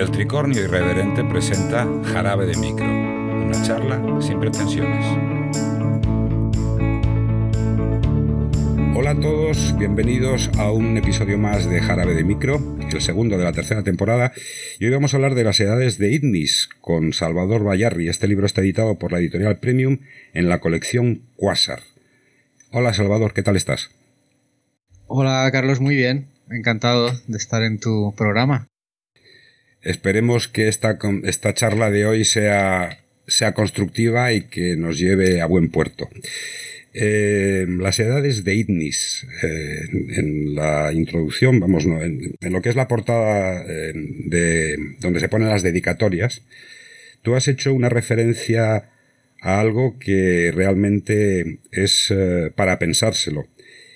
El Tricornio Irreverente presenta Jarabe de Micro, una charla sin pretensiones. Hola a todos, bienvenidos a un episodio más de Jarabe de Micro, el segundo de la tercera temporada, y hoy vamos a hablar de las edades de Idnis con Salvador Bayarri. Este libro está editado por la editorial Premium en la colección Quasar. Hola Salvador, ¿qué tal estás? Hola Carlos, muy bien, encantado de estar en tu programa. Esperemos que esta, esta charla de hoy sea, sea constructiva y que nos lleve a buen puerto. Eh, las edades de Idnis, eh, en la introducción, vamos, no, en, lo que es la portada eh, de donde se ponen las dedicatorias, tú has hecho una referencia a algo que realmente es para pensárselo,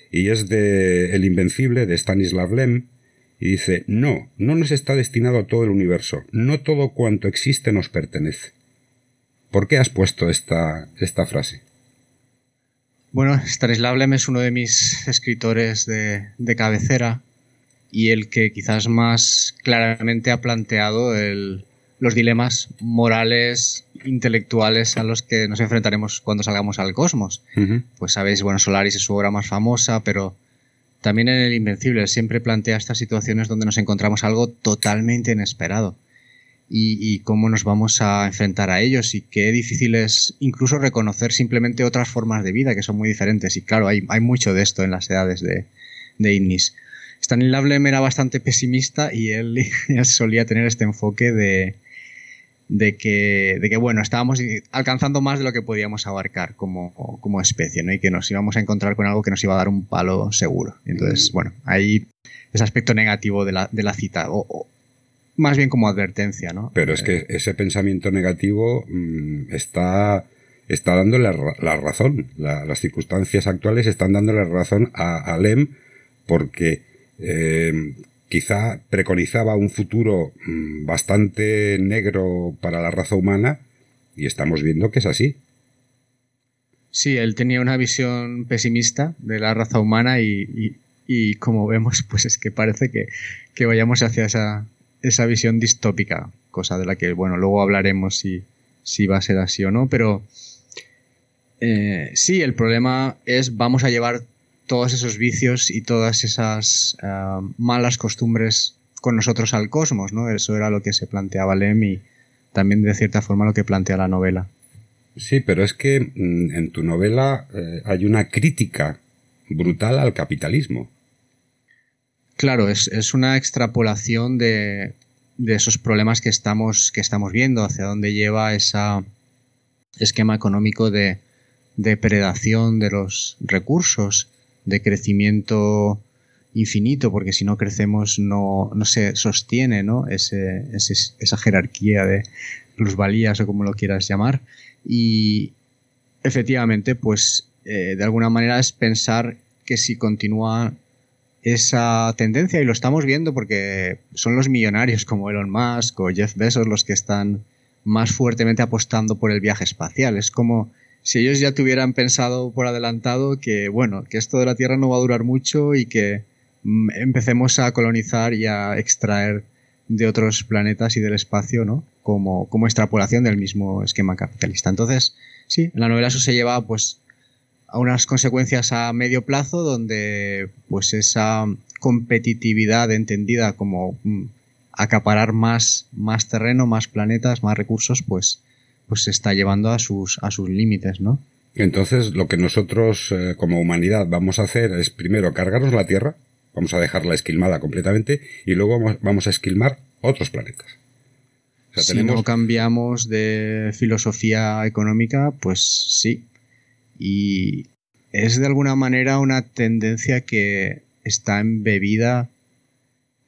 y es de El Invencible de Stanislav Lem, y dice, no, no nos está destinado a todo el universo, no todo cuanto existe nos pertenece. ¿Por qué has puesto esta, esta frase? Bueno, Stanislav Lem es uno de mis escritores de, de cabecera y el que quizás más claramente ha planteado los dilemas morales, intelectuales a los que nos enfrentaremos cuando salgamos al cosmos. Pues sabéis, bueno, Solaris es su obra más famosa, pero también en El Invencible siempre plantea estas situaciones donde nos encontramos algo totalmente inesperado. Y, cómo nos vamos a enfrentar a ellos y qué difícil es incluso reconocer simplemente otras formas de vida que son muy diferentes. Y claro, hay, mucho de esto en las edades de, de Ignis. Stanislav Lem era bastante pesimista y él solía tener este enfoque de, de que, de que, bueno, estábamos alcanzando más de lo que podíamos abarcar como, como especie, ¿no? Y que nos íbamos a encontrar con algo que nos iba a dar un palo seguro. Entonces, bueno, ahí ese aspecto negativo de la, de la cita, o, más bien como advertencia, ¿no? Pero es que ese pensamiento negativo mm, está, está dándole la, razón. las circunstancias actuales están dándole razón a, a Lem porque eh, quizá preconizaba un futuro mm, bastante negro para la raza humana y estamos viendo que es así. Sí, él tenía una visión pesimista de la raza humana y, como vemos, pues es que parece que, vayamos hacia esa, esa, visión distópica, cosa de la que, bueno, luego hablaremos si, si va a ser así o no, pero eh, sí, el problema es vamos a llevar todos esos vicios y todas esas eh, malas costumbres con nosotros al cosmos, ¿no? Eso era lo que se planteaba Lem y también de cierta forma lo que plantea la novela. Sí, pero es que mm, en tu novela eh, hay una crítica brutal al capitalismo. Claro, es, es una extrapolación de, de, esos problemas que estamos, que estamos viendo, hacia dónde lleva ese esquema económico de depredación de los recursos de crecimiento infinito, porque si no crecemos no, no se sostiene ¿no? Ese, esa jerarquía de plusvalías o como lo quieras llamar. Y efectivamente, pues eh, de alguna manera es pensar que si continúa esa tendencia, y lo estamos viendo porque son los millonarios como Elon Musk o Jeff Bezos los que están más fuertemente apostando por el viaje espacial. Es como si ellos ya tuvieran pensado por adelantado que, bueno, que esto de la Tierra no va a durar mucho y que mm, empecemos a colonizar y a extraer de otros planetas y del espacio, ¿no? Como, como extrapolación del mismo esquema capitalista. Entonces, sí, en la novela eso se lleva, pues, a unas consecuencias a medio plazo donde, pues, esa competitividad entendida como mm, acaparar más, más terreno, más planetas, más recursos, pues, pues se está llevando a sus, a sus límites, ¿no? Entonces, lo que nosotros eh, como humanidad vamos a hacer es primero cargarnos la Tierra, vamos a dejarla esquilmada completamente, y luego vamos a esquilmar otros planetas. si no cambiamos de filosofía económica, pues sí. Y es de alguna manera una tendencia que está embebida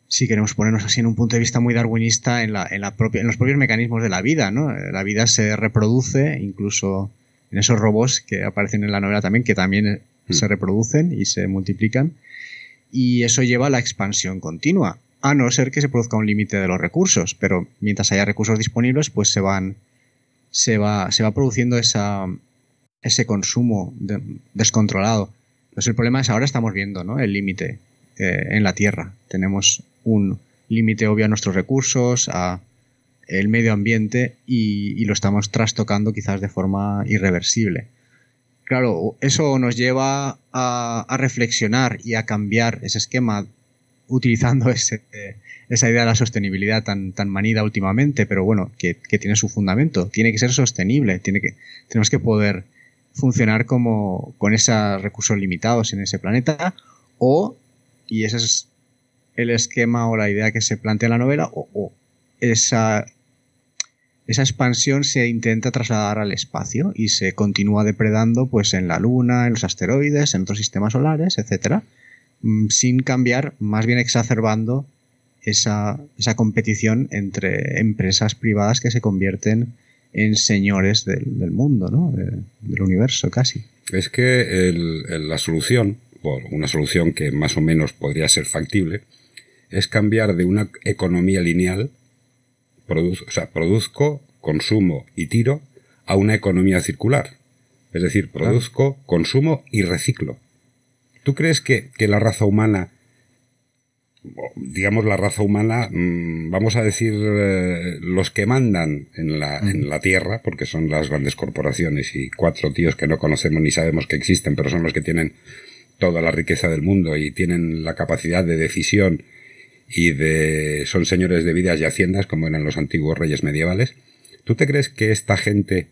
si queremos ponernos así en un punto de vista muy darwinista en, la, en, la propia, en los propios mecanismos de la vida, ¿no? La vida se reproduce, incluso en esos robots que aparecen en la novela también, que también hmm. se reproducen y se multiplican, y eso lleva a la expansión continua, a no ser que se produzca un límite de los recursos, pero mientras haya recursos disponibles, pues se van, se va, se va produciendo esa, ese consumo descontrolado. Pues el problema es ahora estamos viendo, ¿no? El límite eh, en la Tierra. Tenemos un límite obvio a nuestros recursos, a el medio ambiente y, lo estamos trastocando quizás de forma irreversible. Claro, eso nos lleva a, reflexionar y a cambiar ese esquema utilizando ese, esa idea de la sostenibilidad tan, tan manida últimamente, pero bueno, que, tiene su fundamento. Tiene que ser sostenible, tiene que, tenemos que poder funcionar como con esos recursos limitados en ese planeta o, y ese es el esquema o la idea que se plantea en la novela, o esa esa expansión se intenta trasladar al espacio y se continúa depredando pues en la Luna, en los asteroides, en otros sistemas solares, etcétera, mm, sin cambiar, más bien exacerbando esa, competición entre empresas privadas que se convierten en señores del, mundo, ¿no? del universo casi. Es que la solución, una solución que más o menos podría ser factible, es cambiar de una economía lineal o sea, produzco, consumo y tiro a una economía circular. Es decir, produzco, consumo y reciclo. ¿Tú crees que, la raza humana, digamos la raza humana, mm, vamos a decir eh, los que mandan en la, en la Tierra, porque son las grandes corporaciones y cuatro tíos que no conocemos ni sabemos que existen, pero son los que tienen toda la riqueza del mundo y tienen la capacidad de decisión y de son señores de vidas y haciendas como eran los antiguos reyes medievales. ¿Tú te crees que esta gente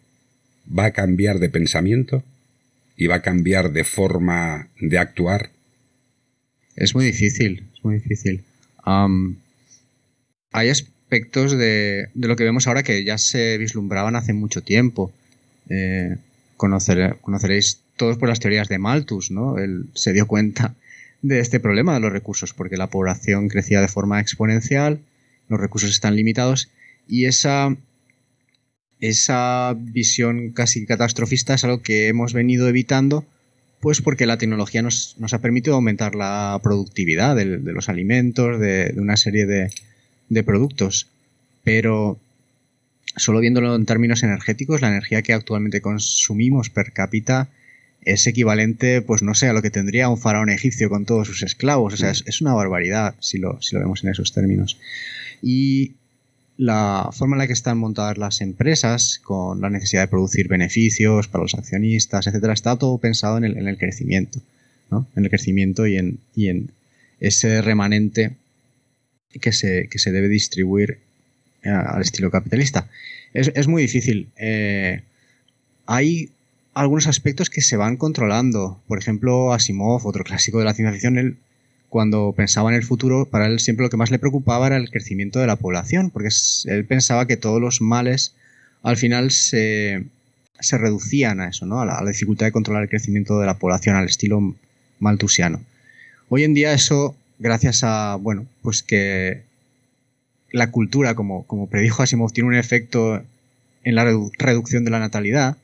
va a cambiar de pensamiento y va a cambiar de forma de actuar? Es muy difícil, es muy difícil. hay aspectos de, de, lo que vemos ahora que ya se vislumbraban hace mucho tiempo. Eh, conoceréis todos por las teorías de Malthus, ¿no? Él se dio cuenta de este problema de los recursos, porque la población crecía de forma exponencial, los recursos están limitados y esa, esa visión casi catastrofista es algo que hemos venido evitando, pues porque la tecnología nos, ha permitido aumentar la productividad de, los alimentos, de, una serie de, de productos. Pero solo viéndolo en términos energéticos, la energía que actualmente consumimos per cápita es equivalente, pues no sé, a lo que tendría un faraón egipcio con todos sus esclavos. O sea, es, una barbaridad si lo, si lo vemos en esos términos. Y la forma en la que están montadas las empresas, con la necesidad de producir beneficios para los accionistas, etcétera, está todo pensado en el, en el crecimiento, ¿no? En el crecimiento y en, y en ese remanente que se, que se debe distribuir eh, al estilo capitalista. Es, es muy difícil. Eh, hay algunos aspectos que se van controlando. Por ejemplo, Asimov, otro clásico de la ciencia ficción, él, cuando pensaba en el futuro, para él siempre lo que más le preocupaba era el crecimiento de la población, porque él pensaba que todos los males al final se, se reducían a eso, ¿no? A la, dificultad de controlar el crecimiento de la población al estilo maltusiano. Hoy en día eso, gracias a, bueno, pues que la cultura, como, como predijo Asimov, tiene un efecto en la reducción de la natalidad,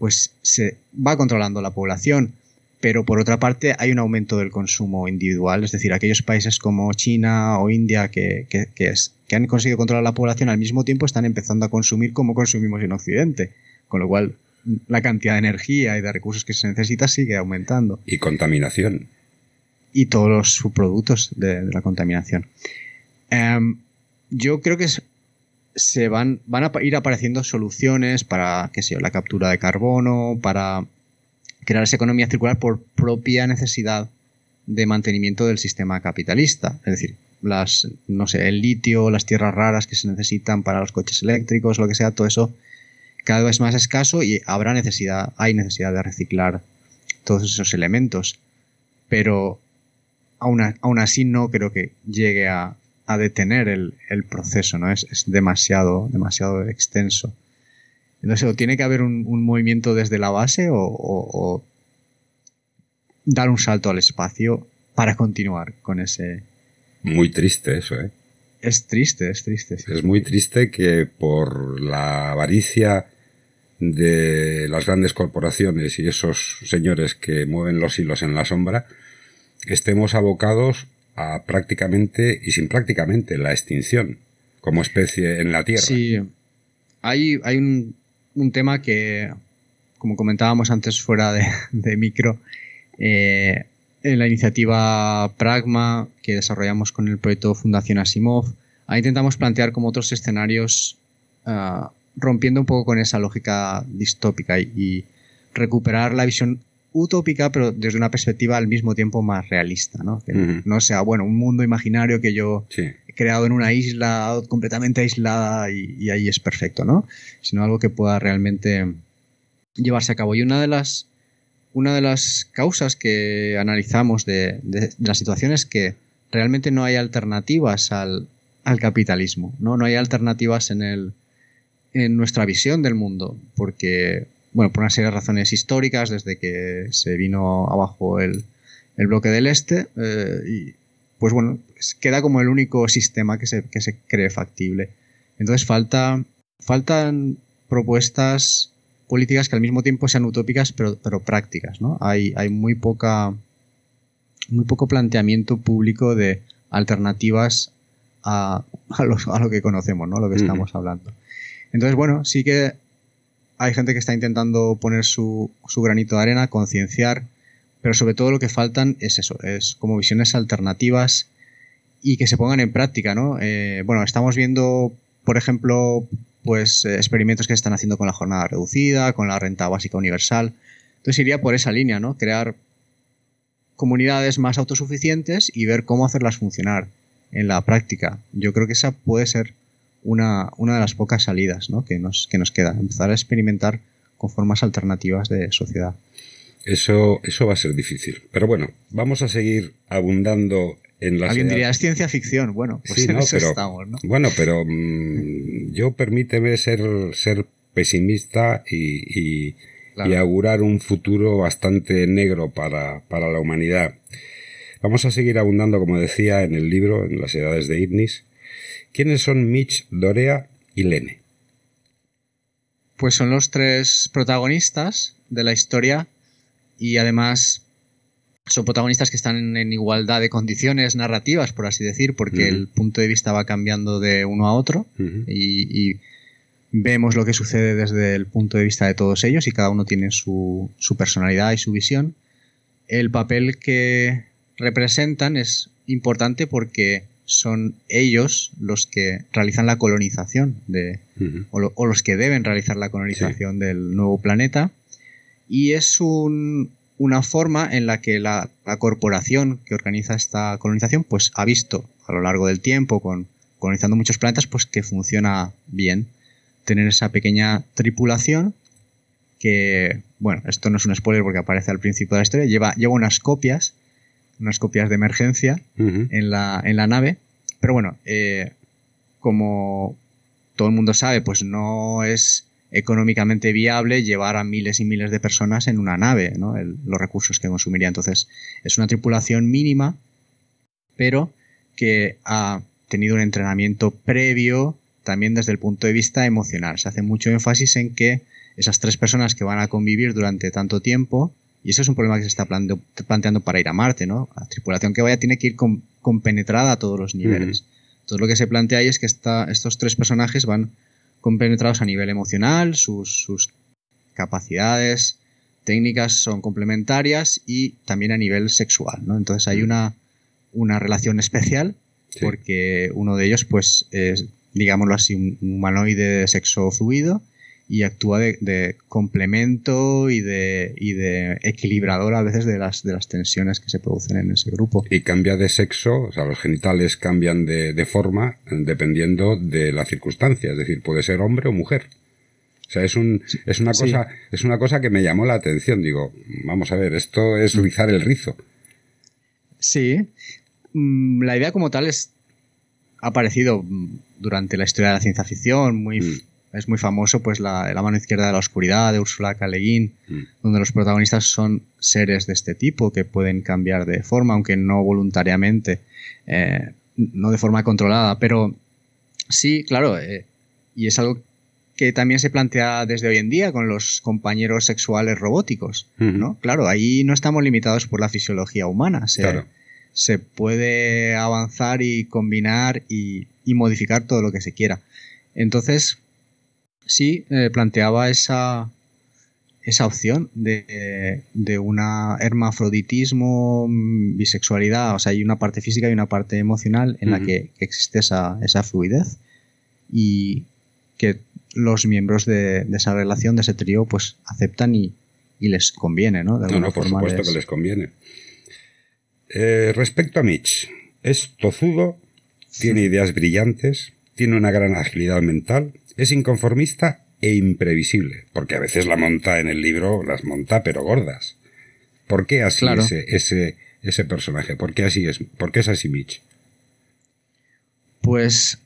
pues se va controlando la población. Pero por otra parte hay un aumento del consumo individual, es decir, aquellos países como China o India que, es, que han conseguido controlar la población al mismo tiempo están empezando a consumir como consumimos en Occidente, con lo cual la cantidad de energía y de recursos que se necesita sigue aumentando. Y contaminación. Y todos los subproductos de, la contaminación. Em, yo creo que es se van, van a ir apareciendo soluciones para, qué sé la captura de carbono, para crear esa economía circular por propia necesidad de mantenimiento del sistema capitalista. Es decir, las, no sé, el litio, las tierras raras que se necesitan para los coches eléctricos, lo que sea, todo eso cada vez más escaso y habrá necesidad, hay necesidad de reciclar todos esos elementos. Pero aún, aún así no creo que llegue a, a detener el, proceso, ¿no? Es, demasiado, demasiado extenso. Entonces, o tiene que haber un, movimiento desde la base o, dar un salto al espacio para continuar con ese. Muy triste eso, ¿eh? Es triste, es triste. Es muy triste que por la avaricia de las grandes corporaciones y esos señores que mueven los hilos en la sombra, estemos abocados a prácticamente y sin prácticamente la extinción como especie en la Tierra. Sí, hay, hay un, un tema que, como comentábamos antes fuera de, micro, eh, en la iniciativa Pragma que desarrollamos con el proyecto Fundación Asimov, ahí intentamos plantear como otros escenarios ah, rompiendo un poco con esa lógica distópica y, recuperar la visión utópica, pero desde una perspectiva al mismo tiempo más realista, ¿no? Que no sea, bueno, un mundo imaginario que yo he creado en una isla completamente aislada y, ahí es perfecto, ¿no? Sino algo que pueda realmente llevarse a cabo. Y una de las, una de las causas que analizamos de, de, la situación es que realmente no hay alternativas al, al capitalismo, ¿no? No hay alternativas en el, en nuestra visión del mundo, porque, bueno, por una serie de razones históricas, desde que se vino abajo el, el bloque del este, eh, y pues bueno, queda como el único sistema que se, que se cree factible. Entonces falta, faltan propuestas políticas que al mismo tiempo sean utópicas pero, pero prácticas, ¿no? Hay, hay muy poca muy poco planteamiento público de alternativas a, a, lo, a lo que conocemos, ¿no? Lo que estamos hablando. Entonces, bueno, sí que hay gente que está intentando poner su, granito de arena, concienciar, pero sobre todo lo que faltan es eso, es como visiones alternativas y que se pongan en práctica, ¿no? Eh, bueno, estamos viendo, por ejemplo, pues eh, experimentos que se están haciendo con la jornada reducida, con la renta básica universal. Entonces iría por esa línea, ¿no? Crear comunidades más autosuficientes y ver cómo hacerlas funcionar en la práctica. Yo creo que esa puede ser una, una de las pocas salidas ¿no? que, nos, que nos queda, empezar a experimentar con formas alternativas de sociedad. Eso, eso va a ser difícil. Pero bueno, vamos a seguir abundando en la Alguien diría, es ciencia ficción. Bueno, pues en eso estamos, ¿no? Bueno, pero mm, yo permíteme ser, ser pesimista y, y, y, augurar un futuro bastante negro para, para la humanidad. Vamos a seguir abundando, como decía en el libro, en las edades de Ignis, ¿Quiénes son Mitch, Dorea y Lene? Pues son los tres protagonistas de la historia y además son protagonistas que están en igualdad de condiciones narrativas, por así decir, porque el punto de vista va cambiando de uno a otro y, vemos lo que sucede desde el punto de vista de todos ellos y cada uno tiene su, su personalidad y su visión. El papel que representan es importante porque son ellos los que realizan la colonización de, o, los que deben realizar la colonización del nuevo planeta. Y es una forma en la que la, corporación que organiza esta colonización pues ha visto a lo largo del tiempo con colonizando muchos planetas pues que funciona bien. Tener esa pequeña tripulación que bueno esto no es un spoiler porque aparece al principio de la historia lleva lleva unas copias unas copias de emergencia en, la, en la nave. Pero bueno, eh, como todo el mundo sabe, pues no es económicamente viable llevar a miles y miles de personas en una nave, ¿no? los recursos que consumiría. Entonces, es una tripulación mínima, pero que ha tenido un entrenamiento previo también desde el punto de vista emocional. Se hace mucho énfasis en que esas tres personas que van a convivir durante tanto tiempo y eso es un problema que se está planteando para ir a Marte, ¿no? La tripulación que vaya tiene que ir compenetrada a todos los niveles. Entonces lo que se plantea ahí es que estos tres personajes van compenetrados a nivel emocional, sus, capacidades técnicas son complementarias y también a nivel sexual, ¿no? Entonces hay una, una relación especial porque uno de ellos, pues, es, digámoslo así, un humanoide de sexo fluido y actúa de, complemento y de, y de equilibrador a veces de las, de las tensiones que se producen en ese grupo. Y cambia de sexo, o sea, los genitales cambian de, de forma dependiendo de la circunstancia, es decir, puede ser hombre o mujer. O sea, es, un, es, una cosa, es una cosa que me llamó la atención. Digo, vamos a ver, esto es rizar el rizo. Sí. Mm, la idea como tal es, ha aparecido durante la historia de la ciencia ficción, muy, mm es muy famoso pues la, la, mano izquierda de la oscuridad de Ursula K. Le Guin, mm. donde los protagonistas son seres de este tipo que pueden cambiar de forma, aunque no voluntariamente, eh, no de forma controlada, pero sí, claro, eh, y es algo que también se plantea desde hoy en día con los compañeros sexuales robóticos, ¿no? Claro, ahí no estamos limitados por la fisiología humana, se, se puede avanzar y combinar y, y modificar todo lo que se quiera. Entonces, sí eh, planteaba esa, esa opción de, de una hermafroditismo, mm, bisexualidad, o sea, hay una parte física y una parte emocional en la que, existe esa, esa, fluidez y que los miembros de, esa relación, de ese trío, pues aceptan y, les conviene, ¿no? no, no, por supuesto que les conviene. Eh, respecto a Mitch, es tozudo, tiene ideas brillantes, tiene una gran agilidad mental, es inconformista e imprevisible, porque a veces la monta en el libro, las monta pero gordas. ¿Por qué así ese, ese, ese, personaje? ¿Por qué así es? ¿Por qué es así Mitch? Pues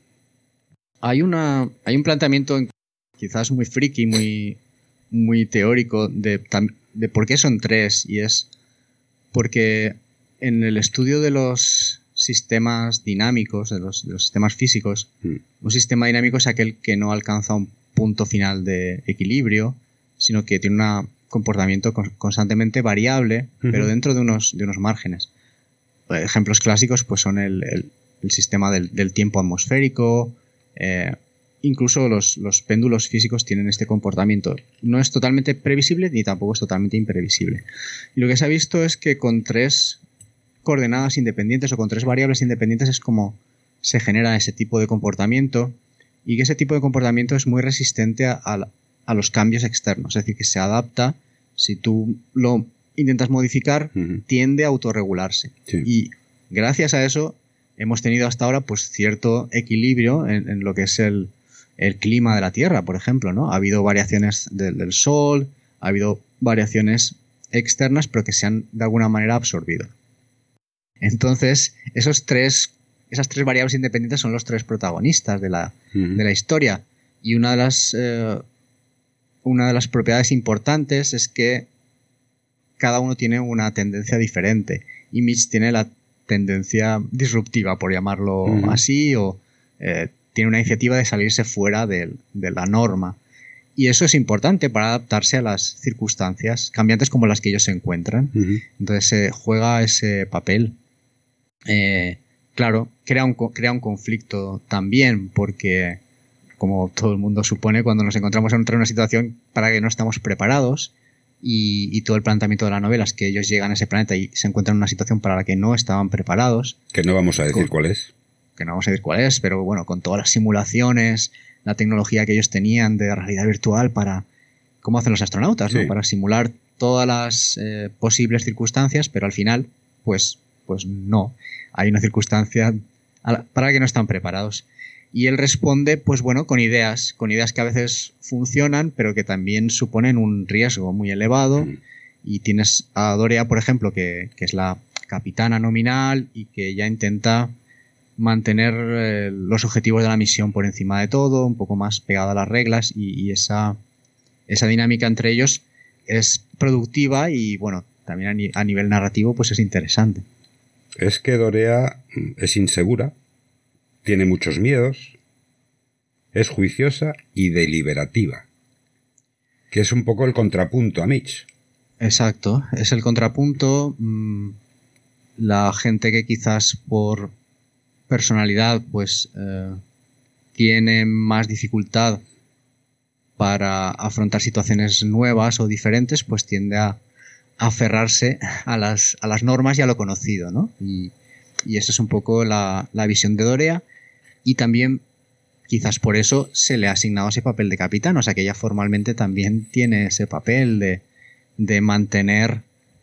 hay una. hay un planteamiento quizás muy friki, muy, muy teórico de, de por qué son tres. Y es porque en el estudio de los sistemas dinámicos, de los, sistemas físicos, mm. un sistema dinámico es aquel que no alcanza un punto final de equilibrio, sino que tiene un comportamiento constantemente variable, pero dentro de unos, de unos márgenes. Ejemplos clásicos pues son el, sistema del, tiempo atmosférico, eh, incluso los, los, péndulos físicos tienen este comportamiento. No es totalmente previsible ni tampoco es totalmente imprevisible. Y lo que se ha visto es que con tres coordenadas independientes o con tres variables independientes es como se genera ese tipo de comportamiento y que ese tipo de comportamiento es muy resistente a, los cambios externos, es decir, que se adapta, si tú lo intentas modificar, tiende a autorregularse. Y gracias a eso hemos tenido hasta ahora pues cierto equilibrio en, lo que es el, clima de la Tierra, por ejemplo, ¿no? Ha habido variaciones del Sol, ha habido variaciones externas, pero que se han de alguna manera absorbido. Entonces, esos tres, esas tres variables independientes son los tres protagonistas de la, de la historia. Y una de las eh, una de las propiedades importantes es que cada uno tiene una tendencia diferente. Y Mitch tiene la tendencia disruptiva, por llamarlo así, o eh, tiene una iniciativa de salirse fuera de, la norma. Y eso es importante para adaptarse a las circunstancias cambiantes como las que ellos se encuentran. Entonces se juega ese papel. Eh, claro, crea un, crea un conflicto también, porque, como todo el mundo supone, cuando nos encontramos en una situación para que no estamos preparados, y, todo el planteamiento de la novela es que ellos llegan a ese planeta y se encuentran en una situación para la que no estaban preparados. Que no vamos a decir cuál es. Que no vamos a decir cuál es, pero bueno, con todas las simulaciones, la tecnología que ellos tenían de realidad virtual para. ¿Cómo hacen los astronautas? ¿no? Para simular todas las eh, posibles circunstancias, pero al final, pues pues no, hay una circunstancia para la que no están preparados. Y él responde, pues bueno, con ideas, con ideas que a veces funcionan, pero que también suponen un riesgo muy elevado. Mm. Y tienes a Dorea, por ejemplo, que, es la capitana nominal y que ya intenta mantener eh, los objetivos de la misión por encima de todo, un poco más pegada a las reglas y, esa, esa dinámica entre ellos es productiva y bueno, también a, a nivel narrativo pues es interesante es que Dorea es insegura, tiene muchos miedos, es juiciosa y deliberativa, que es un poco el contrapunto a Mitch. Exacto, es el contrapunto. Mm, la gente que quizás por personalidad pues eh, tiene más dificultad para afrontar situaciones nuevas o diferentes, pues tiende a aferrarse a las, a las normas y a lo conocido, ¿no? Y, y esa es un poco la, visión de Dorea. Y también, quizás por eso, se le ha asignado ese papel de capitán. O sea que ella formalmente también tiene ese papel de, de mantener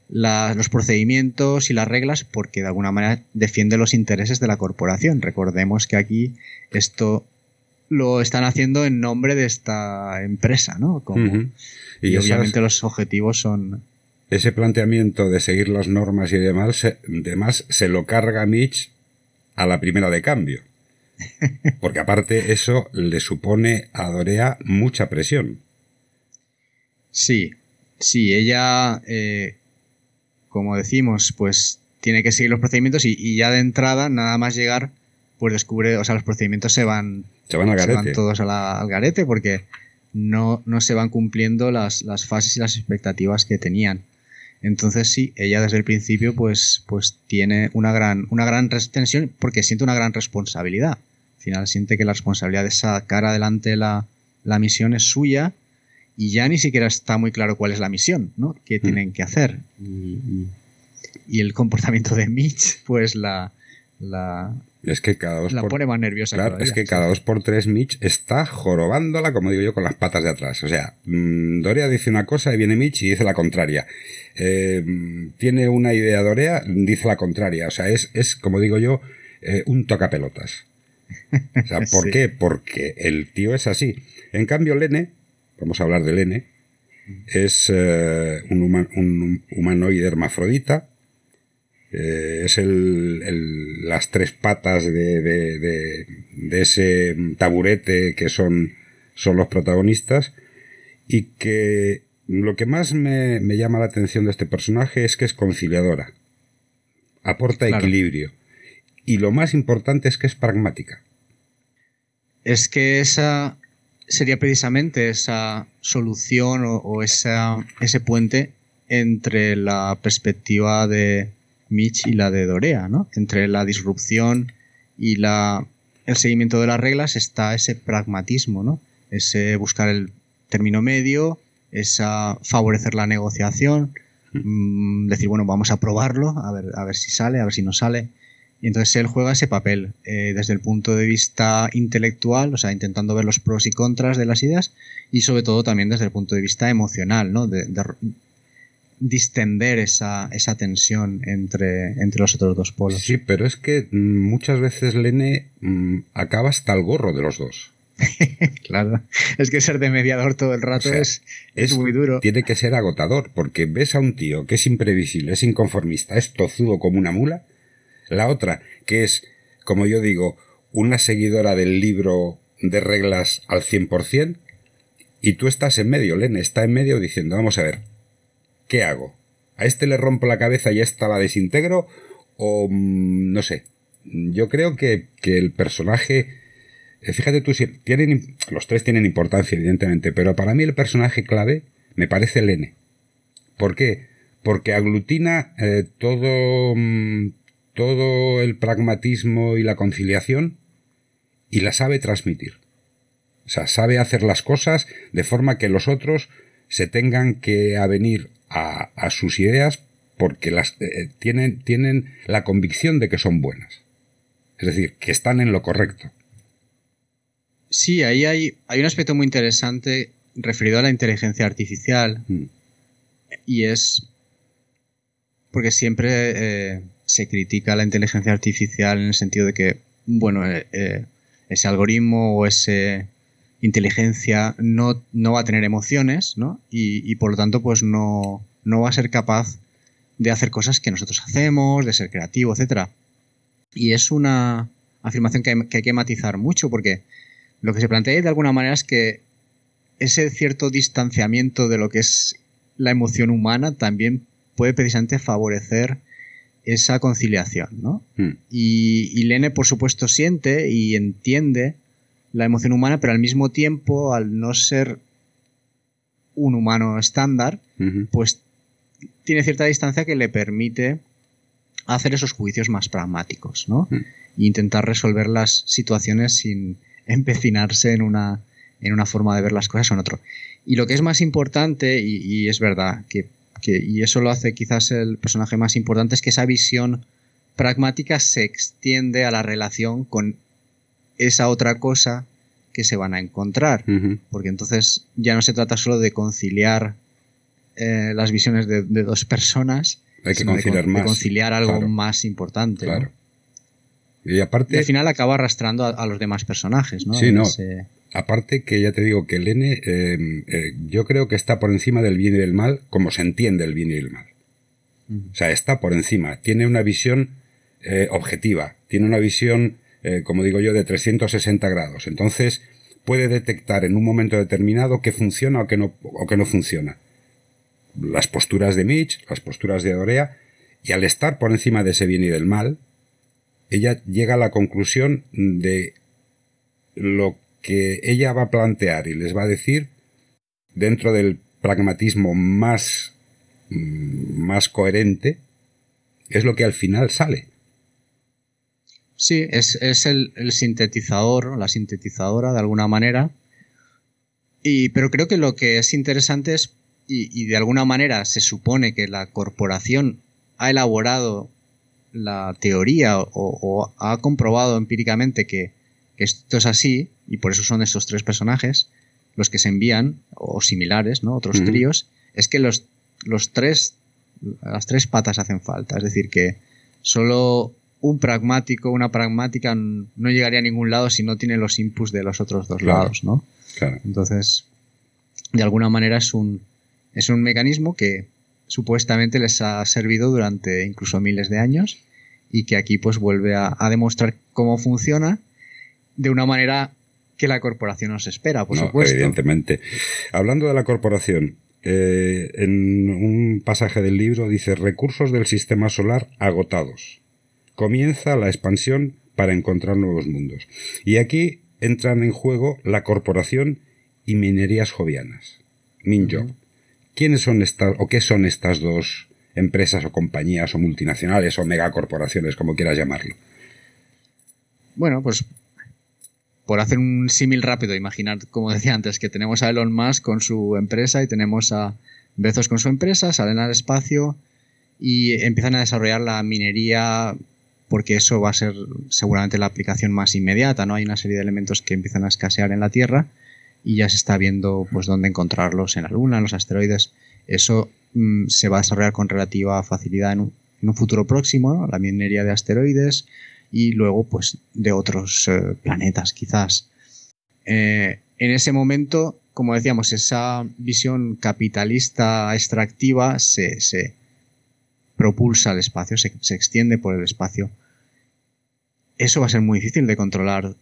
los procedimientos y las reglas porque de alguna manera defiende los intereses de la corporación. Recordemos que aquí esto lo están haciendo en nombre de esta empresa, ¿no? Como, y, obviamente los objetivos son ese planteamiento de seguir las normas y demás se, demás se lo carga Mitch a la primera de cambio. Porque aparte eso le supone a Dorea mucha presión. Sí, sí, ella, eh, como decimos, pues tiene que seguir los procedimientos y, ya de entrada, nada más llegar, pues descubre, o sea, los procedimientos se van, se van, al, garete. Se van todos al garete porque no, no se van cumpliendo las, las fases y las expectativas que tenían. Entonces sí, ella desde el principio pues, pues tiene una gran, una gran tensión porque siente una gran responsabilidad. Al final siente que la responsabilidad de sacar adelante la, la misión es suya y ya ni siquiera está muy claro cuál es la misión, ¿no? ¿Qué mm. tienen que hacer? Y, el comportamiento de Mitch pues la, la, Es que cada dos la pone más nerviosa. Claro, es que cada dos por tres Mitch está jorobándola, como digo yo, con las patas de atrás. O sea, mm, Dorea dice una cosa y viene Mitch y dice la contraria. Eh, tiene una idea Dorea, dice la contraria. O sea, es, es como digo yo, eh, un tocapelotas. O sea, ¿por qué? Porque el tío es así. En cambio, Lene, vamos a hablar de Lene, es eh, un, un humanoide hermafrodita eh, es el, las tres patas de, de, ese taburete que son, son los protagonistas. Y que lo que más me, llama la atención de este personaje es que es conciliadora, aporta equilibrio. Y lo más importante es que es pragmática. Es que esa sería precisamente esa solución o, o esa, ese puente entre la perspectiva de, Mitch y la de Dorea, ¿no? Entre la disrupción y la, el seguimiento de las reglas está ese pragmatismo, ¿no? Ese buscar el término medio, esa favorecer la negociación, mm, decir, bueno, vamos a probarlo, a ver, a ver si sale, a ver si no sale. Y entonces él juega ese papel eh, desde el punto de vista intelectual, o sea, intentando ver los pros y contras de las ideas, y sobre todo también desde el punto de vista emocional, ¿no? de, distender esa, esa tensión entre, entre los otros dos polos. Sí, pero es que mm, muchas veces Lene mm, acaba hasta el gorro de los dos. claro, es que ser de mediador todo el rato es, es, muy duro. Tiene que ser agotador, porque ves a un tío que es imprevisible, es inconformista, es tozudo como una mula. La otra, que es, como yo digo, una seguidora del libro de reglas al 100%, y tú estás en medio, Lene está en medio diciendo, vamos a ver, ¿qué hago? ¿A este le rompo la cabeza y a esta la desintegro? O mm, no sé. Yo creo que, el personaje. Eh, fíjate tú, si tienen, los tres tienen importancia, evidentemente, pero para mí el personaje clave me parece el N. ¿Por qué? Porque aglutina eh, todo, mm, todo el pragmatismo y la conciliación y la sabe transmitir. O sea, sabe hacer las cosas de forma que los otros se tengan que avenir a, sus ideas porque las eh, tienen, tienen la convicción de que son buenas. Es decir, que están en lo correcto. Sí, ahí hay, hay un aspecto muy interesante referido a la inteligencia artificial. Mm. Y es porque siempre eh, se critica la inteligencia artificial en el sentido de que, bueno, eh, ese algoritmo o esa inteligencia no, no, va a tener emociones, ¿no? Y, y, por lo tanto, pues no, no va a ser capaz de hacer cosas que nosotros hacemos, de ser creativo, etc. Y es una afirmación que hay, que matizar mucho porque lo que se plantea de alguna manera es que ese cierto distanciamiento de lo que es la emoción humana también puede precisamente favorecer esa conciliación, ¿no? Hmm. Y, y, Lene, por supuesto, siente y entiende la emoción humana, pero al mismo tiempo, al no ser un humano estándar, pues tiene cierta distancia que le permite hacer esos juicios más pragmáticos, ¿no? E intentar resolver las situaciones sin empecinarse en una, en una forma de ver las cosas o en otro. Y lo que es más importante, y, es verdad, que, y eso lo hace quizás el personaje más importante, es que esa visión pragmática se extiende a la relación con esa otra cosa que se van a encontrar. Porque entonces ya no se trata solo de conciliar eh, las visiones de, dos personas. Hay que conciliar más. conciliar algo más importante. Claro. Y aparte. al final acaba arrastrando a, los demás personajes, ¿no? Sí, no. Aparte que ya te digo que el N, eh, eh, yo creo que está por encima del bien y del mal, como se entiende el bien y el mal. O sea, está por encima. Tiene una visión objetiva. Tiene una visión, como digo yo, de 360 grados. Entonces, puede detectar en un momento determinado qué funciona o qué no, o qué no funciona las posturas de Mitch, las posturas de Dorea, y al estar por encima de ese bien y del mal, ella llega a la conclusión de lo que ella va a plantear y les va a decir dentro del pragmatismo más, mm, más coherente, es lo que al final sale. Sí, es, el, el, sintetizador, la sintetizadora de alguna manera. Y, pero creo que lo que es interesante es y, de alguna manera se supone que la corporación ha elaborado la teoría o, ha comprobado empíricamente que, esto es así, y por eso son estos tres personajes los que se envían, o similares, ¿no? Otros tríos, es que los, los tres, las tres patas hacen falta. Es decir, que solo un pragmático, una pragmática no llegaría a ningún lado si no tiene los inputs de los otros dos lados, ¿no? Entonces, de alguna manera es un, es un mecanismo que supuestamente les ha servido durante incluso miles de años y que aquí pues vuelve a, demostrar cómo funciona de una manera que la corporación nos espera, por supuesto. Evidentemente. Hablando de la corporación, eh, en un pasaje del libro dice recursos del sistema solar agotados. Comienza la expansión para encontrar nuevos mundos. Y aquí entran en juego la corporación y minerías jovianas. Minjo. ¿Quiénes son estas o qué son estas dos empresas o compañías o multinacionales o megacorporaciones, como quieras llamarlo? Bueno, pues por hacer un símil rápido, imaginar, como decía antes, que tenemos a Elon Musk con su empresa y tenemos a Bezos con su empresa, salen al espacio y empiezan a desarrollar la minería porque eso va a ser seguramente la aplicación más inmediata, ¿no? Hay una serie de elementos que empiezan a escasear en la Tierra y ya se está viendo pues dónde encontrarlos en la Luna, en los asteroides. Eso mm, se va a desarrollar con relativa facilidad en un, futuro próximo, la minería de asteroides y luego pues de otros eh, planetas quizás. Eh, en ese momento, como decíamos, esa visión capitalista extractiva se, propulsa al espacio, se extiende por el espacio. Eso va a ser muy difícil de controlar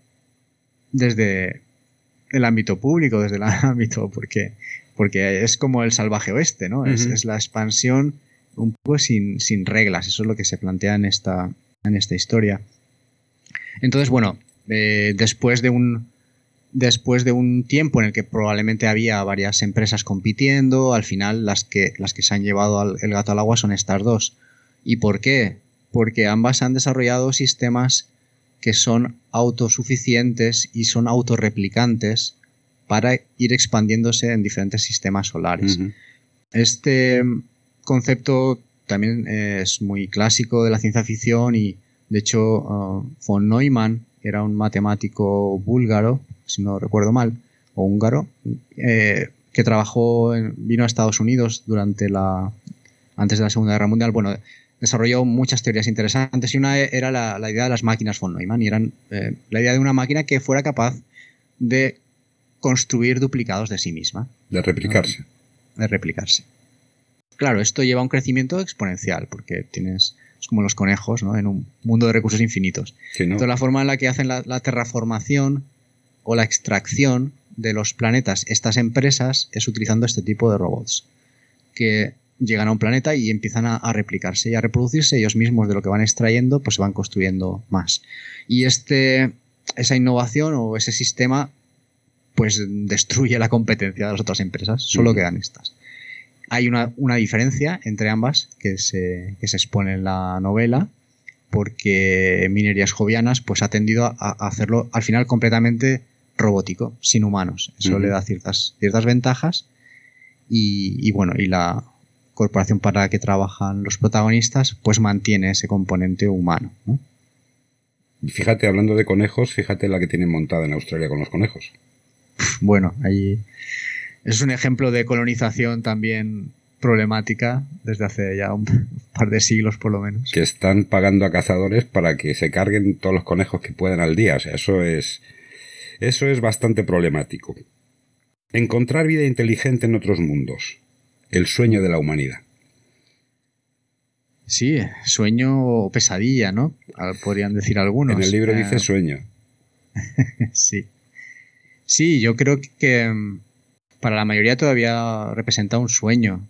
desde el ámbito público, desde el ámbito, porque, porque es como el salvaje oeste, ¿no? es, la expansión un poco sin, reglas, eso es lo que se plantea en esta, en esta historia. Entonces, bueno, eh, después de un después de un tiempo en el que probablemente había varias empresas compitiendo, al final las que, las que se han llevado el gato al agua son estas dos. ¿Y por qué? Porque ambas han desarrollado sistemas que son autosuficientes y son autorreplicantes para ir expandiéndose en diferentes sistemas solares. Este concepto también es muy clásico de la ciencia ficción y de hecho uh, von Neumann era un matemático búlgaro, si no recuerdo mal, o húngaro, eh, que trabajó, vino a Estados Unidos durante la antes de la Segunda Guerra Mundial. Bueno, desarrolló muchas teorías interesantes y una era la, idea de las máquinas von Neumann y eran eh, la idea de una máquina que fuera capaz de construir duplicados de sí misma. De replicarse. De replicarse. Claro, esto lleva a un crecimiento exponencial porque tienes, es como los conejos, ¿no? En un mundo de recursos infinitos. Entonces la forma en la que hacen la, la terraformación o la extracción de los planetas estas empresas es utilizando este tipo de robots que llegan a un planeta y empiezan a, replicarse y a reproducirse ellos mismos de lo que van extrayendo, pues se van construyendo más. Y este, esa innovación o ese sistema, pues destruye la competencia de las otras empresas, solo quedan estas. Hay una, diferencia entre ambas que se, que se expone en la novela, porque Minerías Jovianas pues ha tendido a, hacerlo al final completamente robótico, sin humanos. Eso le da ciertas, ciertas ventajas. Y, y, bueno, y la, corporación para la que trabajan los protagonistas, pues mantiene ese componente humano. Fíjate, hablando de conejos, fíjate la que tienen montada en Australia con los conejos. Bueno, ahí es un ejemplo de colonización también problemática desde hace ya un par de siglos por lo menos. Que están pagando a cazadores para que se carguen todos los conejos que puedan al día. O sea, eso es, eso es bastante problemático. Encontrar vida inteligente en otros mundos el sueño de la humanidad. Sí, sueño o pesadilla, ¿no? Podrían decir algunos. En el libro dice eh, sueño. sí. Sí, yo creo que mm, para la mayoría todavía representa un sueño,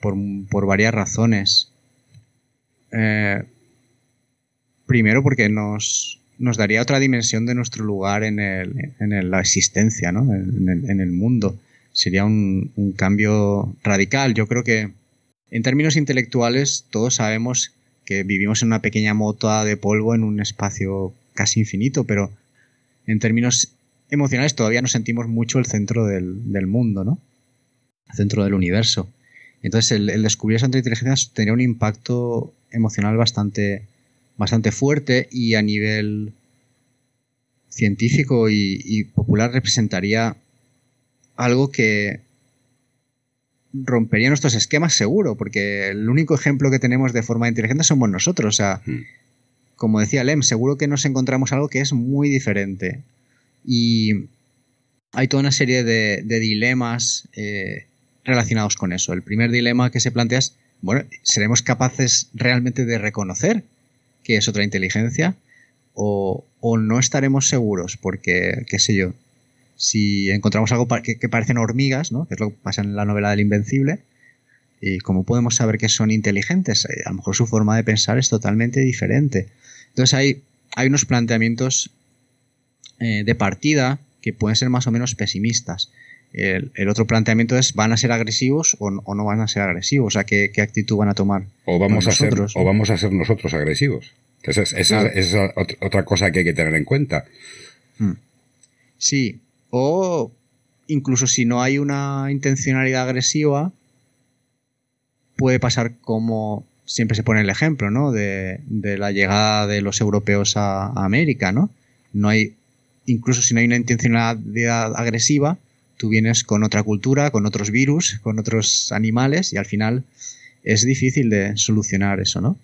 por, varias razones. Eh, primero porque nos, nos, daría otra dimensión de nuestro lugar en, el, en la existencia, ¿no? en el mundo sería un, cambio radical. Yo creo que en términos intelectuales todos sabemos que vivimos en una pequeña mota de polvo en un espacio casi infinito, pero en términos emocionales todavía no sentimos mucho el centro del, mundo, ¿no? El centro del universo. Entonces el, descubrir esa inteligencia tendría un impacto emocional bastante, bastante fuerte y a nivel científico y, popular representaría algo que rompería nuestros esquemas seguro, porque el único ejemplo que tenemos de forma inteligente somos nosotros. O sea, hmm. como decía Lem, seguro que nos encontramos algo que es muy diferente. Y hay toda una serie de, dilemas eh, relacionados con eso. El primer dilema que se plantea es, bueno, ¿seremos capaces realmente de reconocer que es otra inteligencia? ¿O, no estaremos seguros? Porque, qué sé yo, si encontramos algo que, parecen hormigas, ¿no? que es lo que pasa en la novela del Invencible, y cómo podemos saber que son inteligentes, eh, a lo mejor su forma de pensar es totalmente diferente. Entonces hay, hay unos planteamientos eh, de partida que pueden ser más o menos pesimistas. El, otro planteamiento es, ¿van a ser agresivos o no, van a ser agresivos? O sea, ¿qué, actitud van a tomar? O vamos, a ser, o vamos a ser nosotros agresivos. Esa es, otra cosa que hay que tener en cuenta. Hmm. Sí, o incluso si no hay una intencionalidad agresiva, puede pasar como siempre se pone el ejemplo, ¿no? De, la llegada de los europeos a, a, América, ¿no? No hay, incluso si no hay una intencionalidad agresiva, tú vienes con otra cultura, con otros virus, con otros animales y al final es difícil de solucionar eso, ¿no?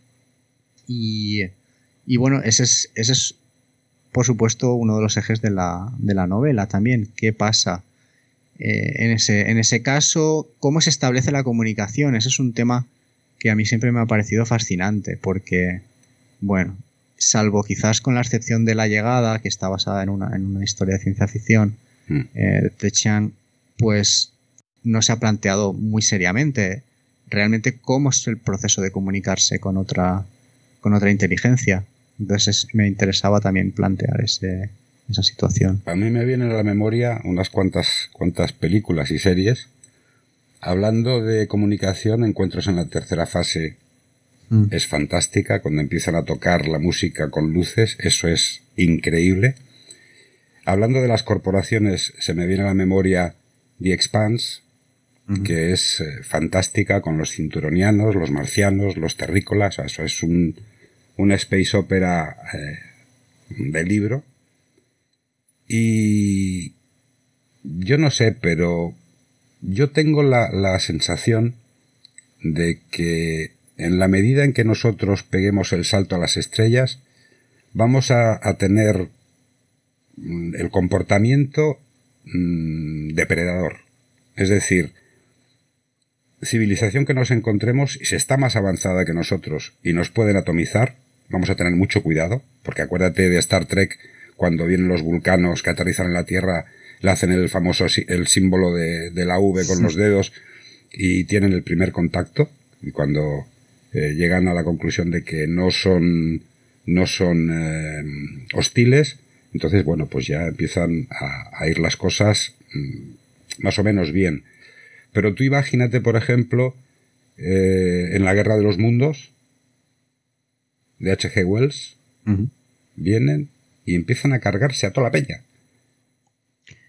Y, bueno, ese es, ese es, por supuesto, uno de los ejes de la, novela también. ¿Qué pasa eh, en, ese, en ese caso? ¿Cómo se establece la comunicación? Ese es un tema que a mí siempre me ha parecido fascinante porque, bueno, salvo quizás con la excepción de la llegada, que está basada en una, en una historia de ciencia ficción, Mm. eh, pues no se ha planteado muy seriamente realmente cómo es el proceso de comunicarse con otra, con otra inteligencia. Entonces me interesaba también plantear ese, esa situación. A mí me vienen a la memoria unas cuantas, cuantas películas y series hablando de comunicación, encuentros en la tercera fase mm. es fantástica, cuando empiezan a tocar la música con luces, eso es increíble. Hablando de las corporaciones, se me viene a la memoria The Expanse, que es eh, fantástica con los cinturonianos, los marcianos, los terrícolas. Eso es un, una space opera eh, de libro. Y yo no sé, pero yo tengo la, sensación de que en la medida en que nosotros peguemos el salto a las estrellas, vamos a tener Mm, el comportamiento mm, depredador. Es decir, civilización que nos encontremos, si está más avanzada que nosotros y nos pueden atomizar, vamos a tener mucho cuidado, porque acuérdate de Star Trek, cuando vienen los vulcanos que aterrizan en la Tierra, le hacen el famoso el símbolo de, la V con los dedos y tienen el primer contacto, y cuando eh, llegan a la conclusión de que no son, no son eh, hostiles, entonces, bueno, pues ya empiezan a, ir las cosas mm, más o menos bien. Pero tú imagínate, por ejemplo, eh, en la Guerra de los Mundos, de H.G. Wells, vienen y empiezan a cargarse a toda la peña.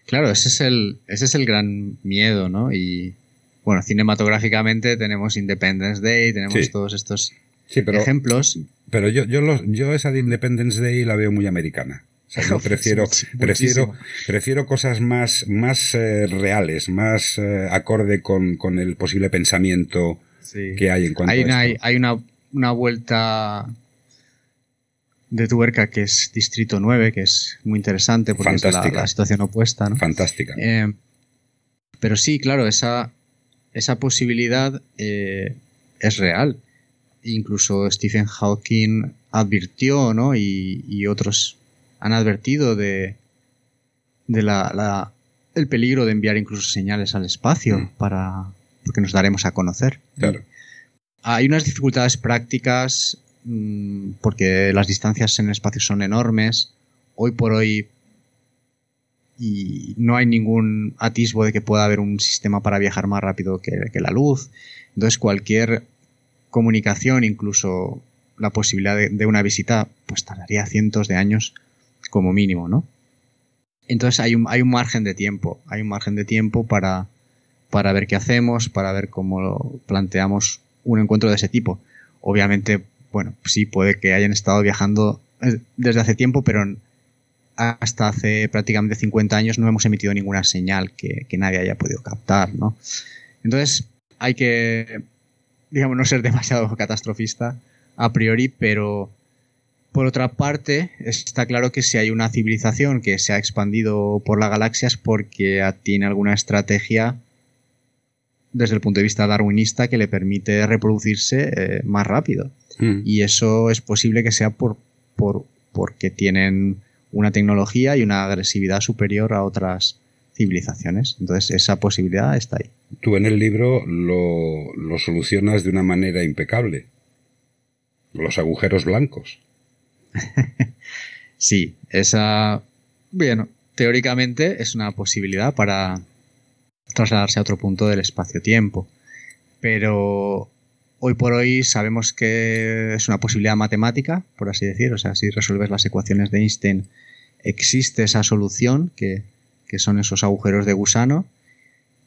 Claro, ese es el, ese es el gran miedo, ¿no? Y bueno, cinematográficamente tenemos Independence Day, tenemos todos estos ejemplos. Pero yo, yo, yo esa de Independence Day la veo muy americana. O sea, yo prefiero, prefiero, prefiero cosas más, más eh, reales, más eh, acorde con, con, el posible pensamiento que hay en cuanto hay a una, Hay una, una, vuelta de tuerca que es Distrito 9, que es muy interesante porque es la, situación opuesta. ¿no? Fantástica. Eh, pero sí, claro, esa, esa posibilidad es real. Incluso Stephen Hawking advirtió, ¿no? Y, y otros han advertido de, de la, el peligro de enviar incluso señales al espacio mm. para porque nos daremos a conocer. Hay unas dificultades prácticas porque las distancias en el espacio son enormes. Hoy por hoy y no hay ningún atisbo de que pueda haber un sistema para viajar más rápido que, la luz. Entonces cualquier comunicación, incluso la posibilidad de, de, una visita, pues tardaría cientos de años como mínimo, ¿no? Entonces hay un, hay un margen de tiempo, hay un margen de tiempo para, ver qué hacemos, para ver cómo planteamos un encuentro de ese tipo. Obviamente bueno, sí, puede que hayan estado viajando eh, desde hace tiempo, pero hasta hace prácticamente 50 años no hemos emitido ninguna señal que, nadie haya podido captar, ¿no? Entonces, hay que, digamos, no ser demasiado catastrofista a priori, pero por otra parte, está claro que si hay una civilización que se ha expandido por la galaxia es porque tiene alguna estrategia desde el punto de vista darwinista que le permite reproducirse eh, más rápido. Hmm. Y eso es posible que sea por, por, porque tienen una tecnología y una agresividad superior a otras civilizaciones. Entonces esa posibilidad está ahí. Tú en el libro lo, lo solucionas de una manera impecable. Los agujeros blancos. sí, esa, bueno, teóricamente es una posibilidad para trasladarse a otro punto del espacio-tiempo. Pero hoy por hoy sabemos que es una posibilidad matemática, por así decir. O sea, si resuelves las ecuaciones de Einstein, existe esa solución, que, son esos agujeros de gusano,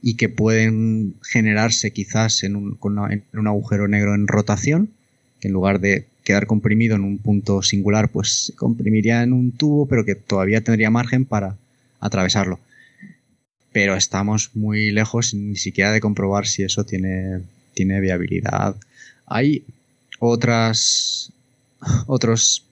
y que pueden generarse quizás en un, en un agujero negro en rotación, que en lugar de quedar comprimido en un punto singular, pues se comprimiría en un tubo, pero que todavía tendría margen para atravesarlo. Pero estamos muy lejos ni siquiera de comprobar si eso tiene, tiene viabilidad. Hay otras otros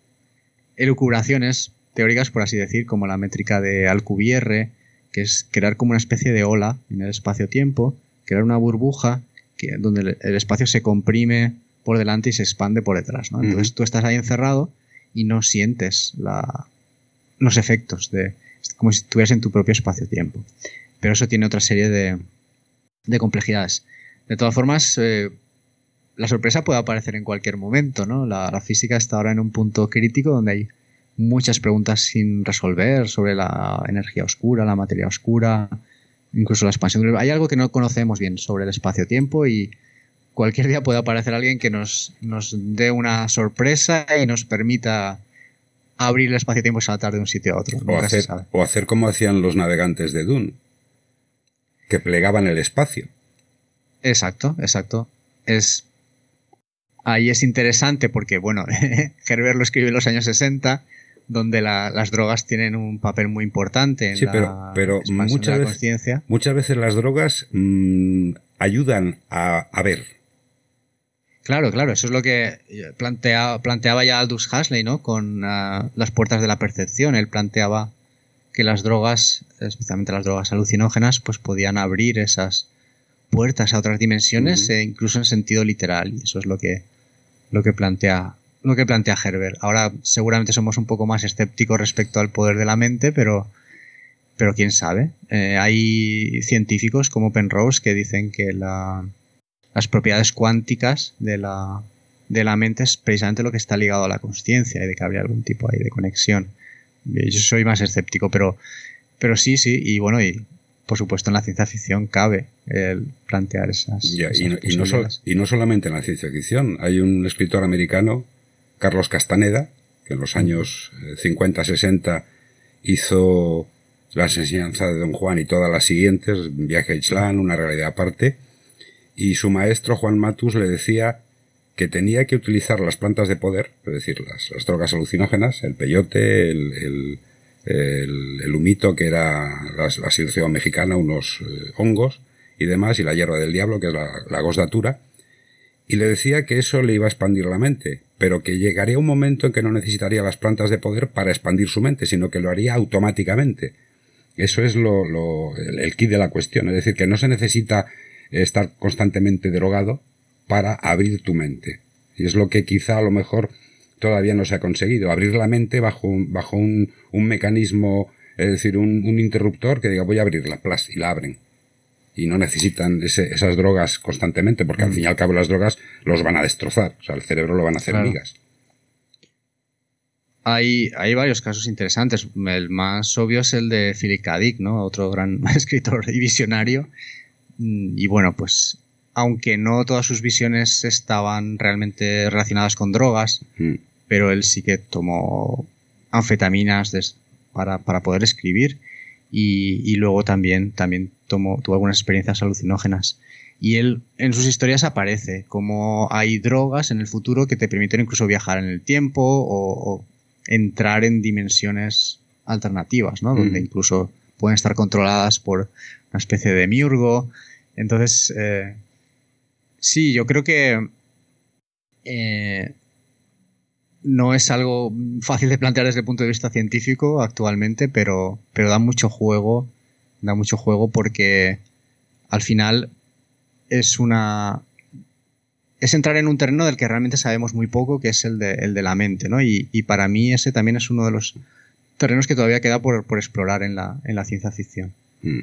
elucubraciones teóricas, por así decir, como la métrica de Alcubierre, que es crear como una especie de ola en el espacio-tiempo, crear una burbuja que, donde el espacio se comprime por delante y se expande por detrás. ¿no? Entonces tú estás ahí encerrado y no sientes la, los efectos de como si estuvieras en tu propio espacio-tiempo. Pero eso tiene otra serie de, de complejidades. De todas formas, eh, la sorpresa puede aparecer en cualquier momento. ¿no? La, la, física está ahora en un punto crítico donde hay muchas preguntas sin resolver sobre la energía oscura, la materia oscura, incluso la expansión. Hay algo que no conocemos bien sobre el espacio-tiempo y cualquier día puede aparecer alguien que nos, nos dé una sorpresa y nos permita abrir el espacio-tiempo y saltar de un sitio a otro. O hacer, o hacer, como hacían los navegantes de Dune, que plegaban el espacio. Exacto, exacto. Es ahí es interesante porque, bueno, Herbert lo escribe en los años 60, donde las drogas tienen un papel muy importante en sí, pero, pero muchas, veces, muchas veces las drogas mm, ayudan a, a ver Claro, claro, eso es lo que planteaba ya Aldous Huxley, ¿no? Con ah, las puertas de la percepción. Él planteaba que las drogas, especialmente las drogas alucinógenas, pues podían abrir esas puertas a otras dimensiones, e incluso en sentido literal. Y eso es lo que, lo que plantea lo que plantea Herbert. Ahora seguramente somos un poco más escépticos respecto al poder de la mente, pero, pero quién sabe. Eh, hay científicos como Penrose que dicen que la, las propiedades cuánticas de la, de la mente es precisamente lo que está ligado a la conciencia y de que habría algún tipo ahí de conexión. Yo soy más escéptico, pero, pero sí, sí, y bueno, y por supuesto en la ciencia ficción cabe el plantear esas. y, no, y, no solamente en la ciencia ficción, hay un escritor americano, Carlos Castaneda, que en los años 50-60 eh, hizo las enseñanzas de Don Juan y todas las siguientes, Viaje a Islán, Una realidad aparte, y su maestro Juan Matus le decía que tenía que utilizar las plantas de poder, es decir, las, drogas alucinógenas, el peyote, el, el, humito, que era la, la mexicana, unos eh, hongos y demás, y la hierba del diablo, que es la, la gosdatura, y le decía que eso le iba a expandir la mente, pero que llegaría un momento en que no necesitaría las plantas de poder para expandir su mente, sino que lo haría automáticamente. Eso es lo, lo el kit de la cuestión, es decir, que no se necesita estar constantemente drogado para abrir tu mente. Y es lo que quizá a lo mejor todavía no se ha conseguido, abrir la mente bajo, un, bajo un, un mecanismo, es decir, un, un, interruptor que diga voy a abrirla, plas, y la abren. Y no necesitan ese, esas drogas constantemente, porque al mm. fin y al cabo las drogas los van a destrozar, o sea, el cerebro lo van a hacer migas. Hay, hay, varios casos interesantes. El más obvio es el de Philip K. Dick, ¿no? Otro gran escritor y visionario, Mm, y bueno, pues aunque no todas sus visiones estaban realmente relacionadas con drogas, mm. Pero él sí que tomó anfetaminas para, para, poder escribir y, y, luego también, también tomó, tuvo algunas experiencias alucinógenas. Y él en sus historias aparece como hay drogas en el futuro que te permiten incluso viajar en el tiempo o, entrar en dimensiones alternativas, ¿no? Donde incluso pueden estar controladas por una especie de miurgo. Entonces, eh, sí, yo creo que eh, no es algo fácil de plantear desde el punto de vista científico actualmente, pero, pero da mucho juego, da mucho juego porque al final es una es entrar en un terreno del que realmente sabemos muy poco, que es el de, el de la mente, ¿no? Y, para mí ese también es uno de los terrenos que todavía queda por, explorar en la, en la, ciencia ficción. Mm.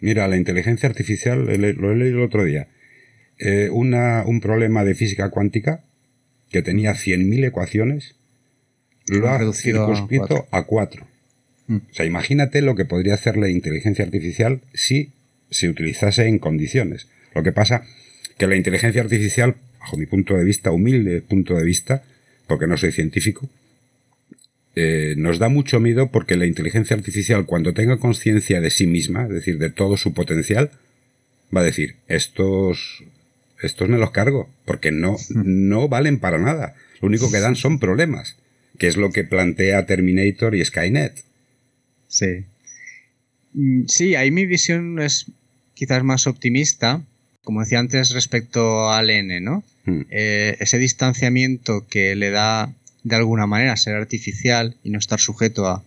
Mira, la inteligencia artificial, lo he leído el otro día, eh, un problema de física cuántica que tenía 100.000 ecuaciones, lo ha circunscrito a cuatro. Mm. O sea, imagínate lo que podría hacer la inteligencia artificial si se utilizase en condiciones. Lo que pasa que la inteligencia artificial, bajo mi punto de vista, humilde punto de vista, porque no soy científico, eh, nos da mucho miedo porque la inteligencia artificial, cuando tenga conciencia de sí misma, es decir, de todo su potencial, va a decir, estos estos me los cargo, porque no, no valen para nada. Lo único que dan son problemas, que es lo que plantea Terminator y Skynet. Sí. Mm, sí, ahí mi visión es quizás más optimista, como decía antes, respecto al N, ¿no? Hmm. Eh, ese distanciamiento que le da de alguna manera ser artificial y no estar sujeto a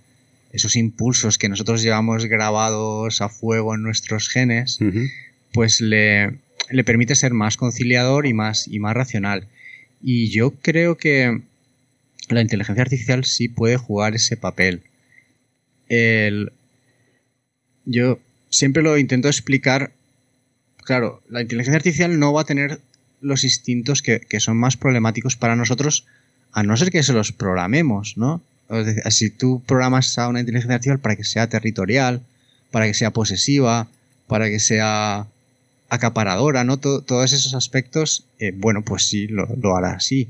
esos impulsos que nosotros llevamos grabados a fuego en nuestros genes, pues le, le permite ser más conciliador y más, y más racional. Y yo creo que la inteligencia artificial sí puede jugar ese papel. yo siempre lo intento explicar. Claro, la inteligencia artificial no va a tener los instintos que, son más problemáticos para nosotros, a no ser que se los programemos, ¿no? si tú programas a una inteligencia artificial para que sea territorial, para que sea posesiva, para que sea acaparadora, ¿no? todos esos aspectos, eh, bueno, pues sí, lo, hará así.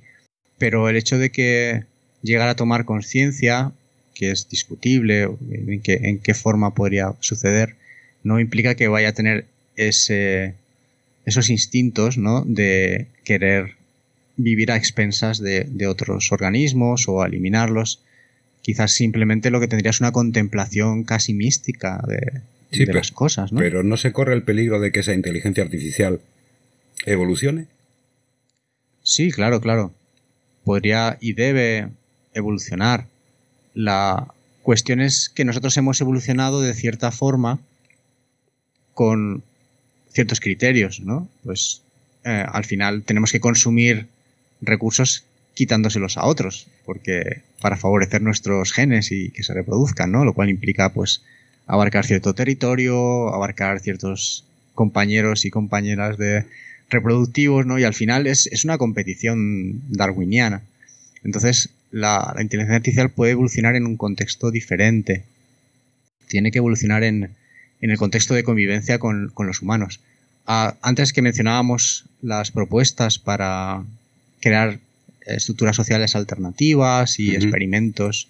Pero el hecho de que llegara a tomar conciencia, que es discutible, en qué, en qué forma podría suceder, no implica que vaya a tener ese, esos instintos, ¿no? De querer vivir a expensas de, de otros organismos o eliminarlos. Quizás simplemente lo que tendría es una contemplación casi mística de, de pero, las cosas, ¿no? Pero no se corre el peligro de que esa inteligencia artificial evolucione. Sí, claro, claro. Podría y debe evolucionar. La cuestión es que nosotros hemos evolucionado de cierta forma con ciertos criterios, ¿no? Pues eh, al final tenemos que consumir recursos quitándoselos a otros, porque para favorecer nuestros genes y que se reproduzcan, ¿no? Lo cual implica, pues, abarcar cierto territorio, abarcar ciertos compañeros y compañeras de reproductivos, ¿no? Y al final es, una competición darwiniana. Entonces, la, inteligencia artificial puede evolucionar en un contexto diferente. Tiene que evolucionar en, el contexto de convivencia con, los humanos. Ah, antes que mencionábamos las propuestas para crear estructuras sociales alternativas y experimentos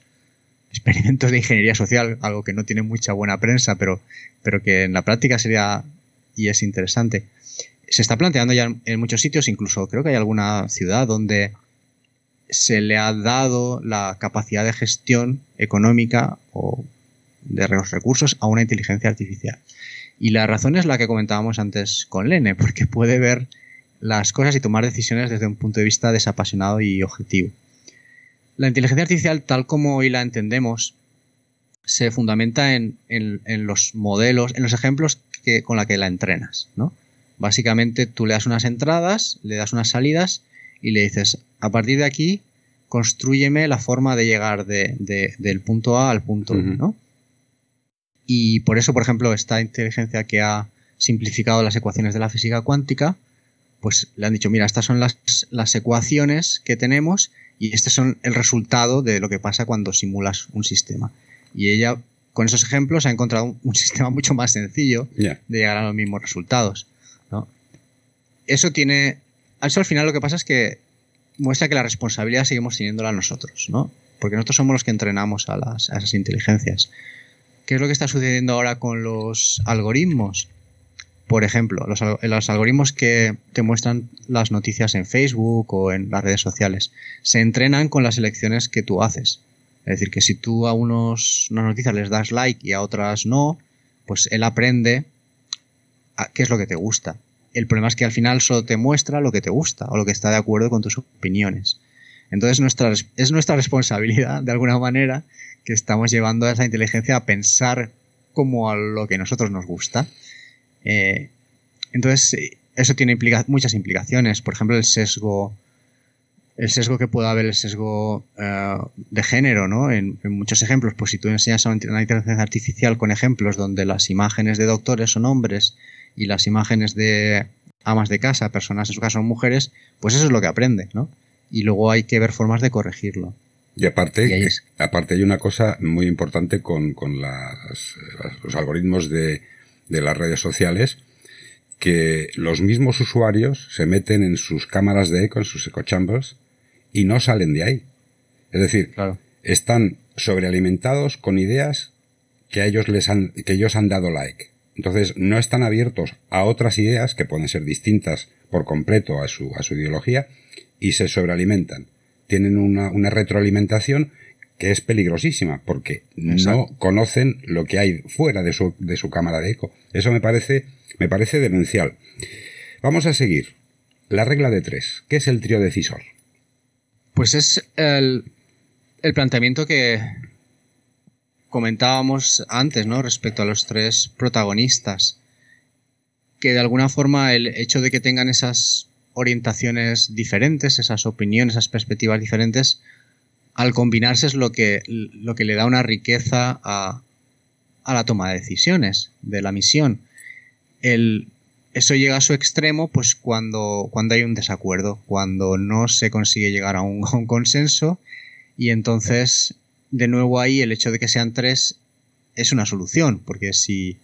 experimentos de ingeniería social, algo que no tiene mucha buena prensa, pero, pero que en la práctica sería y es interesante. Se está planteando ya en muchos sitios, incluso creo que hay alguna ciudad donde se le ha dado la capacidad de gestión económica o de los recursos a una inteligencia artificial. Y la razón es la que comentábamos antes con Lene, porque puede ver las cosas y tomar decisiones desde un punto de vista desapasionado y objetivo. La inteligencia artificial, tal como hoy la entendemos, se fundamenta en, los modelos, en los ejemplos que, con la que la entrenas, ¿no? Básicamente tú le das unas entradas, le das unas salidas y le dices, a partir de aquí, construyeme la forma de llegar del punto A al punto B, ¿no? Y por eso, por ejemplo, esta inteligencia que ha simplificado las ecuaciones de la física cuántica, pues le han dicho, mira, estas son las, las ecuaciones que tenemos y este son el resultado de lo que pasa cuando simulas un sistema. Y ella, con esos ejemplos, ha encontrado un, sistema mucho más sencillo de llegar a los mismos resultados. Eso tiene. Eso al final lo que pasa es que muestra que la responsabilidad seguimos teniéndola nosotros, ¿no? Porque nosotros somos los que entrenamos a, las, a esas inteligencias. ¿Qué es lo que está sucediendo ahora con los algoritmos? Por ejemplo, los, algoritmos que te muestran las noticias en Facebook o en las redes sociales se entrenan con las elecciones que tú haces. Es decir, que si tú a unos, unas noticias les das like y a otras no, pues él aprende a qué es lo que te gusta. El problema es que al final solo te muestra lo que te gusta o lo que está de acuerdo con tus opiniones. Entonces nuestra, es nuestra responsabilidad, de alguna manera, que estamos llevando a esa inteligencia a pensar como a lo que a nosotros nos gusta. Eh, entonces, eso tiene muchas implicaciones. Por ejemplo, el sesgo, el sesgo que puede haber, el sesgo eh, de género, ¿no? En, muchos ejemplos, pues si tú enseñas a una inteligencia artificial con ejemplos donde las imágenes de doctores son hombres y las imágenes de amas de casa, personas en su caso son mujeres, pues eso es lo que aprende, ¿no? Y luego hay que ver formas de corregirlo. Y aparte, aparte hay una cosa muy importante con, con las, los algoritmos de, de las redes sociales, que los mismos usuarios se meten en sus cámaras de eco, en sus echo chambers, y no salen de ahí. Es decir, están sobrealimentados con ideas que a ellos les han, que ellos han dado like. Entonces, no están abiertos a otras ideas que pueden ser distintas por completo a su, a su ideología y se sobrealimentan. Tienen una, una retroalimentación que es peligrosísima porque no conocen lo que hay fuera de su, de su cámara de eco. Eso me parece, me parece demencial. Vamos a seguir. La regla de tres. ¿Qué es el trío decisor? Pues es el, el planteamiento que comentábamos antes, ¿no? Respecto a los tres protagonistas. Que de alguna forma el hecho de que tengan esas orientaciones diferentes, esas opiniones, esas perspectivas diferentes, al combinarse es lo que, lo que le da una riqueza a, a la toma de decisiones de la misión. El, eso llega a su extremo pues cuando, cuando hay un desacuerdo, cuando no se consigue llegar a un, consenso y entonces de nuevo ahí el hecho de que sean tres es una solución, porque si,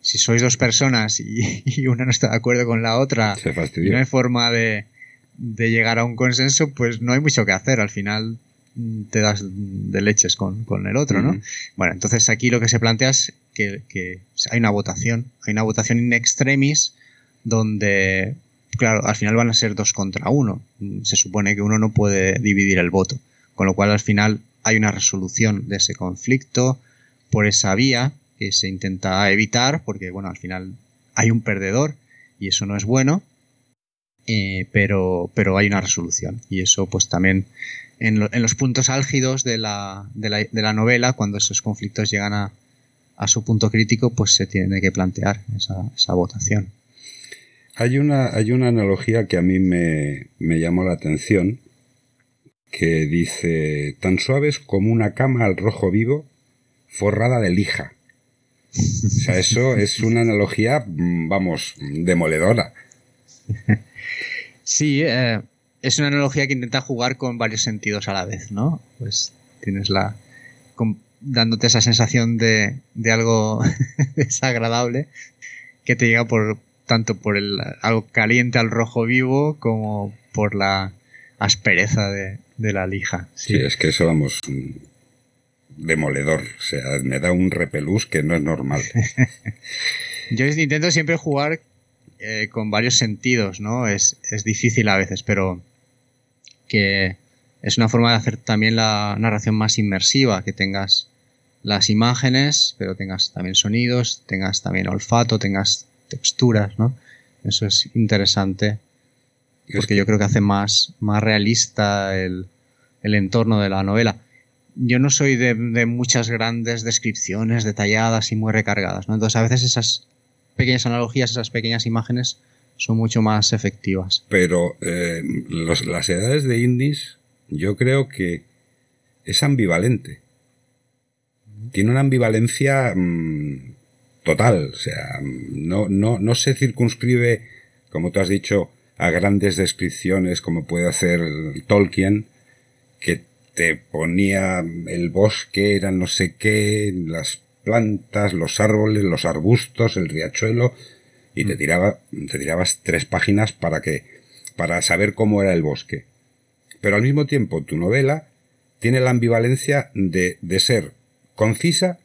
si sois dos personas y, una no está de acuerdo con la otra y no hay forma de, de llegar a un consenso, pues no hay mucho que hacer. Al final te das de leches con, el otro, ¿no? Bueno, entonces aquí lo que se plantea es que, hay una votación, hay una votación in extremis donde, claro, al final van a ser dos contra uno. Se supone que uno no puede dividir el voto, con lo cual al final hay una resolución de ese conflicto por esa vía que se intenta evitar, porque bueno, al final hay un perdedor y eso no es bueno, eh, pero, pero hay una resolución y eso pues también en, los puntos álgidos de la, de, la, de la, novela, cuando esos conflictos llegan a, a, su punto crítico, pues se tiene que plantear esa, esa votación. Hay una, hay una analogía que a mí me, me llamó la atención, que dice, tan suaves como una cama al rojo vivo, forrada de lija. O sea, eso es una analogía, vamos, demoledora. Sí, eh, es una analogía que intenta jugar con varios sentidos a la vez, ¿no? Pues tienes la. dándote esa sensación de, de algo desagradable que te llega por tanto por el algo caliente al rojo vivo como por la aspereza de, de la lija. Sí. es que eso vamos demoledor, o sea, me da un repelús que no es normal. Yo intento siempre jugar eh, con varios sentidos, ¿no? Es, es difícil a veces, pero que es una forma de hacer también la narración más inmersiva, que tengas las imágenes, pero tengas también sonidos, tengas también olfato, tengas texturas, ¿no? Eso es interesante, porque yo creo que hace más, más realista el, el entorno de la novela. Yo no soy de, de, muchas grandes descripciones detalladas y muy recargadas, ¿no? Entonces a veces esas pequeñas analogías, esas pequeñas imágenes son mucho más efectivas. Pero eh, las edades de indies, yo creo que es ambivalente. Tiene una ambivalencia mm, total. O sea, no, no, no se circunscribe, como tú has dicho, a grandes descripciones como puede hacer Tolkien, que te ponía el bosque, era no sé qué, las plantas, los árboles, los arbustos, el riachuelo, y te, mm. tiraba, te tirabas tres páginas para que, para saber cómo era el bosque. Pero al mismo tiempo, tu novela tiene la ambivalencia de, de ser concisa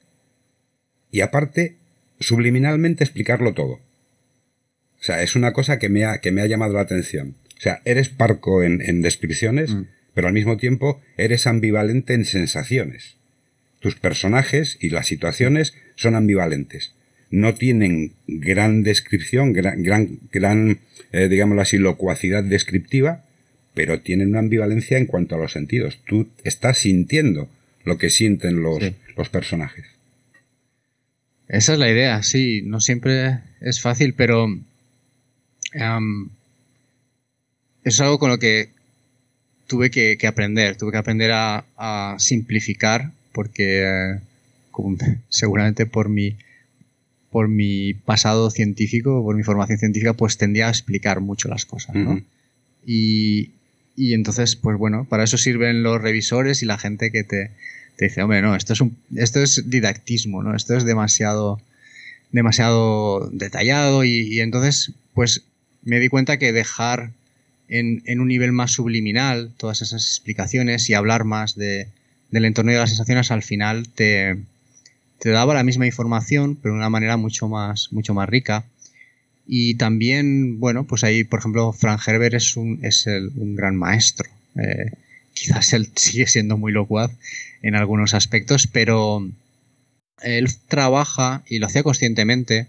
y aparte subliminalmente explicarlo todo. O sea, es una cosa que me ha, que me ha llamado la atención. O sea, eres parco en, en descripciones, Mm. pero al mismo tiempo eres ambivalente en sensaciones. Tus personajes y las situaciones son ambivalentes. No tienen gran descripción, gran, gran, gran eh, digámoslo así, locuacidad descriptiva, pero tienen una ambivalencia en cuanto a los sentidos. Tú estás sintiendo lo que sienten los, Sí. los personajes. Esa es la idea, sí. No siempre es fácil, pero es algo con lo que tuve que, que aprender. Tuve que aprender a, a simplificar porque eh, como- seguramente por mi por mi pasado científico, por mi formación científica, pues tendía a explicar mucho las cosas, ¿no? Y, y entonces, pues bueno, para eso sirven los revisores y la gente que te, te dice, hombre, no, esto es un, esto es didactismo, ¿no? Esto es demasiado, demasiado detallado y, y entonces, pues me di cuenta que dejar en, en un nivel más subliminal todas esas explicaciones y hablar más de, del entorno y de las sensaciones al final te, te daba la misma información, pero de una manera mucho más, mucho más rica. Y también, bueno, pues ahí, por ejemplo, Frank Herbert es un, es el- un gran maestro. Eh, quizás él sigue siendo muy locuaz en algunos aspectos, pero él trabaja y lo hacía conscientemente.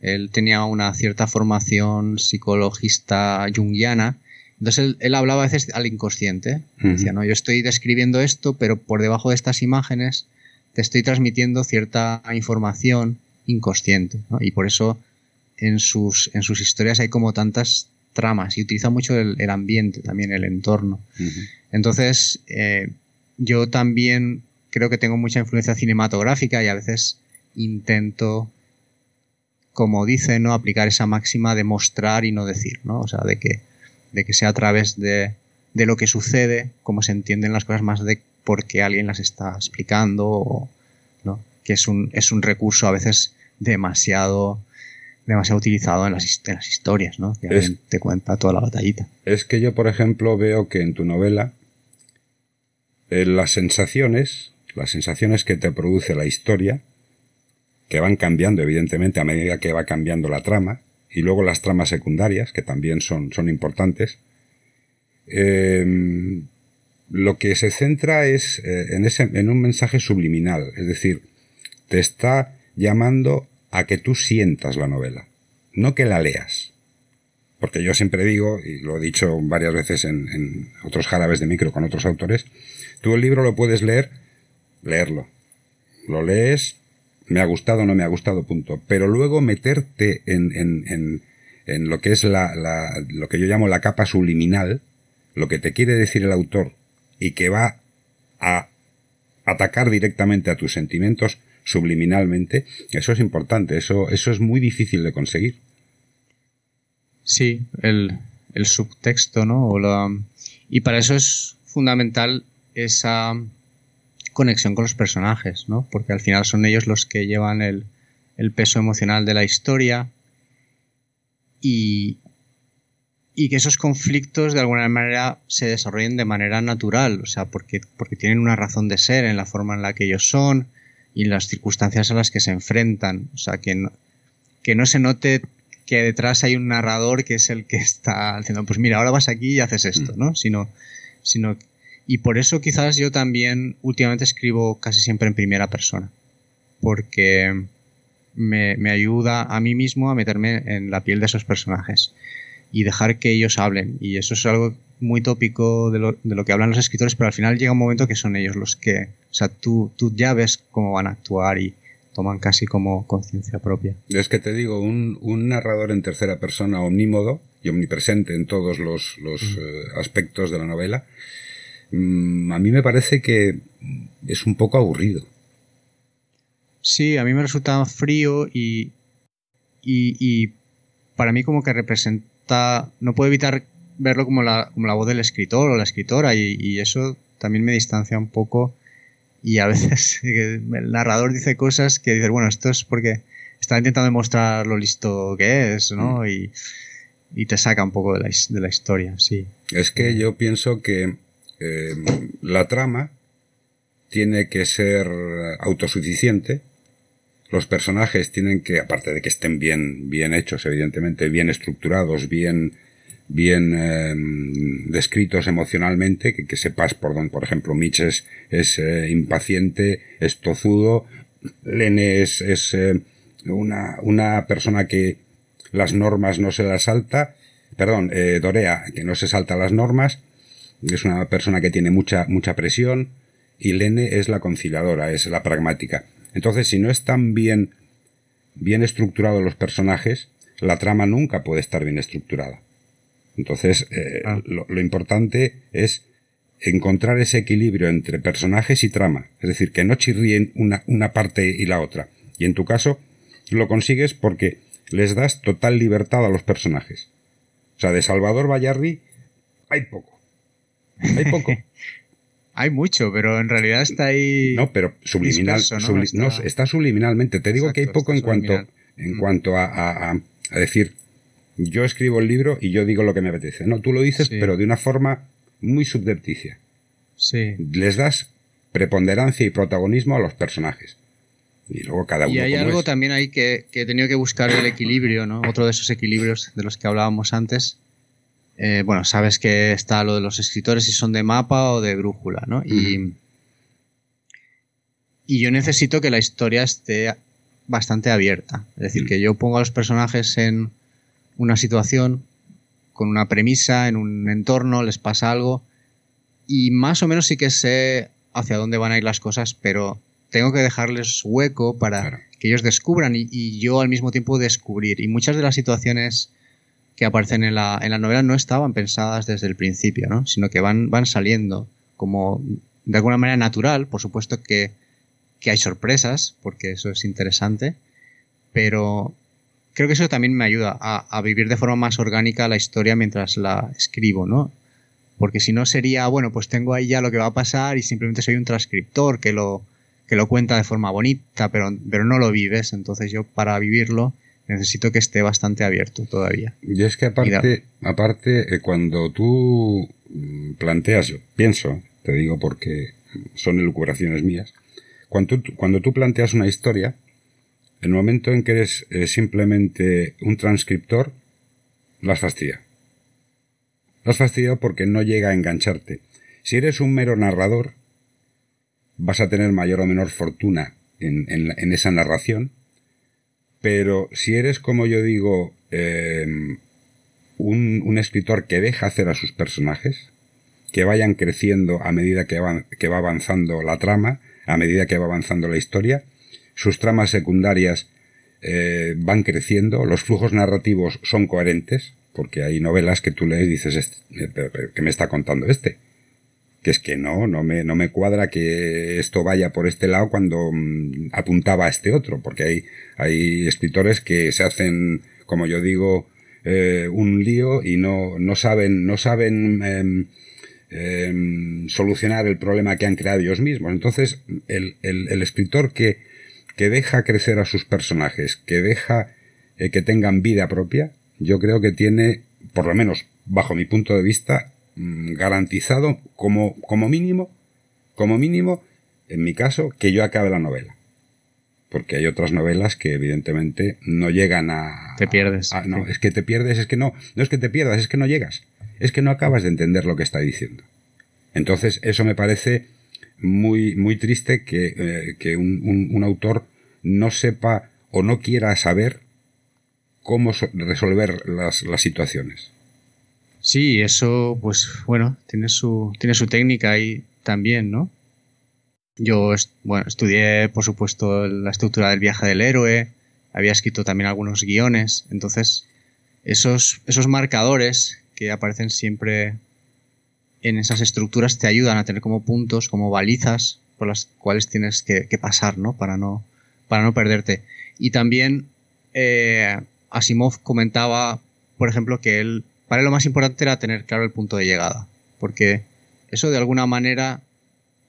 Él tenía una cierta formación psicologista junguiana. Entonces él, él hablaba a veces al inconsciente. Ujú. Decía, no, yo estoy describiendo esto, pero por debajo de estas imágenes te estoy transmitiendo cierta información inconsciente. ¿no? Y por eso en sus, en sus historias hay como tantas tramas y utiliza mucho el, el ambiente, también el entorno. Entonces, eh, yo también creo que tengo mucha influencia cinematográfica y a veces intento, como dice, ¿no? aplicar esa máxima de mostrar y no decir, ¿no? O sea, de que, de que sea a través de, de lo que sucede, como se entienden las cosas más de por qué alguien las está explicando, o, ¿no? Que es un, es un recurso a veces demasiado demasiado utilizado en las, his- en las historias, ¿no? Que Es- te cuenta toda la batallita. Es que yo, por ejemplo, veo que en tu novela eh, las sensaciones, las sensaciones que te produce la historia, que van cambiando evidentemente a medida que va cambiando la trama, y luego las tramas secundarias, que también son, son importantes, eh, lo que se centra es eh, en, ese, en un mensaje subliminal, es decir, te está llamando a que tú sientas la novela, no que la leas. Porque yo siempre digo, y lo he dicho varias veces en, en otros jarabes de micro con otros autores, tú el libro lo puedes leer, leerlo. Lo lees, me ha gustado, no me ha gustado, punto. Pero luego meterte en, en, en, en lo que es la, la, lo que yo llamo la capa subliminal, lo que te quiere decir el autor y que va a atacar directamente a tus sentimientos subliminalmente, eso es importante, eso, eso es muy difícil de conseguir. Sí, el, el subtexto, ¿no? O la- y para eso es fundamental esa conexión con los personajes, ¿no? Porque al final son ellos los que llevan el, el peso emocional de la historia y, y que esos conflictos de alguna manera se desarrollen de manera natural, o sea, porque, porque tienen una razón de ser en la forma en la que ellos son y en las circunstancias a las que se enfrentan, o sea, que no, que no se note que detrás hay un narrador que es el que está diciendo, pues mira, ahora vas aquí y haces esto, ¿no? Sino, sino, y por eso quizás yo también últimamente escribo casi siempre en primera persona, porque me, me ayuda a mí mismo a meterme en la piel de esos personajes y dejar que ellos hablen. Y eso es algo muy tópico de lo, de lo que hablan los escritores, pero al final llega un momento que son ellos los que, o sea, tú, tú ya ves cómo van a actuar y toman casi como conciencia propia. Es que te digo, un, un narrador en tercera persona omnímodo y omnipresente en todos los, los eh, aspectos de la novela, mm, a mí me parece que es un poco aburrido. Sí, a mí me resulta frío y, y, y para mí como que representa, no puedo evitar verlo como la, como la voz del escritor o la escritora y, y eso también me distancia un poco y a veces el narrador dice cosas que dices, bueno, esto es porque está intentando demostrar lo listo que es, ¿no? Y, y te saca un poco de la, de la historia, sí. Es que yo pienso que eh, la trama tiene que ser autosuficiente, los personajes tienen que, aparte de que estén bien, bien hechos, evidentemente, bien estructurados, bien, bien em, descritos emocionalmente, que, sepas por dónde, por ejemplo, Mitch es, es eh, impaciente, es tozudo, Lene es, es eh, una, una persona que las normas no se las salta, perdón, eh, Dorea, que no se salta las normas, es una persona que tiene mucha, mucha presión, y Lene es la conciliadora, es la pragmática. Entonces, si no están bien, bien estructurados los personajes, la trama nunca puede estar bien estructurada. Entonces, eh, ah. lo, importante es encontrar ese equilibrio entre personajes y trama. Es decir, que no chirríen una, una parte y la otra. Y en tu caso, lo consigues porque les das total libertad a los personajes. O sea, de Salvador Vallarri hay poco. Hay poco. Hay mucho, pero en realidad está ahí. No, pero subliminal. ¿no? está... subliminalmente. Te digo que hay poco en cuanto, en mm. cuanto a, a, decir, yo escribo el libro y yo digo lo que me apetece. No, tú lo dices, pero de una forma muy subdepticia. Sí. Les das preponderancia y protagonismo a los personajes. Y luego cada uno. Y hay algo también ahí que, que he tenido que buscar el equilibrio, ¿no? Otro de esos equilibrios de los que hablábamos antes eh, bueno, sabes que está lo de los escritores si son de mapa o de brújula, ¿no? Y, y yo necesito que la historia esté bastante abierta. Es decir, que yo pongo a los personajes en una situación, con una premisa, en un entorno, les pasa algo, y más o menos sí que sé hacia dónde van a ir las cosas, pero tengo que dejarles hueco para que ellos descubran y, y, yo al mismo tiempo descubrir. Y muchas de las situaciones que aparecen en la, en la novela no estaban pensadas desde el principio, ¿no? sino que van, van saliendo como de alguna manera natural, por supuesto que, que hay sorpresas, porque eso es interesante, pero creo que eso también me ayuda a, vivir de forma más orgánica la historia mientras la escribo, ¿no? Porque si no sería, bueno, pues tengo ahí ya lo que va a pasar y simplemente soy un transcriptor que lo, que lo cuenta de forma bonita, pero, pero no lo vives. Entonces yo para vivirlo necesito que esté bastante abierto todavía. Y es que aparte, aparte eh, cuando tú mm, planteas, yo pienso, te digo porque son elucubraciones mías, cuando tú, cuando tú planteas una historia, el momento en que eres eh, simplemente un transcriptor, las fastidia. Las fastidia porque no llega a engancharte. Si eres un mero narrador, vas a tener mayor o menor fortuna en, en esa narración, pero si eres, como yo digo, eh, un, escritor que deja hacer a sus personajes, que vayan creciendo a medida que va, avanzando la trama, a medida que va avanzando la historia, sus tramas secundarias eh, van creciendo, los flujos narrativos son coherentes, porque hay novelas que tú lees y dices, eh, ¿qué me está contando este? Que es que no, no me, no me cuadra que esto vaya por este lado cuando mm, apuntaba a este otro, porque hay, hay escritores que se hacen, como yo digo, eh, un lío y no, no saben, no saben em, em, solucionar el problema que han creado ellos mismos. Entonces, el, el, el escritor que, que deja crecer a sus personajes, que deja eh, que tengan vida propia, yo creo que tiene, por lo menos bajo mi punto de vista, garantizado como, como mínimo, como mínimo, en mi caso, que yo acabe la novela. Porque hay otras novelas que evidentemente no llegan a... Te pierdes. no, es que te pierdes, es que no, no es que te pierdas, es que no llegas. Es que no acabas de entender lo que está diciendo. Entonces, eso me parece muy, muy triste que, eh, que un, un, autor no sepa o no quiera saber cómo resolver las, las situaciones. Sí, eso, pues bueno, tiene su, tiene su técnica ahí también, ¿no? Yo, bueno, estudié, por supuesto, la estructura del viaje del héroe, había escrito también algunos guiones, entonces esos, esos marcadores que aparecen siempre en esas estructuras te ayudan a tener como puntos, como balizas por las cuales tienes que, pasar, ¿no? Para no, para no perderte. Y también eh, Asimov comentaba, por ejemplo, que él para él lo más importante era tener claro el punto de llegada, porque eso de alguna manera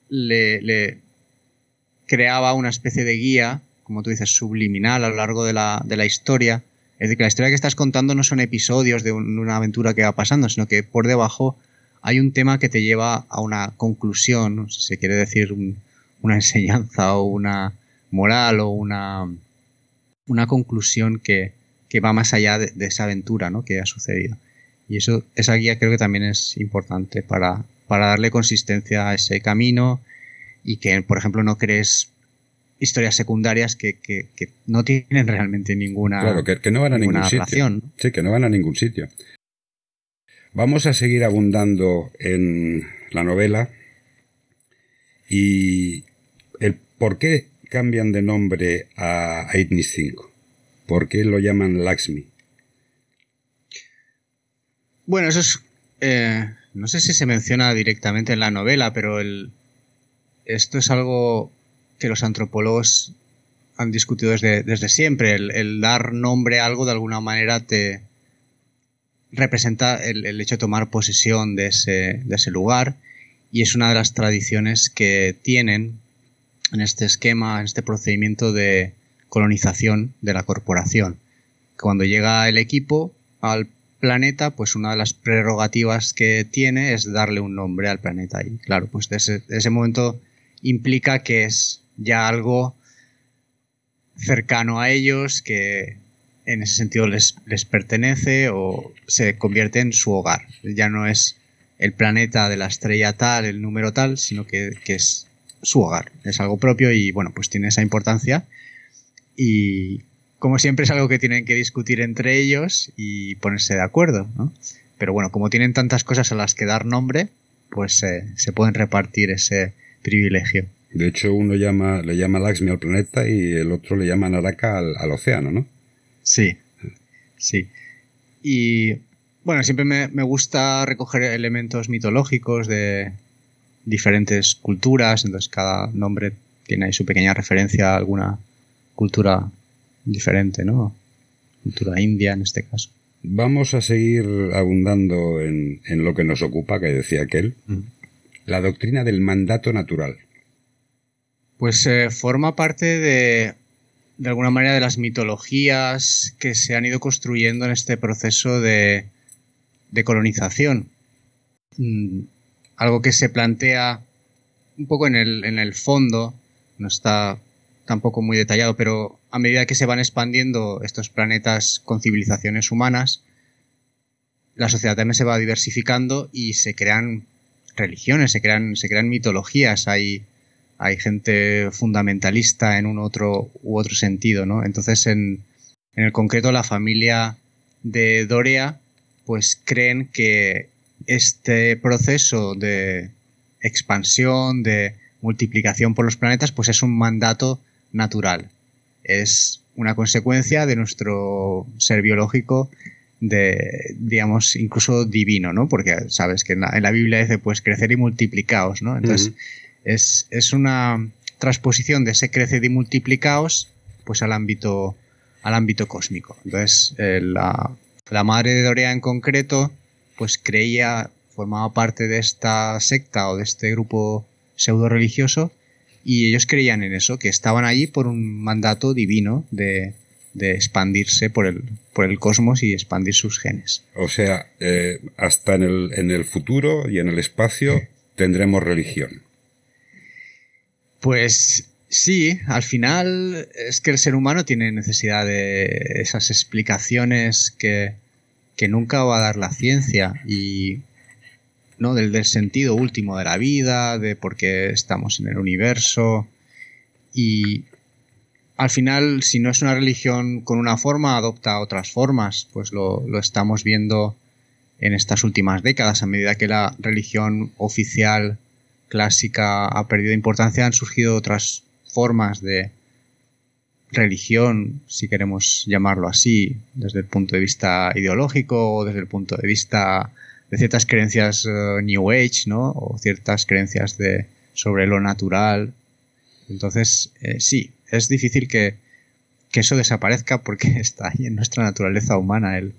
le, creaba una especie de guía, como tú dices, subliminal a lo largo de la, de la historia. Es decir, que la historia que estás contando no son episodios de una aventura que va pasando, sino que por debajo hay un tema que te lleva a una conclusión, si se quiere decir una enseñanza o una moral o una una conclusión que, va más allá de, esa aventura ¿no? que ha sucedido. Y eso, esa guía creo que también es importante para, para darle consistencia a ese camino y que, por ejemplo, no crees historias secundarias que, no tienen realmente ninguna, claro, que, no van a ningún sitio. Sí, que no van a ningún sitio. Vamos a seguir abundando en la novela y el por qué cambian de nombre a Aitnis 5. ¿Por qué lo llaman Laxmi? Bueno, eso es. Eh, no sé si se menciona directamente en la novela, pero el, esto es algo que los antropólogos han discutido desde, desde siempre. El, dar nombre a algo de alguna manera te representa el, hecho de tomar posesión de ese, de ese lugar y es una de las tradiciones que tienen en este esquema, en este procedimiento de colonización de la corporación. Cuando llega el equipo al planeta, pues una de las prerrogativas que tiene es darle un nombre al planeta. Y claro, pues desde ese momento implica que es ya algo cercano a ellos, que en ese sentido les, les pertenece o se convierte en su hogar. Ya no es el planeta de la estrella tal, el número tal, sino que, es su hogar. Es algo propio y bueno, pues tiene esa importancia. Y como siempre es algo que tienen que discutir entre ellos y ponerse de acuerdo, Pero bueno, como tienen tantas cosas a las que dar nombre, pues eh, se pueden repartir ese privilegio. De hecho, uno llama, le llama Laxmi al planeta y el otro le llama Naraka al, océano, ¿no? Sí, sí. Y bueno, siempre me, gusta recoger elementos mitológicos de diferentes culturas, entonces cada nombre tiene ahí su pequeña referencia a alguna cultura diferente, ¿no? Cultura india en este caso. Vamos a seguir abundando en, lo que nos ocupa, que decía aquel, la doctrina del mandato natural. Pues eh, forma parte de, de alguna manera, de las mitologías que se han ido construyendo en este proceso de, de colonización. Mm, algo que se plantea un poco en el, en el fondo, no está tampoco muy detallado, pero a medida que se van expandiendo estos planetas con civilizaciones humanas, la sociedad también se va diversificando y se crean religiones, se crean, se crean mitologías, hay, hay gente fundamentalista en un otro u otro sentido, ¿no? Entonces, en, en el concreto, la familia de Dorea, pues creen que este proceso de expansión, de multiplicación por los planetas, pues es un mandato natural. Es una consecuencia de nuestro ser biológico de, digamos, incluso divino, ¿no? Porque sabes que en la, Biblia dice, pues, crecer y multiplicaos, ¿no? Entonces, es, una transposición de ese crecer y multiplicaos, pues, al ámbito, al ámbito cósmico. Entonces, eh, la, la madre de Dorea en concreto, pues, creía, formaba parte de esta secta o de este grupo pseudo religioso, y ellos creían en eso, que estaban allí por un mandato divino de, de expandirse por el, por el cosmos y expandir sus genes. O sea, eh, hasta en el, en el futuro y en el espacio tendremos religión. Pues sí, al final es que el ser humano tiene necesidad de esas explicaciones que, que nunca va a dar la ciencia y ¿no? Del, del, sentido último de la vida, de por qué estamos en el universo. Y al final, si no es una religión con una forma, adopta otras formas. Pues lo, estamos viendo en estas últimas décadas. A medida que la religión oficial clásica ha perdido importancia, han surgido otras formas de religión, si queremos llamarlo así, desde el punto de vista ideológico o desde el punto de vista de ciertas creencias eh, New Age, ¿no? O ciertas creencias de, sobre lo natural. Entonces, eh, sí, es difícil que, eso desaparezca porque está ahí en nuestra naturaleza humana el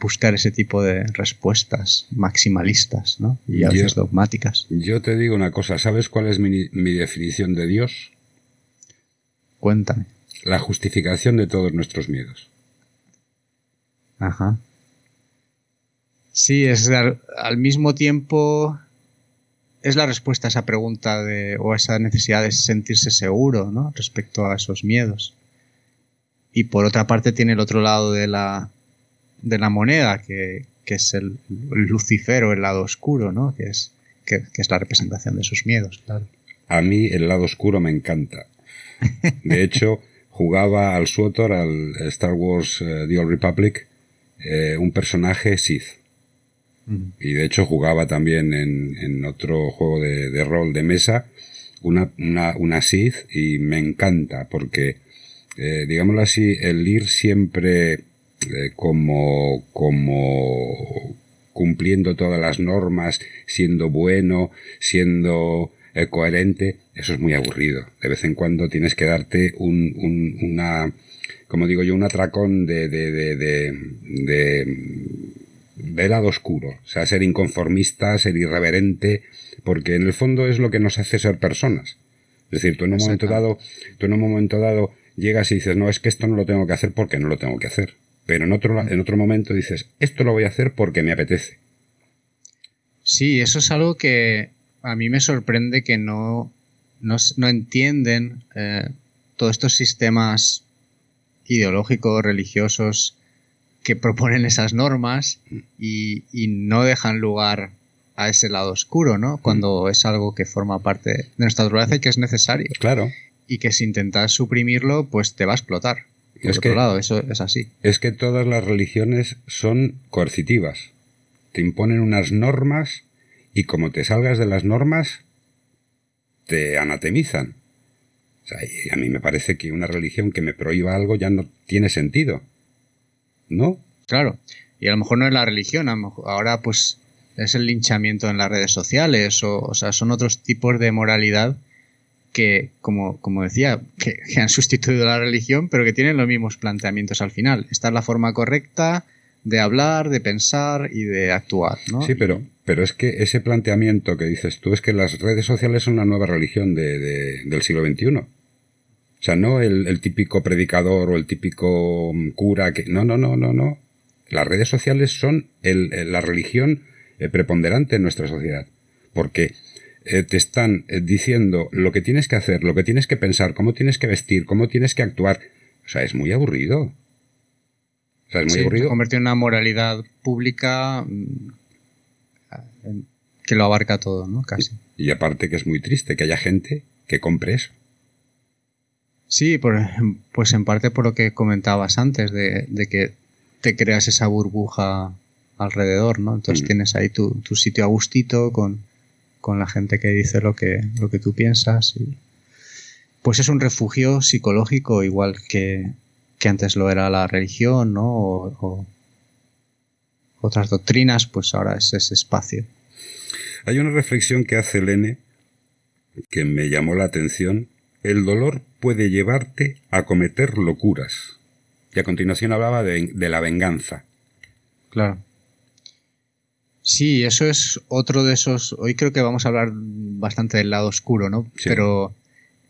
buscar ese tipo de respuestas maximalistas ¿no? y a veces dogmáticas. Yo te digo una cosa, ¿sabes cuál es mi, mi definición de Dios? Cuéntame. La justificación de todos nuestros miedos. Ajá. Sí, es al, al mismo tiempo es la respuesta a esa pregunta de, o a esa necesidad de sentirse seguro ¿no? respecto a esos miedos. y por otra parte tiene el otro lado de la, de la moneda, que, es el, Lucifero, el lado oscuro, ¿no? Que es, que, es la representación de sus miedos, claro. A mí el lado oscuro me encanta. De hecho, jugaba al Suotor, al Star Wars eh, The Old Republic, eh, un personaje Sith. Y de hecho jugaba también en, otro juego de, rol de mesa una, una, una Sith y me encanta porque, eh, digámoslo así, el ir siempre como, como cumpliendo todas las normas, siendo bueno, siendo eh, coherente, eso es muy aburrido. De vez en cuando tienes que darte un, un una, como digo yo, un atracón de, de, de, de, de lado oscuro. O sea, ser inconformista, ser irreverente, porque en el fondo es lo que nos hace ser personas. Es decir, tú en un momento dado, tú en un momento dado llegas y dices, no, es que esto no lo tengo que hacer porque no lo tengo que hacer. Pero en otro, en otro momento dices, esto lo voy a hacer porque me apetece. Sí, eso es algo que a mí me sorprende que no, no, entienden eh, todos estos sistemas ideológicos, religiosos, que proponen esas normas y, no dejan lugar a ese lado oscuro, ¿no? Cuando es algo que forma parte de nuestra naturaleza y que es necesario. Claro. Y que si intentas suprimirlo, pues te va a explotar es que, lado, eso es así. Es que todas las religiones son coercitivas. Te imponen unas normas y como te salgas de las normas, te anatemizan. O sea, y a mí me parece que una religión que me prohíba algo ya no tiene sentido. ¿No? Claro. Y a lo mejor no es la religión, ahora pues es el linchamiento en las redes sociales, o, o sea, son otros tipos de moralidad que, como, como decía, que, han sustituido la religión, pero que tienen los mismos planteamientos al final. Esta es la forma correcta de hablar, de pensar y de actuar, ¿no? Sí, pero, pero es que ese planteamiento que dices tú es que las redes sociales son una nueva religión de, del siglo XXI. O sea, no el, típico predicador o el típico cura que... No, no, no, no, no. Las redes sociales son la religión eh, preponderante en nuestra sociedad. Porque eh, te están eh, diciendo lo que tienes que hacer, lo que tienes que pensar, cómo tienes que vestir, cómo tienes que actuar. O sea, es muy aburrido. O sea, es muy aburrido. Se en una moralidad pública mm, que lo abarca todo, ¿no? Casi. Y aparte que es muy triste que haya gente que compre eso. Sí, pues en parte por lo que comentabas antes, de, que te creas esa burbuja alrededor, ¿no? Entonces mm. tienes ahí tu, tu sitio a gustito con, con la gente que dice lo que, lo que tú piensas. Y, pues es un refugio psicológico igual que, antes lo era la religión, ¿no? O, otras doctrinas, pues ahora es ese espacio. Hay una reflexión que hace Lene que me llamó la atención. El dolor puede llevarte a cometer locuras. Y a continuación hablaba de, de la venganza. Claro. Sí, eso es otro de esos. Hoy creo que vamos a hablar bastante del lado oscuro, ¿no? Pero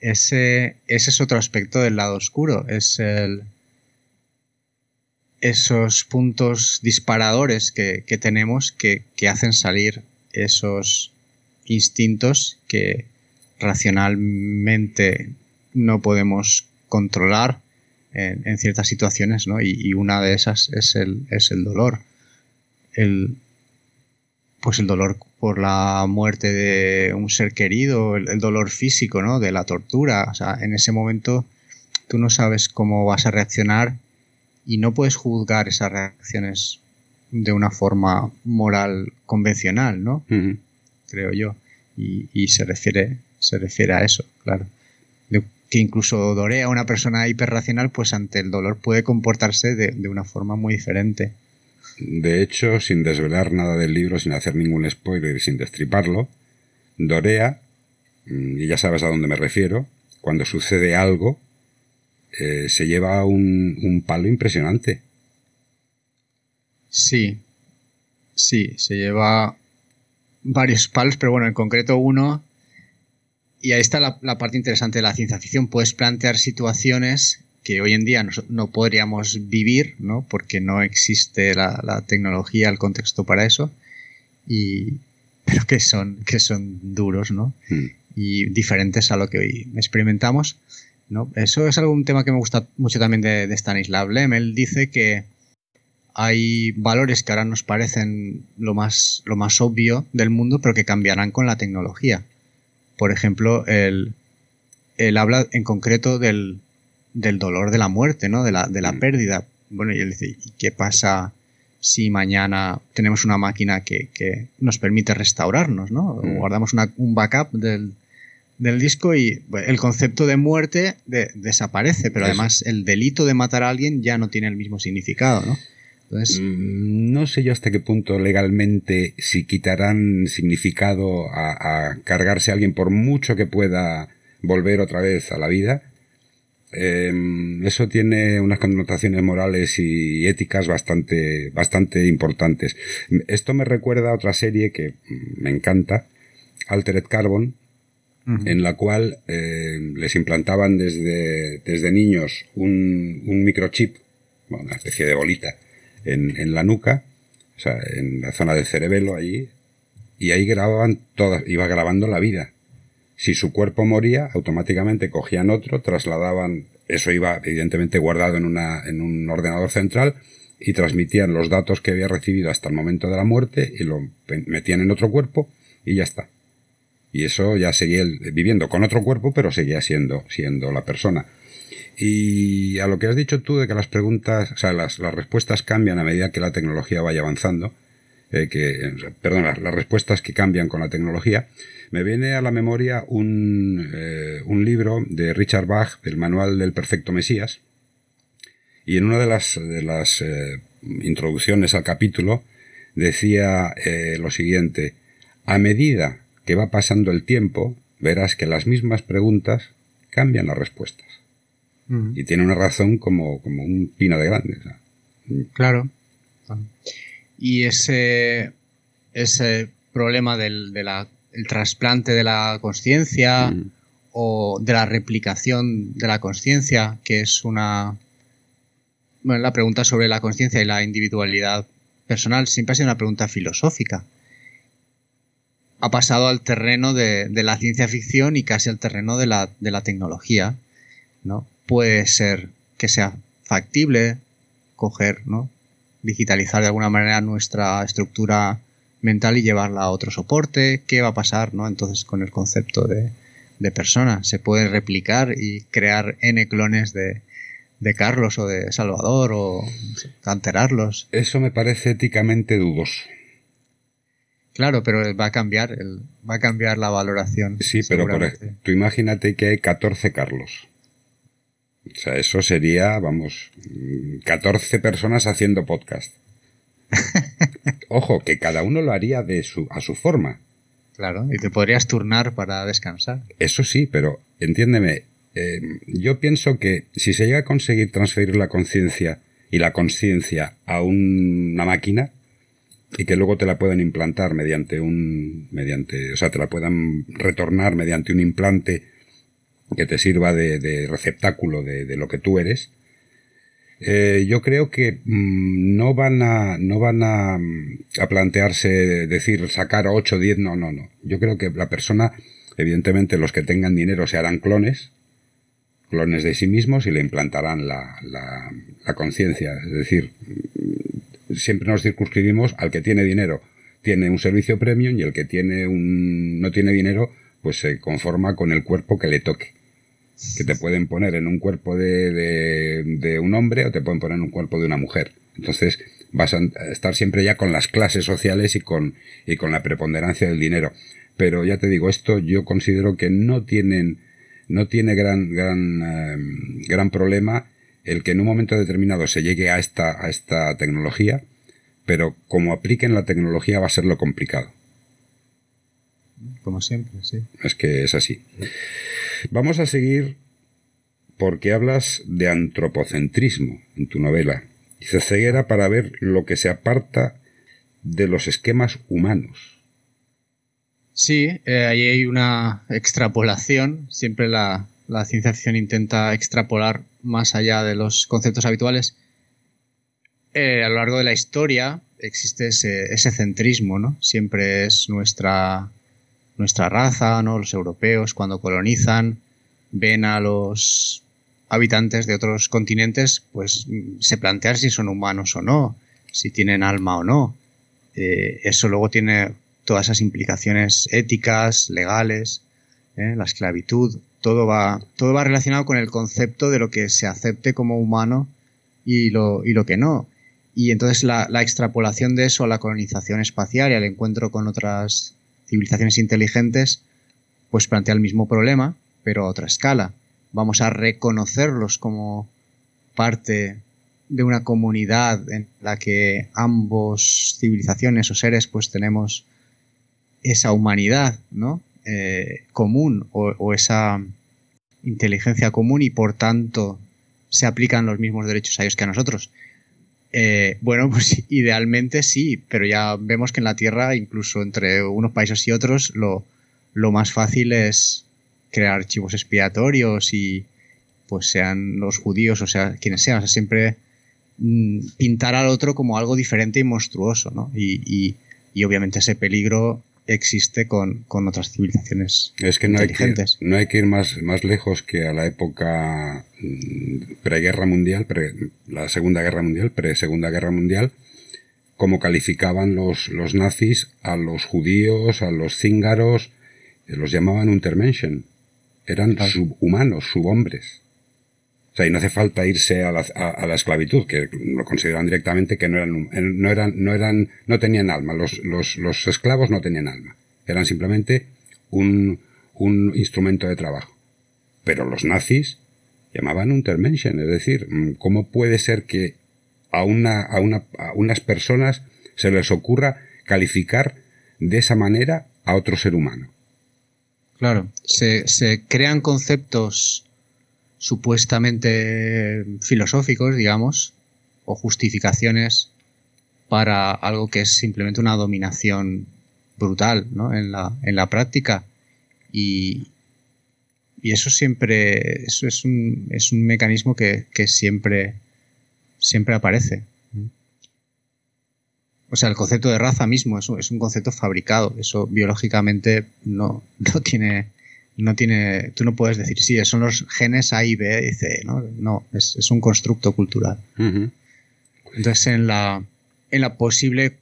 ese, ese es otro aspecto del lado oscuro. Es el. Esos puntos disparadores que, tenemos que, hacen salir esos instintos que racionalmente no podemos controlar en, ciertas situaciones, ¿no? Y, y, una de esas es el, es el dolor. El, pues el dolor por la muerte de un ser querido, el, dolor físico, ¿no? De la tortura. O sea, en ese momento tú no sabes cómo vas a reaccionar y no puedes juzgar esas reacciones de una forma moral convencional, ¿no? Creo yo. Y, se refiere, se refiere a eso, claro. que incluso Dorea, una persona hiperracional, pues ante el dolor puede comportarse de, de una forma muy diferente. De hecho, sin desvelar nada del libro, sin hacer ningún spoiler y sin destriparlo, Dorea, mm, y ya sabes a dónde me refiero, cuando sucede algo, eh, se lleva un, un palo impresionante. Sí, sí, se lleva varios palos, pero bueno, en concreto uno. Y ahí está la, la, parte interesante de la ciencia ficción. Puedes plantear situaciones que hoy en día no, podríamos vivir, ¿no? Porque no existe la, tecnología, el contexto para eso. Y, pero que son, que son duros, ¿no? Hmm. Y diferentes a lo que hoy experimentamos. ¿no? Eso es algún tema que me gusta mucho también de, de Stanislav Lem. Él dice que hay valores que ahora nos parecen lo más, lo más obvio del mundo, pero que cambiarán con la tecnología. Por ejemplo, él, habla en concreto del, del, dolor de la muerte, ¿no? De la, de la mm. pérdida. Bueno, y él dice, ¿y qué pasa si mañana tenemos una máquina que, que nos permite restaurarnos, ¿no? Mm. Guardamos un backup del, del disco y el concepto de muerte desaparece, pero además el delito de matar a alguien ya no tiene el mismo significado, ¿no? Mm, no sé yo hasta qué punto legalmente si quitarán significado a, cargarse a alguien por mucho que pueda volver otra vez a la vida. Em, eso tiene unas connotaciones morales y éticas bastante, bastante importantes. Esto me recuerda a otra serie que me encanta, Altered Carbon, en la cual eh, les implantaban desde, desde niños un, un microchip, una especie de bolita, en, la nuca, o sea, en la zona del cerebelo allí, y ahí grababan todas, iba grabando la vida. Si su cuerpo moría, automáticamente cogían otro, trasladaban, eso iba evidentemente guardado en, una, en un ordenador central, y transmitían los datos que había recibido hasta el momento de la muerte y lo metían en otro cuerpo y ya está. Y eso ya seguía viviendo con otro cuerpo, pero seguía siendo, siendo la persona. Y a lo que has dicho tú de que las preguntas, o sea, las, las respuestas cambian a medida que la tecnología vaya avanzando, eh, que, perdón, las, respuestas que cambian con la tecnología, me viene a la memoria un, eh, un libro de Richard Bach, el Manual del Perfecto Mesías, y en una de las, de las eh, introducciones al capítulo decía lo siguiente, a medida que va pasando el tiempo, verás que las mismas preguntas cambian las respuestas. Y tiene una razón como, como un pino de grande. Claro. Y ese, ese problema del de la, el trasplante de la conciencia o de la replicación de la conciencia, que es una... Bueno, la pregunta sobre la conciencia y la individualidad personal siempre ha sido una pregunta filosófica. Ha pasado al terreno de, de la ciencia ficción y casi al terreno de la, de la tecnología, ¿no? Puede ser que sea factible coger, ¿no? digitalizar de alguna manera nuestra estructura mental y llevarla a otro soporte. ¿Qué va a pasar, no? Entonces con el concepto de, de persona se puede replicar y crear n clones de, de Carlos o de Salvador o alterarlos. Eso me parece éticamente dudoso. Claro, pero va a cambiar, el, va a cambiar la valoración. Sí, pero por, tú imagínate que hay 14 Carlos. O sea, eso sería, vamos, 14 personas haciendo podcast. Ojo, que cada uno lo haría de su, a su forma. Claro, y te podrías turnar para descansar. Eso sí, pero entiéndeme, eh, yo pienso que si se llega a conseguir transferir la conciencia y la conciencia a una máquina y que luego te la puedan implantar mediante un, mediante, o sea, te la puedan retornar mediante un implante que te sirva de, receptáculo de, lo que tú eres, eh, yo creo que mm, no van a no van a, a, plantearse decir sacar 8 o 10, no, no, no. Yo creo que la persona, evidentemente los que tengan dinero se harán clones, clones de sí mismos y le implantarán la, la, la conciencia. Es decir, mm, siempre nos circunscribimos al que tiene dinero tiene un servicio premium y el que tiene un no tiene dinero pues se conforma con el cuerpo que le toque que te pueden poner en un cuerpo de, de, un hombre o te pueden poner en un cuerpo de una mujer. Entonces vas a estar siempre ya con las clases sociales y con, y con la preponderancia del dinero. Pero ya te digo, esto yo considero que no tienen, no tiene gran, gran, em, gran problema el que en un momento determinado se llegue a esta, a esta tecnología, pero como apliquen la tecnología va a ser lo complicado. Como siempre, sí. Es que es así. Vamos a seguir porque hablas de antropocentrismo en tu novela. Dice ceguera para ver lo que se aparta de los esquemas humanos. Sí, eh, ahí hay una extrapolación. Siempre la, ciencia ficción intenta extrapolar más allá de los conceptos habituales. Eh, a lo largo de la historia existe ese, ese centrismo, ¿no? Siempre es nuestra nuestra raza, ¿no? Los europeos cuando colonizan, ven a los habitantes de otros continentes, pues se plantean si son humanos o no, si tienen alma o no. Eh, eso luego tiene todas esas implicaciones éticas, legales, ¿eh? la esclavitud, todo va, todo va relacionado con el concepto de lo que se acepte como humano y lo, y lo que no. Y entonces la extrapolación de eso a la colonización espacial y al encuentro con otras civilizaciones inteligentes, pues plantea el mismo problema, pero a otra escala. Vamos a reconocerlos como parte de una comunidad en la que ambos civilizaciones o seres pues tenemos esa humanidad, ¿no? Eh, común o, esa inteligencia común y por tanto se aplican los mismos derechos a ellos que a nosotros. Eh, bueno, pues idealmente sí, pero ya vemos que en la Tierra, incluso entre unos países y otros, lo, lo más fácil es crear archivos expiatorios y pues sean los judíos, o sea, quienes sean, o sea, siempre mm, pintar al otro como algo diferente y monstruoso, ¿no? y, y obviamente ese peligro existe con, otras civilizaciones es que no inteligentes. Hay que, no hay que ir más, más lejos que a la época mm, preguerra mundial, pre, la Segunda Guerra Mundial, pre-Segunda Guerra Mundial, cómo calificaban los, los nazis a los judíos, a los cíngaros, eh, los llamaban Untermenschen. Eran subhumanos, subhombres. Sea, y no hace falta irse a la, a, la, esclavitud, que lo consideraban directamente que no eran, no eran, no eran, no tenían alma. Los, los, los esclavos no tenían alma. Eran simplemente un, un instrumento de trabajo. Pero los nazis llamaban Untermenschen, es decir, mm, ¿cómo puede ser que a una, a una, a unas personas se les ocurra calificar de esa manera a otro ser humano? Claro, se, se crean conceptos supuestamente filosóficos, digamos, o justificaciones para algo que es simplemente una dominación brutal ¿no? en, la, en la práctica. Y, y eso siempre, eso es un, es un mecanismo que, que siempre, siempre aparece. O sea, el concepto de raza mismo es un, concepto fabricado. Eso biológicamente no, no tiene no tiene, tú no puedes decir, sí, son los genes A y B y C, ¿no? No, es, un constructo cultural. Entonces, en la, en la posible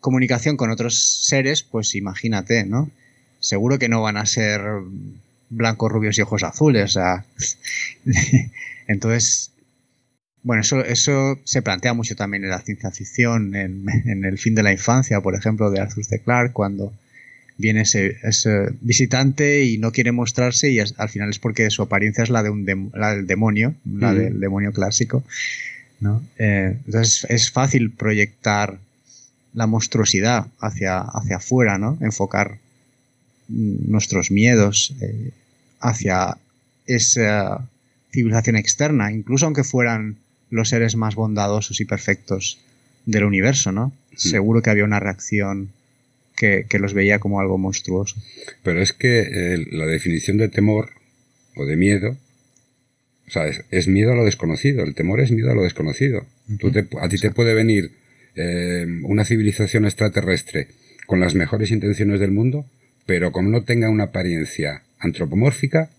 comunicación con otros seres, pues imagínate, ¿no? Seguro que no van a ser blancos, rubios y ojos azules, o sea. Entonces, bueno, eso, eso se plantea mucho también en la ciencia ficción, en, en El fin de la infancia, por ejemplo, de Arthur C. Clarke, cuando viene ese, visitante y no quiere mostrarse y al final es porque su apariencia es la, de un del demonio, la del demonio clásico. ¿no? Eh, entonces es fácil proyectar la monstruosidad hacia, hacia afuera, ¿no? enfocar nuestros miedos eh, hacia esa civilización externa, incluso aunque fueran los seres más bondadosos y perfectos del universo, ¿no? Seguro que había una reacción que, los veía como algo monstruoso. Pero es que eh, la definición de temor o de miedo, o sea, es, miedo a lo desconocido, el temor es miedo a lo desconocido. a ti te puede venir eh, una civilización extraterrestre con las mejores intenciones del mundo, pero como no tenga una apariencia antropomórfica,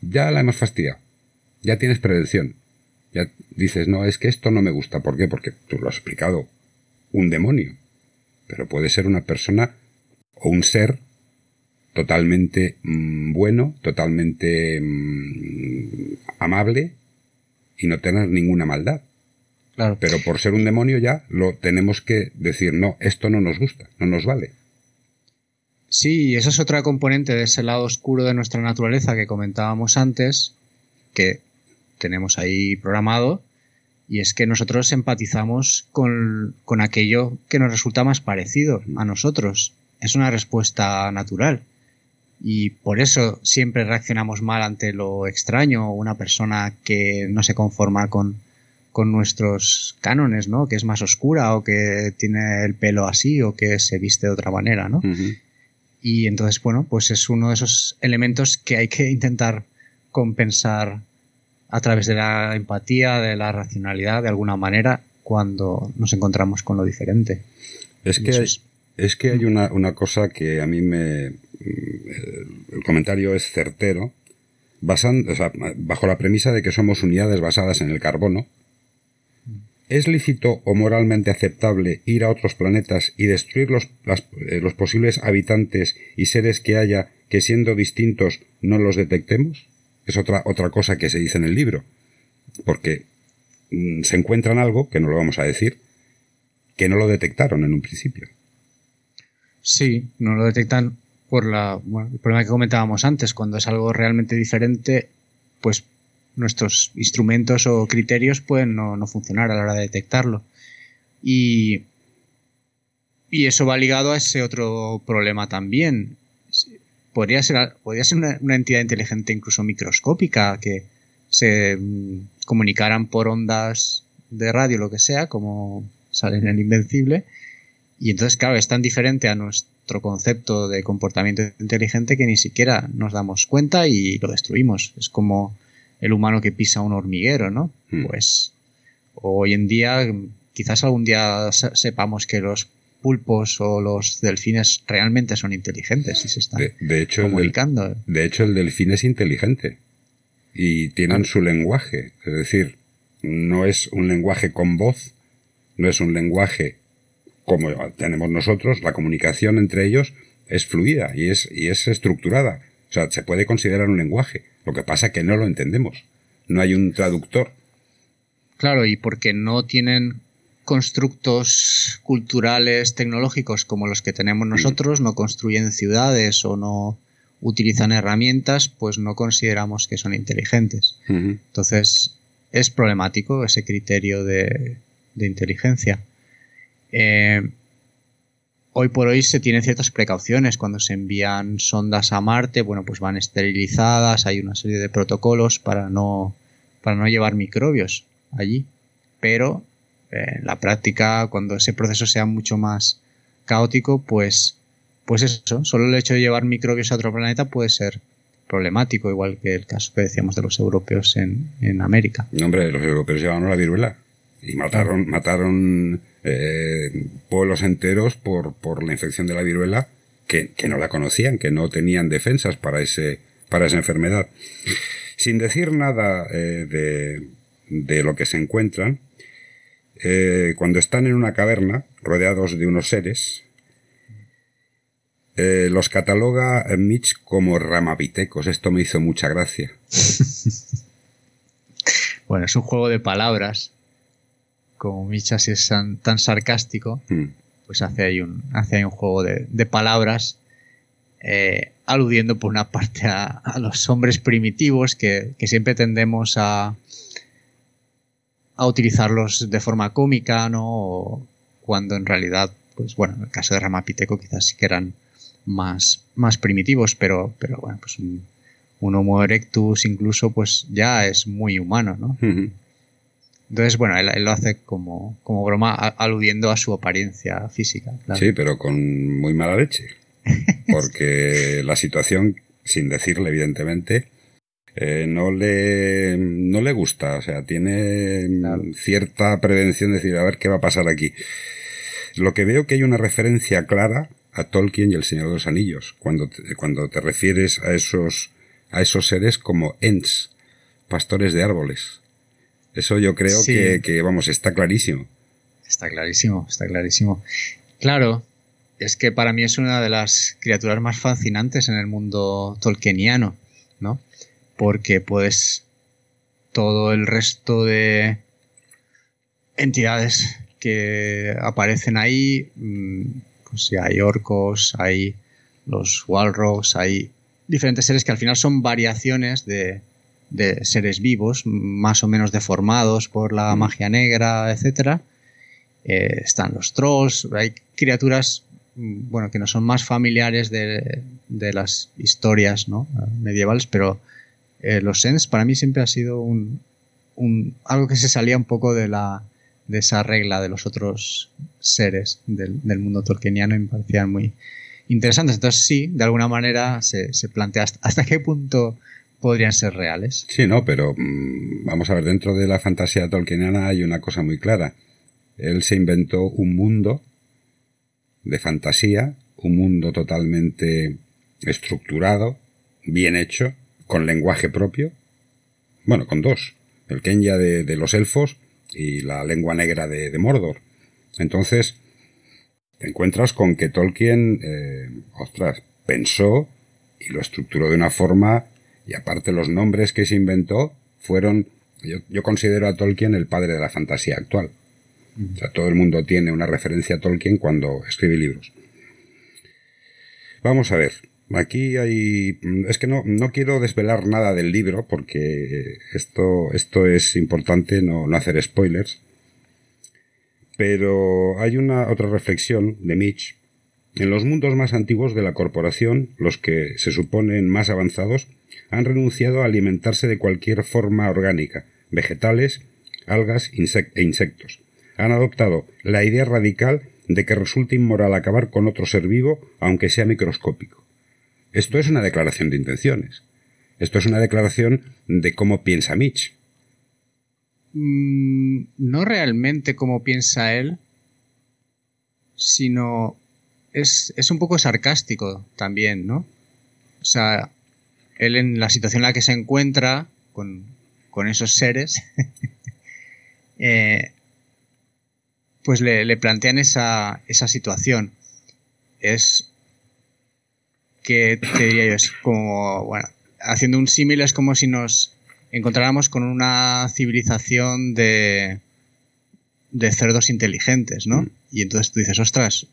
ya la hemos fastidiado. Ya tienes prevención. Ya dices, no, es que esto no me gusta. ¿Por qué? Porque tú lo has explicado. Un demonio pero puede ser una persona o un ser totalmente mm, bueno, totalmente mm, amable y no tener ninguna maldad. Claro. Pero por ser un demonio ya lo tenemos que decir, no, esto no nos gusta, no nos vale. Sí, esa es otra componente de ese lado oscuro de nuestra naturaleza que comentábamos antes, que tenemos ahí programado, y es que nosotros empatizamos con, aquello que nos resulta más parecido a nosotros. Es una respuesta natural. Y por eso siempre reaccionamos mal ante lo extraño, una persona que no se conforma con, nuestros cánones, ¿no? Que es más oscura o que tiene el pelo así o que se viste de otra manera, ¿no? Y entonces, bueno, pues es uno de esos elementos que hay que intentar compensar a través de la empatía, de la racionalidad, de alguna manera, cuando nos encontramos con lo diferente. Es que, es... que hay una, una, cosa que a mí me... El comentario es certero, basando, bajo la premisa de que somos unidades basadas en el carbono, ¿es lícito o moralmente aceptable ir a otros planetas y destruir los, eh, los posibles habitantes y seres que haya que siendo distintos no los detectemos? Es otra, otra cosa que se dice en el libro. Porque mm, se encuentran algo, que no lo vamos a decir, que no lo detectaron en un principio. Sí, no lo detectan por la, el problema que comentábamos antes, cuando es algo realmente diferente, pues nuestros instrumentos o criterios pueden no, funcionar a la hora de detectarlo. Y, y eso va ligado a ese otro problema también. Podría ser, podría ser una, entidad inteligente incluso microscópica que se mm, comunicaran por ondas de radio, lo que sea, como sale en el Invencible. Y entonces, claro, es tan diferente a nuestro concepto de comportamiento inteligente que ni siquiera nos damos cuenta y lo destruimos. Es como el humano que pisa un hormiguero, ¿no? Hmm. Pues hoy en día, quizás algún día sepamos que los pulpos o los delfines realmente son inteligentes y se están de, hecho, comunicando. de hecho, el delfín es inteligente y tienen ah. su lenguaje. Es decir, no es un lenguaje con voz, no es un lenguaje como tenemos nosotros, la comunicación entre ellos es fluida y es, y es estructurada. O sea, se puede considerar un lenguaje. Lo que pasa es que no lo entendemos. No hay un traductor. Claro, y porque no tienen constructos culturales, tecnológicos como los que tenemos nosotros, no construyen ciudades o no utilizan herramientas, pues no consideramos que son inteligentes. Entonces, es problemático ese criterio de, de inteligencia. Eh, hoy por hoy se tienen ciertas precauciones cuando se envían sondas a Marte, bueno, pues van esterilizadas, hay una serie de protocolos para no, para no llevar microbios allí. Pero en la práctica, cuando ese proceso sea mucho más caótico, pues, pues eso, solo el hecho de llevar microbios a otro planeta puede ser problemático, igual que el caso que decíamos de los europeos en, en América. No, hombre, los europeos llevaron la viruela y mataron, mataron eh, pueblos enteros por, por la infección de la viruela que, que, no la conocían, que no tenían defensas para, ese, para esa enfermedad. Sin decir nada eh, de, de, lo que se encuentran, eh, cuando están en una caverna, rodeados de unos seres, eh, los cataloga Mitch como ramapitecos. Esto me hizo mucha gracia. bueno, es un juego de palabras como Michas es tan, sarcástico, hmm. pues hace ahí un, hace ahí un juego de, palabras eh, aludiendo por una parte a, los hombres primitivos que, siempre tendemos a, a utilizarlos de forma cómica, ¿no? cuando en realidad, pues bueno, en el caso de Ramapiteco quizás sí que eran más, más primitivos, pero, pero bueno, pues un, Homo erectus incluso pues ya es muy humano, ¿no? Entonces, bueno, él, lo hace como, como broma aludiendo a su apariencia física. Sí, pero con muy mala leche. Porque la situación, sin decirle evidentemente, eh, no, le, no le gusta. O sea, tiene cierta prevención de decir, a ver qué va a pasar aquí. Lo que veo que hay una referencia clara a Tolkien y el Señor de los Anillos, cuando te, cuando te refieres a esos, a esos seres como Ents, pastores de árboles. Eso yo creo que, vamos, está clarísimo. Está clarísimo, está clarísimo. Claro, es que para mí es una de las criaturas más fascinantes en el mundo tolkieniano, ¿no? Porque pues todo el resto de entidades que aparecen ahí, mm, pues ya hay orcos, hay los walrogs, hay diferentes seres que al final son variaciones de, de seres vivos, más o menos deformados por la mm. magia negra, etcétera. Eh, están los trolls, hay criaturas mm, bueno, que no son más familiares de, las historias ¿no? medievales, pero eh, los Sens para mí siempre ha sido un, algo que se salía un poco de la de esa regla de los otros seres del, mundo tolkieniano y me parecían muy interesantes. Entonces sí, de alguna manera se, se plantea hasta qué punto podrían ser reales. Sí, no, pero mm, vamos a ver, dentro de la fantasía tolkieniana hay una cosa muy clara. Él se inventó un mundo de fantasía, un mundo totalmente estructurado, bien hecho, con lenguaje propio, bueno, con dos, el Kenya de, los elfos y la lengua negra de, Mordor. Entonces, te encuentras con que Tolkien, eh, ostras, pensó y lo estructuró de una forma, y aparte los nombres que se inventó fueron, yo, considero a Tolkien el padre de la fantasía actual. O sea, todo el mundo tiene una referencia a Tolkien cuando escribe libros. Vamos a ver. Aquí hay. Es que no, no quiero desvelar nada del libro porque esto, esto es importante no, no hacer spoilers. Pero hay una otra reflexión de Mitch. En los mundos más antiguos de la corporación, los que se suponen más avanzados, han renunciado a alimentarse de cualquier forma orgánica, vegetales, algas e insectos. Han adoptado la idea radical de que resulta inmoral acabar con otro ser vivo, aunque sea microscópico. Esto es una declaración de intenciones. Esto es una declaración de cómo piensa Mitch. Mm, no realmente cómo piensa él, sino es, es, un poco sarcástico también, ¿no? O sea, él en la situación en la que se encuentra con, con esos seres, eh, pues le, plantean esa, esa, situación. Es que te diría yo, es como, bueno, haciendo un símil es como si nos encontráramos con una civilización de, de cerdos inteligentes, ¿no? Mm. Y entonces tú dices, ostras,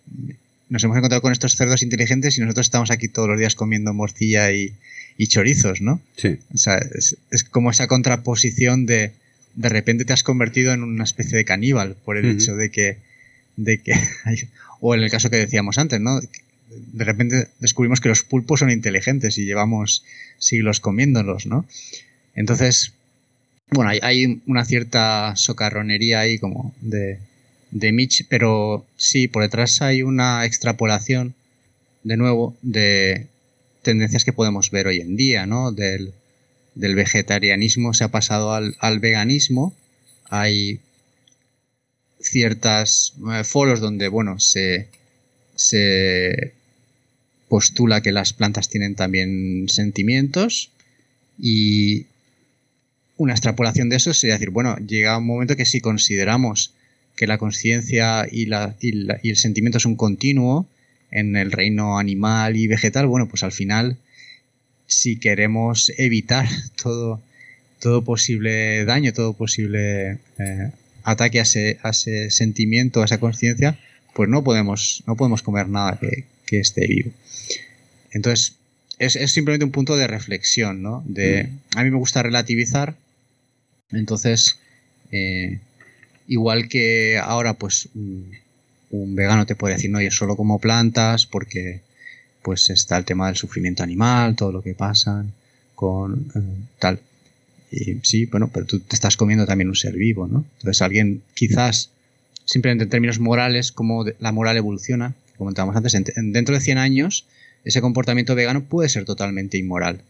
nos hemos encontrado con estos cerdos inteligentes y nosotros estamos aquí todos los días comiendo morcilla y, y chorizos, ¿no? Sí. O sea, es, es, como esa contraposición de de repente te has convertido en una especie de caníbal por el hecho de que, de que o en el caso que decíamos antes, ¿no? De repente descubrimos que los pulpos son inteligentes y llevamos siglos comiéndolos, ¿no? Entonces, bueno, hay, una cierta socarronería ahí como de, de Mitch, pero sí, por detrás hay una extrapolación, de nuevo, de tendencias que podemos ver hoy en día, ¿no? Del, del vegetarianismo se ha pasado al, veganismo. Hay ciertas eh, foros donde, bueno, se, se postula que las plantas tienen también sentimientos y una extrapolación de eso sería decir, bueno, llega un momento que si consideramos que la conciencia y, y, y, el sentimiento es un continuo en el reino animal y vegetal, bueno, pues al final si queremos evitar todo, todo posible daño, todo posible eh, ataque a ese, a ese, sentimiento, a esa conciencia, pues no podemos, no podemos comer nada que, esté vivo. Entonces, es, simplemente un punto de reflexión, ¿no? De, mm. a mí me gusta relativizar, entonces, eh, igual que ahora, pues, un, un, vegano te puede decir, no, yo solo como plantas porque pues está el tema del sufrimiento animal, todo lo que pasa con eh, tal. Y sí, bueno, pero tú te estás comiendo también un ser vivo, ¿no? Entonces alguien quizás, simplemente en términos morales, como la moral evoluciona, que comentábamos antes, dentro de 100 años ese comportamiento vegano puede ser totalmente inmoral.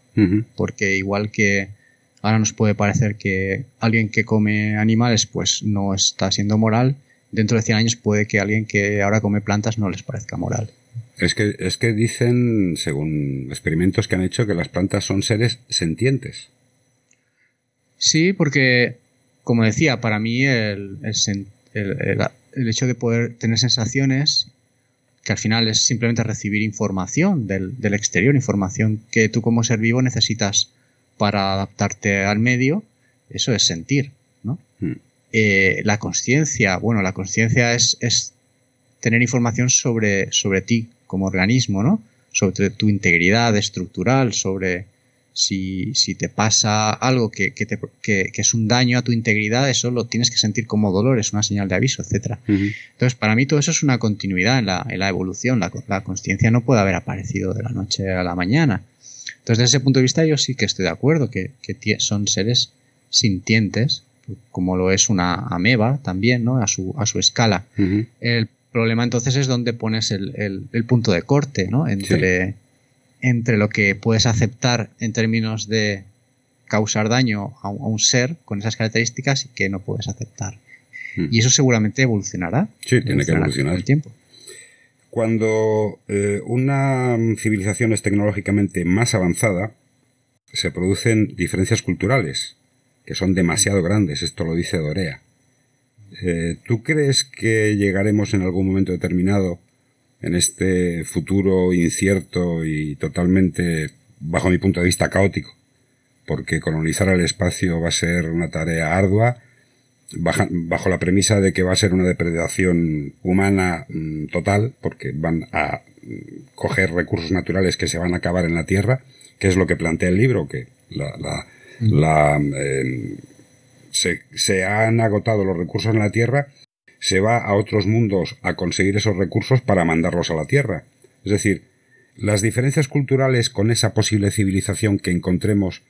Porque igual que ahora nos puede parecer que alguien que come animales pues no está siendo moral, dentro de 100 años puede que alguien que ahora come plantas no les parezca moral. Es que, es que dicen, según experimentos que han hecho, que las plantas son seres sentientes. Sí, porque, como decía, para mí el, el, hecho de poder tener sensaciones, que al final es simplemente recibir información del, exterior, información que tú como ser vivo necesitas para adaptarte al medio, eso es sentir, ¿no? Hmm. Eh, la conciencia, bueno, la conciencia es, es, tener información sobre, sobre ti como organismo, ¿no? Sobre tu integridad estructural, sobre si, si te pasa algo que, que, te, que, es un daño a tu integridad, eso lo tienes que sentir como dolor, es una señal de aviso, etc. Entonces, para mí todo eso es una continuidad en la, en la evolución. La, la conciencia no puede haber aparecido de la noche a la mañana. Entonces, desde ese punto de vista, yo sí que estoy de acuerdo, que, que son seres sintientes, como lo es una ameba también, ¿no? A su, a su escala. El problema entonces es donde pones el, punto de corte, ¿no? Entre, entre lo que puedes aceptar en términos de causar daño a, un ser con esas características y que no puedes aceptar. Hmm. Y eso seguramente evolucionará. Sí, tiene que evolucionar. el tiempo. Cuando eh, una civilización es tecnológicamente más avanzada, se producen diferencias culturales, que son demasiado grandes, esto lo dice Dorea. Eh, ¿Tú crees que llegaremos en algún momento determinado, en este futuro incierto y totalmente, bajo mi punto de vista, caótico? Porque colonizar el espacio va a ser una tarea ardua, bajo la premisa de que va a ser una depredación humana mm, total, porque van a mm, coger recursos naturales que se van a acabar en la Tierra, que es lo que plantea el libro, que la, mm. em, se, se, han agotado los recursos en la Tierra, se va a otros mundos a conseguir esos recursos para mandarlos a la Tierra. Es decir, las diferencias culturales con esa posible civilización que encontremos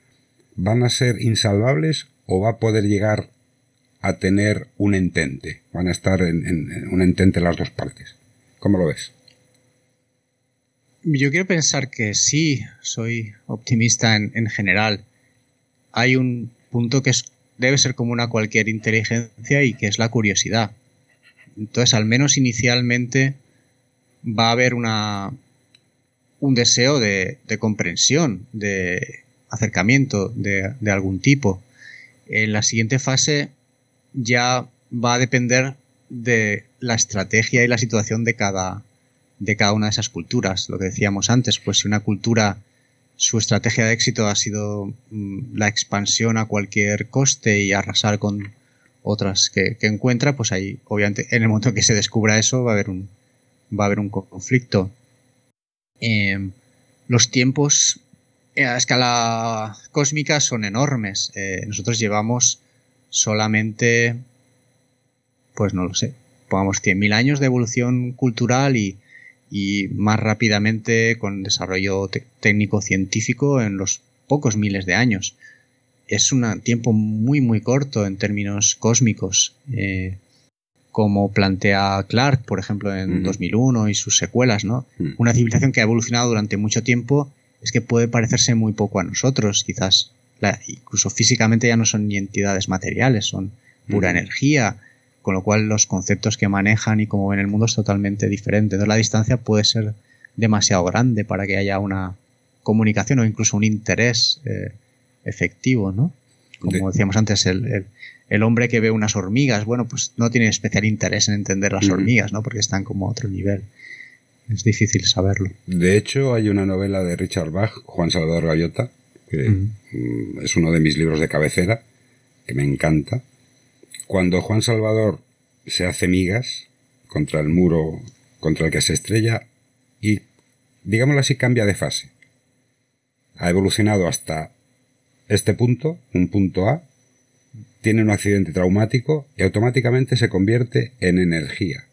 van a ser insalvables o va a poder llegar a tener un entente. Van a estar en, un entente las dos partes. ¿Cómo lo ves? Yo quiero pensar que sí, soy optimista en, en general. Hay un punto que es, debe ser común a cualquier inteligencia y que es la curiosidad. Entonces, al menos inicialmente va a haber una, un deseo de, comprensión, de acercamiento de, de, algún tipo. En la siguiente fase ya va a depender de la estrategia y la situación de cada, de cada una de esas culturas. Lo que decíamos antes, pues si una cultura, su estrategia de éxito ha sido mm, la expansión a cualquier coste y arrasar con otras que, encuentra, pues ahí, obviamente, en el momento que se descubra eso, va a haber un, va a haber un conflicto. Em, los tiempos a escala cósmica son enormes. Eh, nosotros llevamos solamente, pues no lo sé, pongamos 100.000 años de evolución cultural y, más rápidamente con desarrollo técnico-científico en los pocos miles de años. Es un tiempo muy, muy corto en términos cósmicos. Eh, como plantea Clark, por ejemplo, en 2001 y sus secuelas, ¿no? Una civilización que ha evolucionado durante mucho tiempo es que puede parecerse muy poco a nosotros, quizás incluso físicamente ya no son ni entidades materiales, son pura energía, con lo cual los conceptos que manejan y cómo ven el mundo es totalmente diferente. Entonces la distancia puede ser demasiado grande para que haya una comunicación o incluso un interés eh, efectivo, ¿no? Como decíamos antes, el, el, hombre que ve unas hormigas, bueno, pues no tiene especial interés en entender las hormigas, ¿no? Porque están como a otro nivel. Es difícil saberlo. De hecho, hay una novela de Richard Bach, Juan Salvador Gallota, que mm, es uno de mis libros de cabecera, que me encanta. Cuando Juan Salvador se hace migas contra el muro contra el que se estrella y, digámoslo así, cambia de fase. Ha evolucionado hasta este punto, un punto A, tiene un accidente traumático y automáticamente se convierte en energía.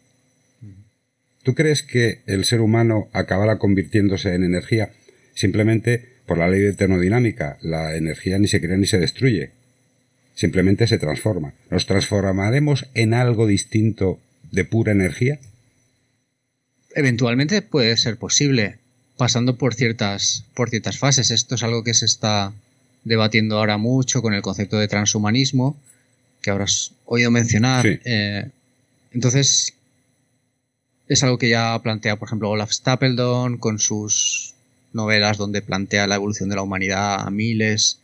¿Tú crees que el ser humano acabará convirtiéndose en energía simplemente por la ley de termodinámica, la energía ni se crea ni se destruye, simplemente se transforma. ¿Nos transformaremos en algo distinto de pura energía? Eventualmente puede ser posible, pasando por ciertas, por ciertas fases. Esto es algo que se está debatiendo ahora mucho con el concepto de transhumanismo, que habrás oído mencionar. Eh, entonces, es algo que ya plantea, por ejemplo, Olaf Stapledon con sus novelas donde plantea la evolución de la humanidad a miles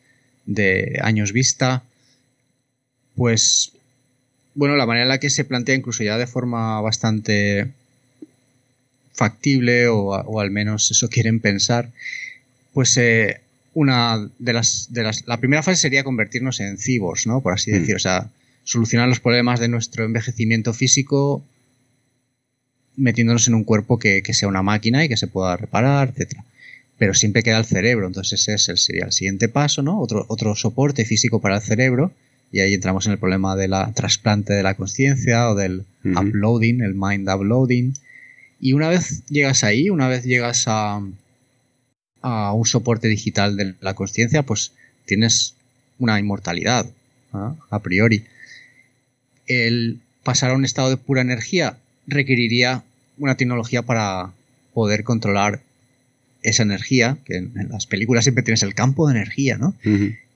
de años vista, pues bueno, la manera en la que se plantea incluso ya de forma bastante factible o, al menos eso quieren pensar, pues eh, una de las, de las, la primera fase sería convertirnos en cibos, ¿no? Por así mm. decir, o sea, solucionar los problemas de nuestro envejecimiento físico metiéndonos en un cuerpo que, que sea una máquina y que se pueda reparar, etcétera pero siempre queda el cerebro. Entonces ese sería el siguiente paso, ¿no? Otro, otro soporte físico para el cerebro. Y ahí entramos en el problema de la trasplante de la conciencia o del uploading, el mind uploading. Y una vez llegas ahí, una vez llegas a, a un soporte digital de la conciencia, pues tienes una inmortalidad, a priori. El pasar a un estado de pura energía requeriría una tecnología para poder controlar esa energía, que en, las películas siempre tienes el campo de energía, ¿no?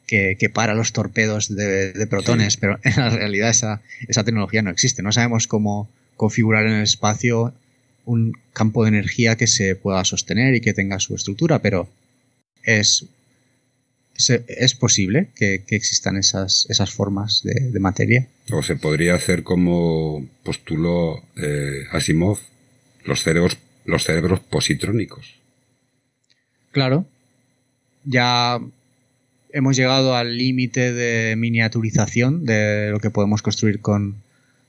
que, para los torpedos de, protones, pero en la realidad esa, esa tecnología no existe. No sabemos cómo configurar en el espacio un campo de energía que se pueda sostener y que tenga su estructura, pero es, es posible que, existan esas, esas formas de, materia. O se podría hacer como postuló eh, Asimov, los cerebros, los cerebros positrónicos. Claro. Ya hemos llegado al límite de miniaturización de lo que podemos construir con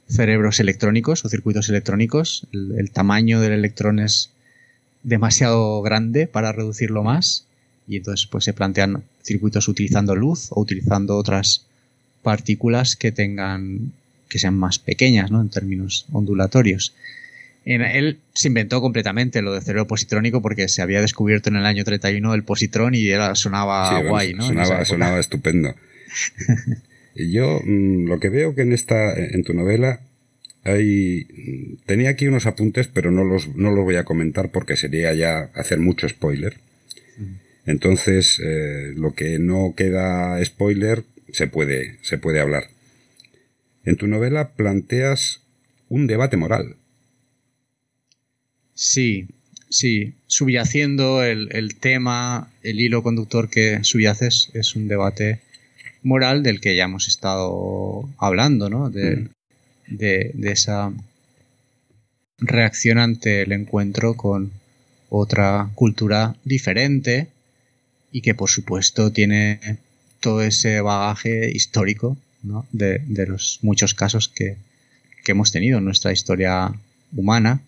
cerebros electrónicos o circuitos electrónicos. el tamaño del electrón es demasiado grande para reducirlo más y entonces pues se plantean circuitos utilizando luz o utilizando otras partículas que tengan que sean más pequeñas ¿no? en términos ondulatorios. En, él se inventó completamente lo de cerebro positrónico porque se había descubierto en el año 31 el positrón y era, sonaba guay, ¿no? Sonaba, sonaba estupendo. Yo mm, lo que veo que en esta, en tu novela, hay, tenía aquí unos apuntes, pero no los, no los voy a comentar porque sería ya hacer mucho spoiler. Entonces, eh, lo que no queda spoiler se puede, se puede hablar. En tu novela planteas un debate moral. Sí, sí. Subyaciendo el, el tema, el hilo conductor que subyaces es un debate moral del que ya hemos estado hablando, ¿no? De, mm. de, de esa reacción ante el encuentro con otra cultura diferente y que por supuesto tiene todo ese bagaje histórico de, los muchos casos que, hemos tenido en nuestra historia humana,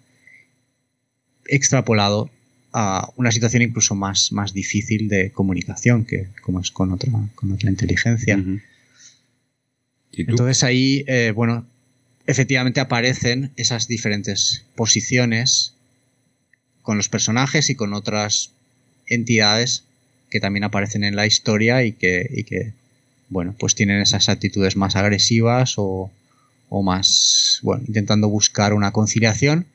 extrapolado a una situación incluso más, más difícil de comunicación que como es con otra, con otra inteligencia. Entonces ahí, eh, bueno, efectivamente aparecen esas diferentes posiciones con los personajes y con otras entidades que también aparecen en la historia y que, que bueno, pues tienen esas actitudes más agresivas o, o más, bueno, intentando buscar una conciliación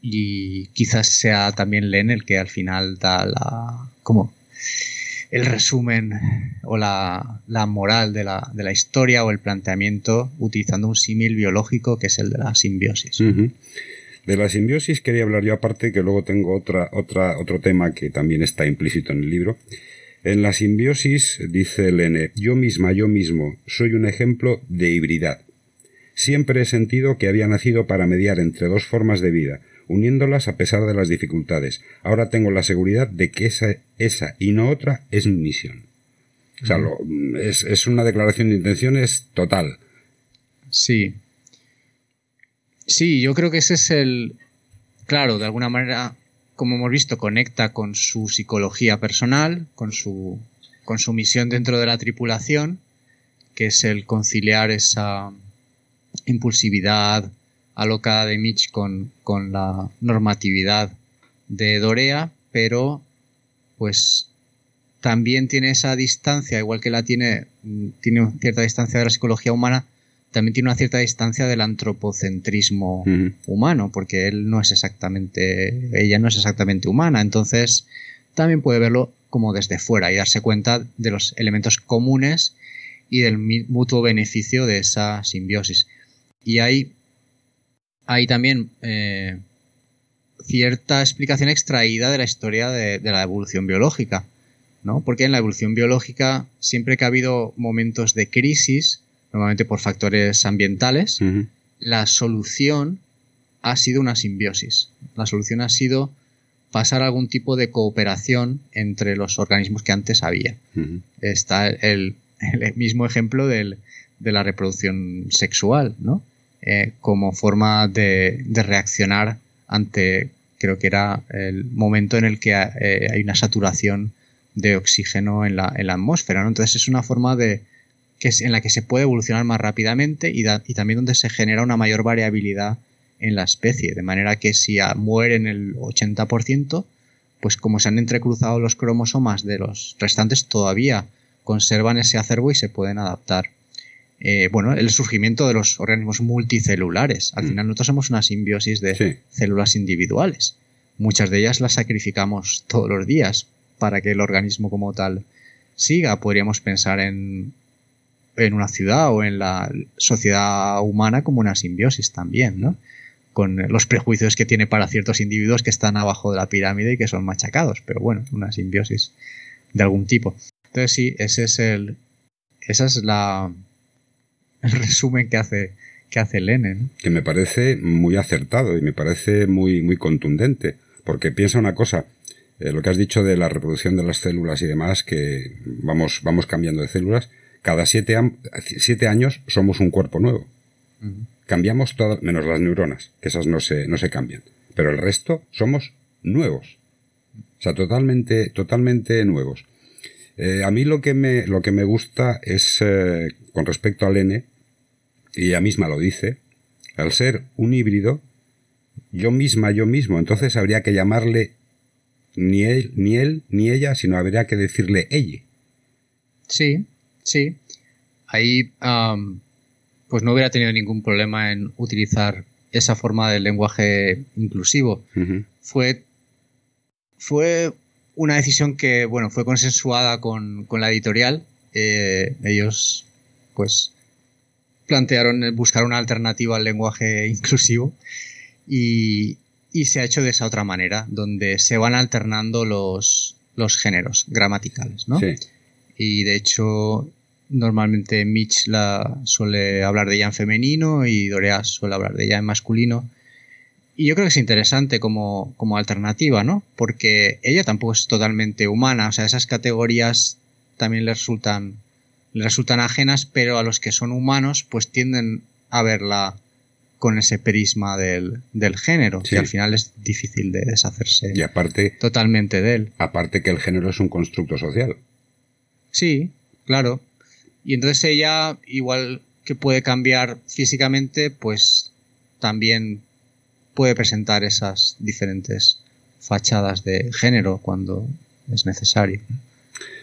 y quizás sea también Len el que al final da la, como el resumen o la, la moral de la, de la, historia o el planteamiento utilizando un símil biológico que es el de la simbiosis. De la simbiosis quería hablar yo aparte, que luego tengo otra, otra, otro tema que también está implícito en el libro. En la simbiosis, dice Lene, yo misma, yo mismo, soy un ejemplo de hibridad. Siempre he sentido que había nacido para mediar entre dos formas de vida, uniéndolas a pesar de las dificultades. Ahora tengo la seguridad de que esa, esa y no otra es mi misión. O sea, es, es una declaración de intenciones total. Sí, Sí, yo creo que ese es el. Claro, de alguna manera, como hemos visto, conecta con su psicología personal, con su, con su misión dentro de la tripulación, que es el conciliar esa impulsividad alocada de Mitch con, con la normatividad de Dorea, pero pues también tiene esa distancia, igual que la tiene, tiene cierta distancia de la psicología humana, también tiene una cierta distancia del antropocentrismo humano, porque él no es exactamente, ella no es exactamente humana, entonces también puede verlo como desde fuera y darse cuenta de los elementos comunes y del mutuo beneficio de esa simbiosis. Y hay, hay también eh, cierta explicación extraída de la historia de, de la evolución biológica, ¿no? Porque en la evolución biológica, siempre que ha habido momentos de crisis, normalmente por factores ambientales, la solución ha sido una simbiosis. La solución ha sido pasar algún tipo de cooperación entre los organismos que antes había. Está el, mismo ejemplo de la reproducción sexual, ¿no? Eh, como forma de, reaccionar ante, creo que era el momento en el que eh, hay una saturación de oxígeno en la, en la atmósfera. Entonces es una forma de, que es en la que se puede evolucionar más rápidamente y, y, también donde se genera una mayor variabilidad en la especie. De manera que si mueren el 80%, pues como se han entrecruzado los cromosomas de los restantes, todavía conservan ese acervo y se pueden adaptar. Eh, bueno, el surgimiento de los organismos multicelulares. Al mm. final nosotros somos una simbiosis de células individuales. Muchas de ellas las sacrificamos todos los días para que el organismo como tal siga. Podríamos pensar en en una ciudad o en la sociedad humana como una simbiosis también, ¿no? Con los prejuicios que tiene para ciertos individuos que están abajo de la pirámide y que son machacados, pero bueno, una simbiosis de algún tipo. Entonces sí, ese es el, esa es la, el resumen que hace, que hace Lenin. Que me parece muy acertado y me parece muy, muy contundente. Porque piensa una cosa, eh, lo que has dicho de la reproducción de las células y demás, que vamos, vamos cambiando de células, cada siete, siete años somos un cuerpo nuevo. Cambiamos todas, menos las neuronas, que esas no se, no se cambian. Pero el resto somos nuevos. O sea, totalmente, totalmente nuevos. Eh, a mí lo que me, lo que me gusta es, eh, con respecto al N, y ella misma lo dice, al ser un híbrido, yo misma, yo mismo, entonces habría que llamarle ni él, ni él, ni ella, sino habría que decirle ella. Sí, sí. Ahí, pues no hubiera tenido ningún problema en utilizar esa forma de lenguaje inclusivo. Fue fue una decisión que, bueno, fue consensuada con, la editorial. Eh, ellos, pues, plantearon buscar una alternativa al lenguaje inclusivo y, se ha hecho de esa otra manera, donde se van alternando los, los géneros gramaticales, ¿no? Y de hecho, normalmente Mitch la suele hablar de ella en femenino y Dorea suele hablar de ella en masculino. Y yo creo que es interesante como, como alternativa, ¿no? Porque ella tampoco es totalmente humana, o sea, esas categorías también le resultan, le resultan ajenas, pero a los que son humanos, pues tienden a verla con ese prisma del, género, que al final es difícil de deshacerse y aparte, totalmente de él. Aparte que el género es un constructo social. Sí, claro. Y entonces ella, igual que puede cambiar físicamente, pues también puede presentar esas diferentes fachadas de género cuando es necesario.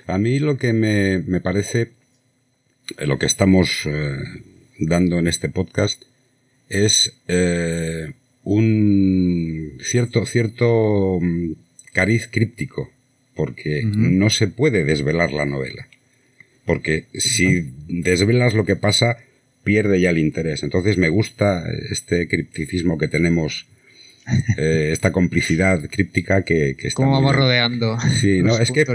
A mí lo que me, parece, eh, lo que estamos eh, dando en este podcast, es eh, un cierto, cierto mm, cariz críptico, porque no se puede desvelar la novela. Porque si desvelas lo que pasa, pierde ya el interés. Entonces me gusta este cripticismo que tenemos, eh, esta complicidad críptica que, que está. Como vamos rodeando. Sí, no, es que.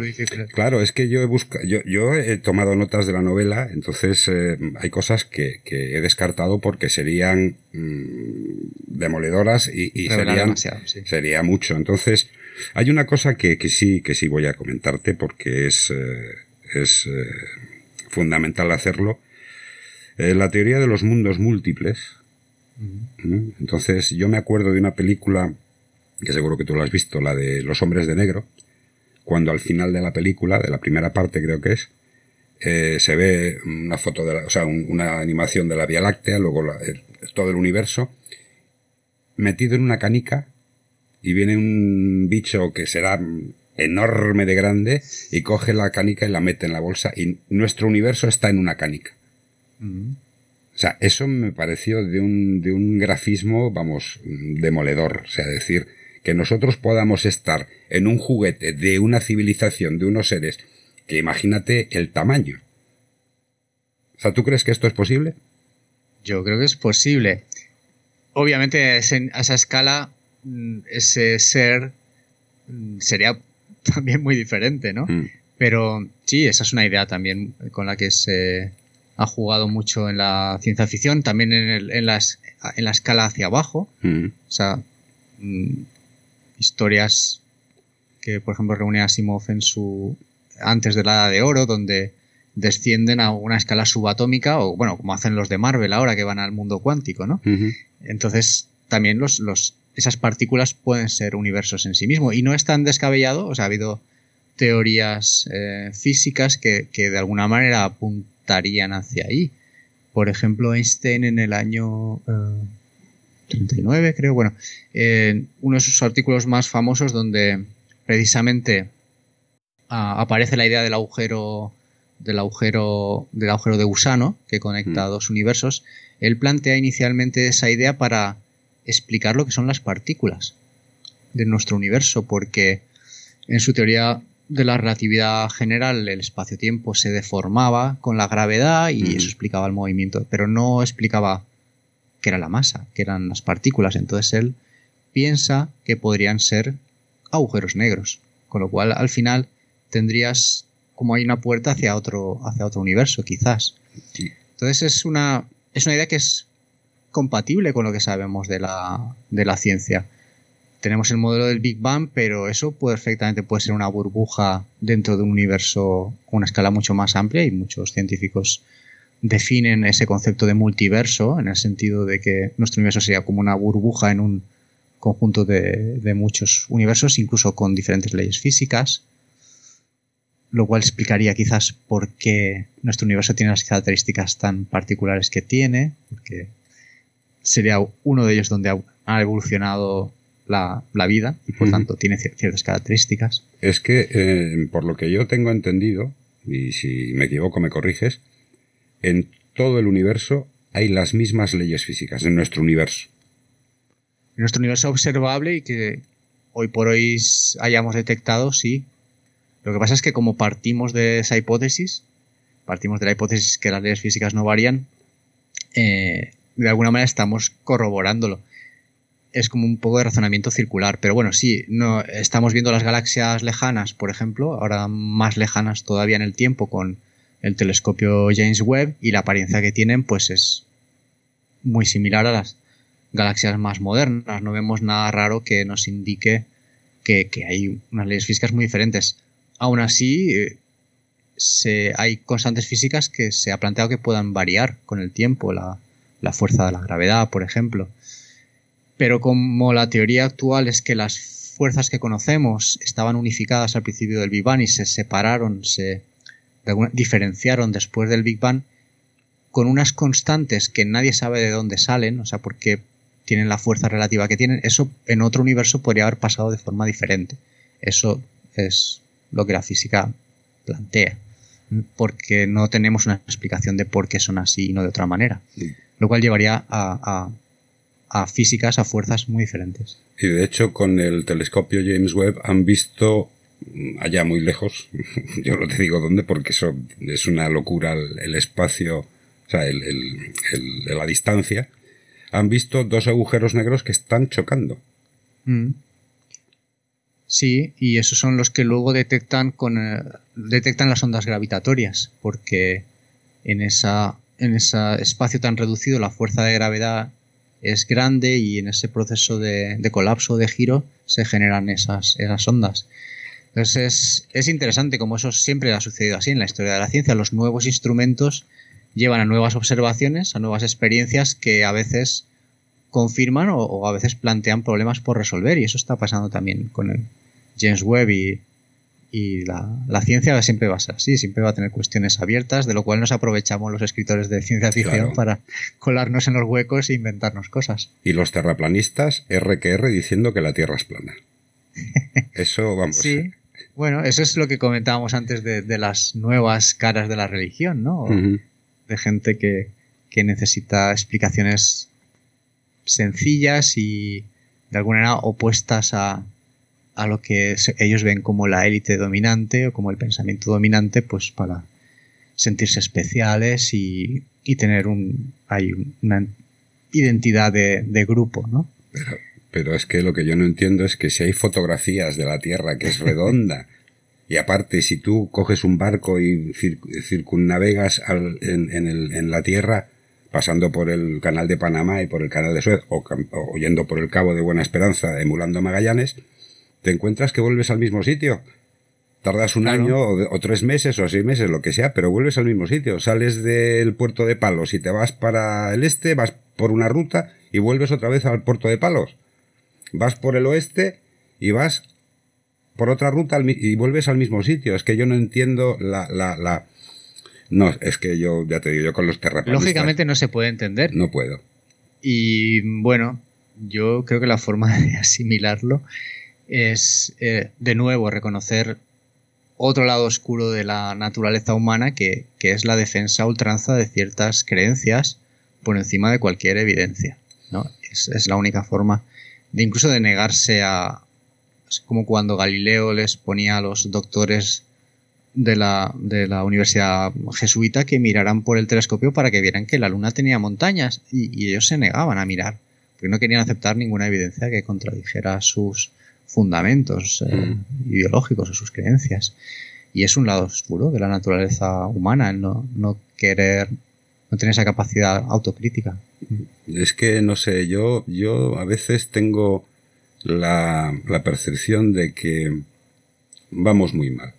Claro, es que yo he buscado, yo, yo, he tomado notas de la novela, entonces eh, hay cosas que, que, he descartado porque serían mm, demoledoras y, y serían, sería mucho. Entonces, hay una cosa que, que, sí, que sí voy a comentarte porque es, eh, es fundamental hacerlo eh, la teoría de los mundos múltiples. Entonces, yo me acuerdo de una película, que seguro que tú la has visto, la de Los hombres de negro, cuando al final de la película, de la primera parte creo que es, eh, se ve una foto de la, o sea, una animación de la Vía Láctea, luego todo el universo, metido en una canica, y viene un bicho que será enorme de grande, y coge la canica y la mete en la bolsa, y nuestro universo está en una canica. O sea, eso me pareció de un, de un grafismo, vamos, demoledor. O sea, decir, que nosotros podamos estar en un juguete de una civilización, de unos seres, que imagínate el tamaño. O sea, ¿tú crees que esto es posible? Yo creo que es posible. Obviamente a esa escala mm, ese ser mm, sería también muy diferente, ¿no? Mm. Pero sí, esa es una idea también con la que se, ha jugado mucho en la ciencia ficción, también en, el, en, las, en la escala hacia abajo. Mm. O sea, mm, historias que, por ejemplo, reúne Asimov en su antes de la Edad de Oro, donde descienden a una escala subatómica, o bueno, como hacen los de Marvel ahora que van al mundo cuántico, ¿no? Entonces, también los, los, esas partículas pueden ser universos en sí mismos. Y no es tan descabellado, o sea, ha habido teorías eh, físicas que, que, de alguna manera apuntan hacia ahí. Por ejemplo, Einstein en el año 39, eh, creo, bueno, en uno de sus artículos más famosos donde precisamente ah, aparece la idea del agujero del agujero del agujero de gusano que conecta mm. dos universos, él plantea inicialmente esa idea para explicar lo que son las partículas de nuestro universo, porque en su teoría de la relatividad general el espacio-tiempo se deformaba con la gravedad y eso explicaba el movimiento, pero no explicaba qué era la masa, qué eran las partículas. Entonces él piensa que podrían ser agujeros negros, con lo cual al final tendrías como hay una puerta hacia otro, hacia otro universo, quizás. Entonces es una, es una idea que es compatible con lo que sabemos de la, de la ciencia. Tenemos el modelo del Big Bang, pero eso perfectamente puede ser una burbuja dentro de un universo con una escala mucho más amplia y muchos científicos definen ese concepto de multiverso en el sentido de que nuestro universo sería como una burbuja en un conjunto de, de muchos universos, incluso con diferentes leyes físicas, lo cual explicaría quizás por qué nuestro universo tiene las características tan particulares que tiene, porque sería uno de ellos donde ha evolucionado la, vida y por tanto tiene ciertas características. Es que, eh, por lo que yo tengo entendido, y si me equivoco me corriges, en todo el universo hay las mismas leyes físicas, en nuestro universo. En nuestro universo observable y que hoy por hoy hayamos detectado, sí. Lo que pasa es que como partimos de esa hipótesis, partimos de la hipótesis que las leyes físicas no varían, eh, de alguna manera estamos corroborándolo. Es como un poco de razonamiento circular, pero bueno, sí, no estamos viendo las galaxias lejanas, por ejemplo, ahora más lejanas todavía en el tiempo con el telescopio James Webb y la apariencia que tienen pues es muy similar a las galaxias más modernas. No vemos nada raro que nos indique que, hay unas leyes físicas muy diferentes. Aún así, se, hay constantes físicas que se ha planteado que puedan variar con el tiempo. La, la fuerza de la gravedad, por ejemplo. Pero como la teoría actual es que las fuerzas que conocemos estaban unificadas al principio del Big Bang y se separaron, se diferenciaron después del Big Bang, con unas constantes que nadie sabe de dónde salen, o sea, porque tienen la fuerza relativa que tienen, eso en otro universo podría haber pasado de forma diferente. Eso es lo que la física plantea, porque no tenemos una explicación de por qué son así y no de otra manera lo cual llevaría a, físicas, a fuerzas muy diferentes. Y de hecho, con el telescopio James Webb han visto mm, allá muy lejos, yo no te digo dónde porque eso es una locura el, espacio, o sea, el, la distancia, han visto dos agujeros negros que están chocando. Mm. Sí, y esos son los que luego detectan con eh, detectan las ondas gravitatorias, porque en esa en ese espacio tan reducido la fuerza de gravedad es grande y en ese proceso de, colapso de giro se generan esas, esas ondas. Entonces es, interesante como eso siempre ha sucedido así en la historia de la ciencia. Los nuevos instrumentos llevan a nuevas observaciones, a nuevas experiencias que a veces confirman o, o a veces plantean problemas por resolver y eso está pasando también con el James Webb y, y la, ciencia siempre va a ser así, siempre va a tener cuestiones abiertas, de lo cual nos aprovechamos los escritores de ciencia ficción para colarnos en los huecos e inventarnos cosas. Y los terraplanistas, R que R, diciendo que la Tierra es plana. Eso, vamos. Sí. Bueno, eso es lo que comentábamos antes de, las nuevas caras de la religión, ¿no? De gente que, que necesita explicaciones sencillas y de alguna manera opuestas a, a lo que ellos ven como la élite dominante o como el pensamiento dominante, pues para sentirse especiales y, tener un, hay una identidad de, grupo, ¿no? Pero, es que lo que yo no entiendo es que si hay fotografías de la Tierra que es redonda, y aparte si tú coges un barco y circunnavegas en, la Tierra, pasando por el canal de Panamá y por el canal de Suez, o, o yendo por el Cabo de Buena Esperanza, emulando Magallanes, te encuentras que vuelves al mismo sitio. Tardas un año o, tres meses o seis meses, lo que sea, pero vuelves al mismo sitio. Sales del puerto de Palos y te vas para el este, vas por una ruta y vuelves otra vez al puerto de Palos. Vas por el oeste y vas por otra ruta y vuelves al mismo sitio. Es que yo no entiendo la, la, la... No, es que yo, ya te digo, yo con los terraplanistas... Lógicamente no se puede entender. No puedo. Y bueno, yo creo que la forma de asimilarlo es eh, de nuevo reconocer otro lado oscuro de la naturaleza humana que, es la defensa ultranza de ciertas creencias por encima de cualquier evidencia. ¿no? Es, la única forma de incluso de negarse a... Es como cuando Galileo les ponía a los doctores de la, de la universidad jesuita que miraran por el telescopio para que vieran que la luna tenía montañas y ellos se negaban a mirar porque no querían aceptar ninguna evidencia que contradijera sus, fundamentos eh, mm. ideológicos o sus creencias. y es un lado oscuro de la naturaleza humana, el no, no querer, no tener esa capacidad autocrítica. Es que, no sé, yo, yo a veces tengo la, la percepción de que vamos muy mal.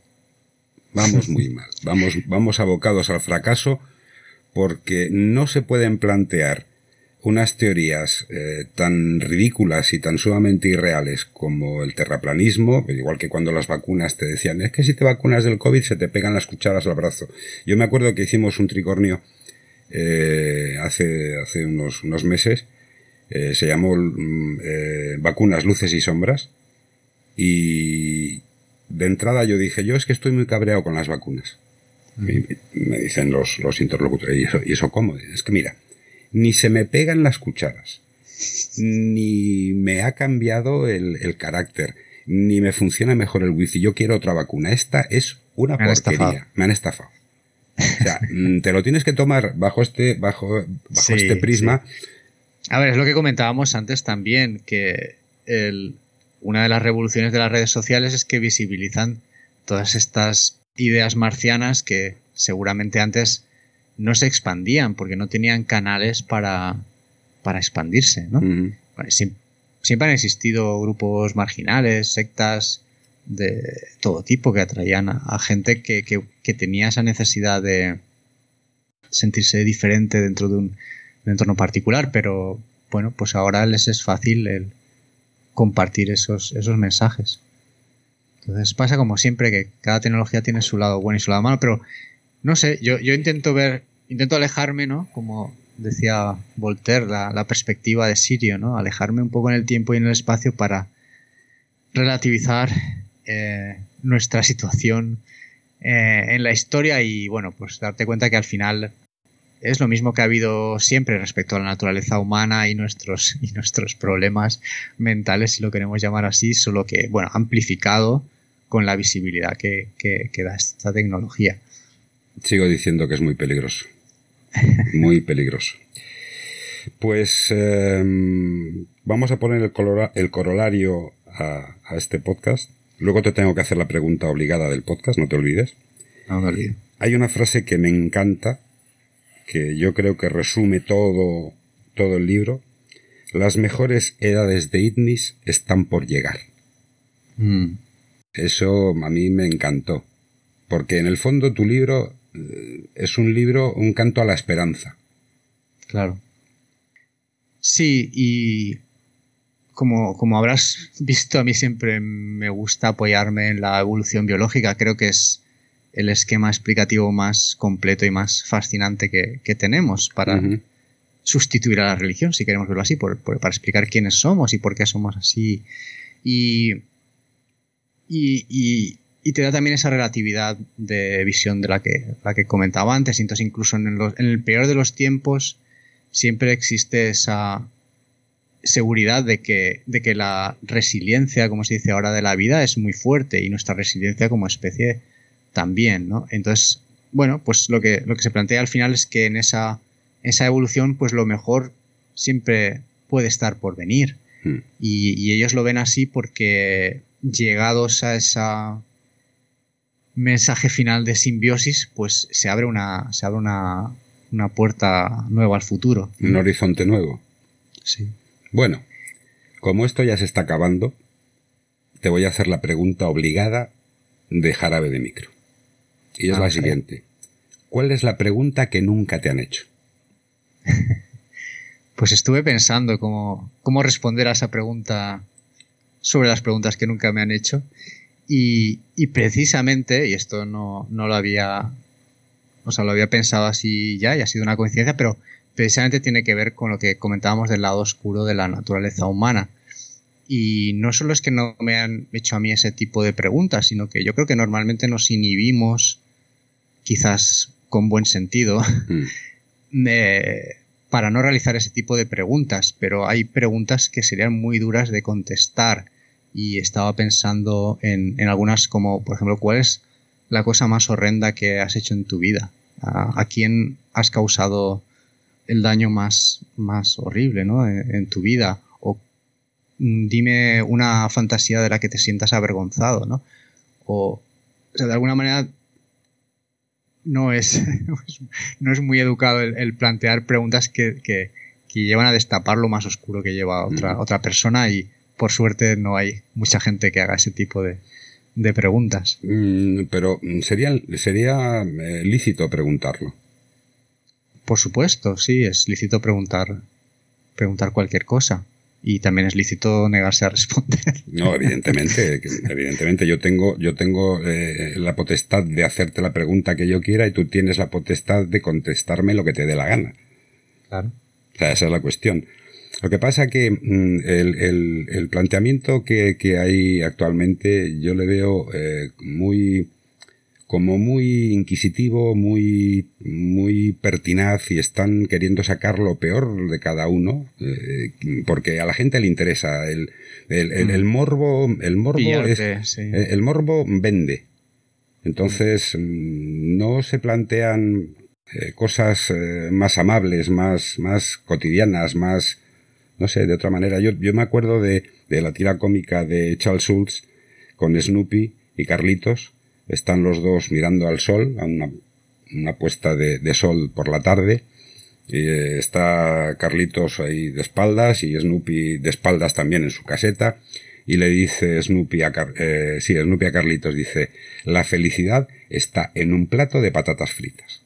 Vamos muy mal. Vamos, vamos abocados al fracaso porque no se pueden plantear unas teorías eh, tan ridículas y tan sumamente irreales como el terraplanismo, igual que cuando las vacunas te decían, es que si te vacunas del COVID se te pegan las cucharas al brazo. Yo me acuerdo que hicimos un tricornio eh, hace, hace unos, unos meses, eh, se llamó mm, Vacunas, Luces y Sombras, y de entrada yo dije, yo es que estoy muy cabreado con las vacunas. Me, me dicen los, los interlocutores, ¿y eso, ¿y eso cómo? Es que mira, ni se me pegan las cucharas, ni me ha cambiado el, carácter, ni me funciona mejor el wifi. Yo quiero otra vacuna. Esta es una porquería. Me han estafado. O sea, mm, te lo tienes que tomar bajo este, bajo, bajo este prisma. A ver, es lo que comentábamos antes también, que el, una de las revoluciones de las redes sociales es que visibilizan todas estas ideas marcianas que seguramente antes no se expandían porque no tenían canales para, para expandirse, ¿no? siempre, han existido grupos marginales, sectas de todo tipo que atraían a, gente que, que, tenía esa necesidad de sentirse diferente dentro de un, entorno particular, pero bueno, pues ahora les es fácil el compartir esos, esos mensajes. Entonces pasa como siempre que cada tecnología tiene su lado bueno y su lado malo, pero no sé, yo, yo intento ver intento alejarme, ¿no? Como decía Voltaire, la, perspectiva de Sirio, ¿no? Alejarme un poco en el tiempo y en el espacio para relativizar eh, nuestra situación eh, en la historia y, bueno, pues darte cuenta que al final es lo mismo que ha habido siempre respecto a la naturaleza humana y nuestros, y nuestros problemas mentales, si lo queremos llamar así, solo que, bueno, amplificado con la visibilidad que, que da esta tecnología. Sigo diciendo que es muy peligroso muy peligroso. Pues em, vamos a poner el, corolario a, este podcast. Luego te tengo que hacer la pregunta obligada del podcast, no te olvides. Hay una frase que me encanta, que yo creo que resume todo, todo el libro. Las mejores edades de Idnis están por llegar. Mm. Eso a mí me encantó. Porque en el fondo tu libro es un libro, un canto a la esperanza. Claro. Sí, y como, como habrás visto, a mí siempre me gusta apoyarme en la evolución biológica. Creo que es el esquema explicativo más completo y más fascinante que, tenemos para sustituir a la religión, si queremos verlo así, para explicar quiénes somos y por qué somos así. y, y, y te da también esa relatividad de visión de la que, la que comentaba antes. Entonces, incluso en, el peor de los tiempos, siempre existe esa seguridad de que, de que la resiliencia, como se dice ahora, de la vida es muy fuerte y nuestra resiliencia como especie también, ¿no? Entonces, bueno, pues lo que, lo que se plantea al final es que en esa, esa evolución, pues lo mejor siempre puede estar por venir. Hmm. y ellos lo ven así porque llegados a esa mensaje final de simbiosis, pues se abre una, se abre una, una puerta nueva al futuro. Un horizonte nuevo. Sí. Bueno, como esto ya se está acabando, te voy a hacer la pregunta obligada de jarabe de micro. Y es la ah, siguiente. ¿Cuál es la pregunta que nunca te han hecho? pues estuve pensando cómo, cómo responder a esa pregunta sobre las preguntas que nunca me han hecho. Y, precisamente, y esto no, lo había, o sea, lo había pensado así ya y ha sido una coincidencia, pero precisamente tiene que ver con lo que comentábamos del lado oscuro de la naturaleza humana. Y no solo es que no me han hecho a mí ese tipo de preguntas, sino que yo creo que normalmente nos inhibimos, quizás con buen sentido, mm. para no realizar ese tipo de preguntas, pero hay preguntas que serían muy duras de contestar y estaba pensando en, algunas como, por ejemplo, ¿cuál es la cosa más horrenda que has hecho en tu vida? ¿A, quién has causado el daño más, más horrible ¿no? en, tu vida? O mm, dime una fantasía de la que te sientas avergonzado, ¿no? O o sea, de alguna manera no es, no es muy educado el, plantear preguntas que, que, llevan a destapar lo más oscuro que lleva otra, otra persona y por suerte no hay mucha gente que haga ese tipo de, de preguntas. Mm, pero sería, sería eh, lícito preguntarlo. Por supuesto, sí, es lícito preguntar, preguntar cualquier cosa. Y también es lícito negarse a responder. No, evidentemente, evidentemente yo tengo, yo tengo eh, la potestad de hacerte la pregunta que yo quiera y tú tienes la potestad de contestarme lo que te dé la gana. Claro. O sea, esa es la cuestión. Lo que pasa que mm, el, planteamiento que, hay actualmente yo le veo eh, muy como muy inquisitivo, muy, muy pertinaz y están queriendo sacar lo peor de cada uno, eh, porque a la gente le interesa. El, el, mm. morbo, el morbo es, eh, el morbo vende. Entonces, mm, no se plantean cosas más amables, más, más cotidianas, más, no sé, de otra manera. Yo, yo me acuerdo de, de la tira cómica de Charles Schultz con Snoopy y Carlitos. Están los dos mirando al sol, a una, una puesta de, de, sol por la tarde. Y eh, está Carlitos ahí de espaldas y Snoopy de espaldas también en su caseta. Y le dice Snoopy a, eh, sí, Snoopy a Carlitos, dice, la felicidad está en un plato de patatas fritas.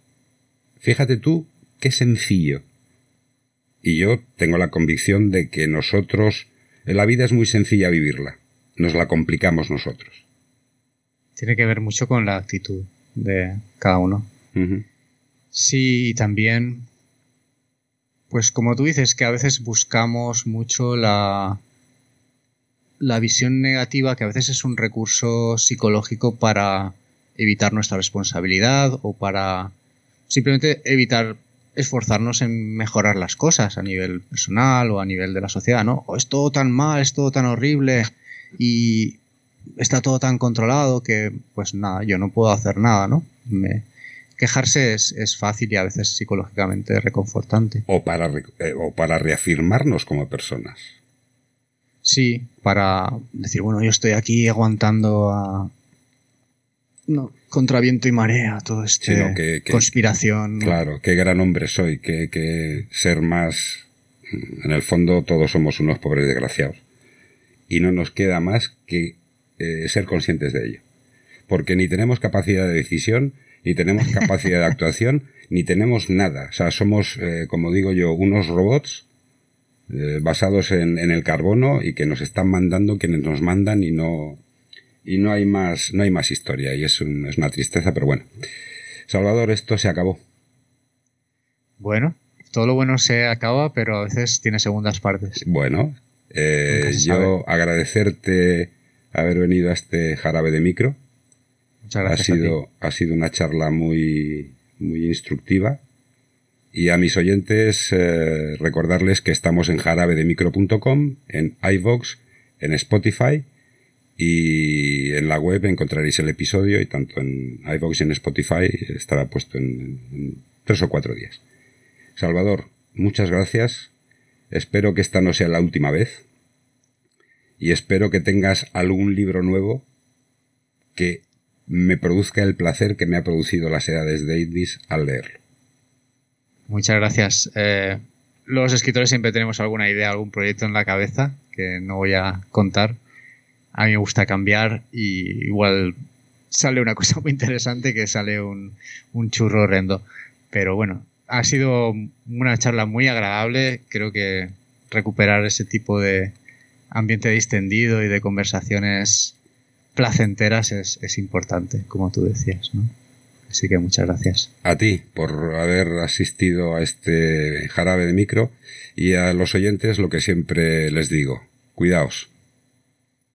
Fíjate tú qué sencillo y yo tengo la convicción de que nosotros, la vida es muy sencilla vivirla, nos la complicamos nosotros. Tiene que ver mucho con la actitud de cada uno. Sí, y también, pues como tú dices, que a veces buscamos mucho la, la visión negativa, que a veces es un recurso psicológico para evitar nuestra responsabilidad o para simplemente evitar esforzarnos en mejorar las cosas a nivel personal o a nivel de la sociedad, ¿no? O es todo tan mal, es todo tan horrible y está todo tan controlado que, pues nada, yo no puedo hacer nada, ¿no? Me, quejarse es, fácil y a veces psicológicamente reconfortante. O para, eh, o para reafirmarnos como personas. Sí, para decir, bueno, yo estoy aquí aguantando a, no, contra viento y marea, todo este conspiración. Claro, qué gran hombre soy, que, ser más. En el fondo, todos somos unos pobres desgraciados. Y no nos queda más que eh, ser conscientes de ello. Porque ni tenemos capacidad de decisión, ni tenemos capacidad de actuación, ni tenemos nada. O sea, somos, eh, como digo yo, unos robots eh, basados en, en el carbono y que nos están mandando quienes nos mandan y no, y no hay más, no hay más historia y es, es una tristeza, pero bueno. Salvador, esto se acabó. Bueno, todo lo bueno se acaba, pero a veces tiene segundas partes. Bueno, eh, yo agradecerte haber venido a este jarabe de micro. Muchas gracias. Ha sido, ha sido una charla muy, muy instructiva. Y a mis oyentes eh, recordarles que estamos en jarabedemicro.com, en iVox, en Spotify y en la web encontraréis el episodio y tanto en iVoox y en Spotify estará puesto en, tres o cuatro días. Salvador, muchas gracias. Espero que esta no sea la última vez. Y espero que tengas algún libro nuevo que me produzca el placer que me ha producido las edades de Idis al leerlo. Muchas gracias. Eh, los escritores siempre tenemos alguna idea, algún proyecto en la cabeza que no voy a contar, a mí me gusta cambiar y igual sale una cosa muy interesante que sale un, churro horrendo. Pero bueno, ha sido una charla muy agradable. Creo que recuperar ese tipo de ambiente distendido y de conversaciones placenteras es, es importante, como tú decías. Así que muchas gracias. A ti por haber asistido a este jarabe de micro y a los oyentes lo que siempre les digo, cuidaos.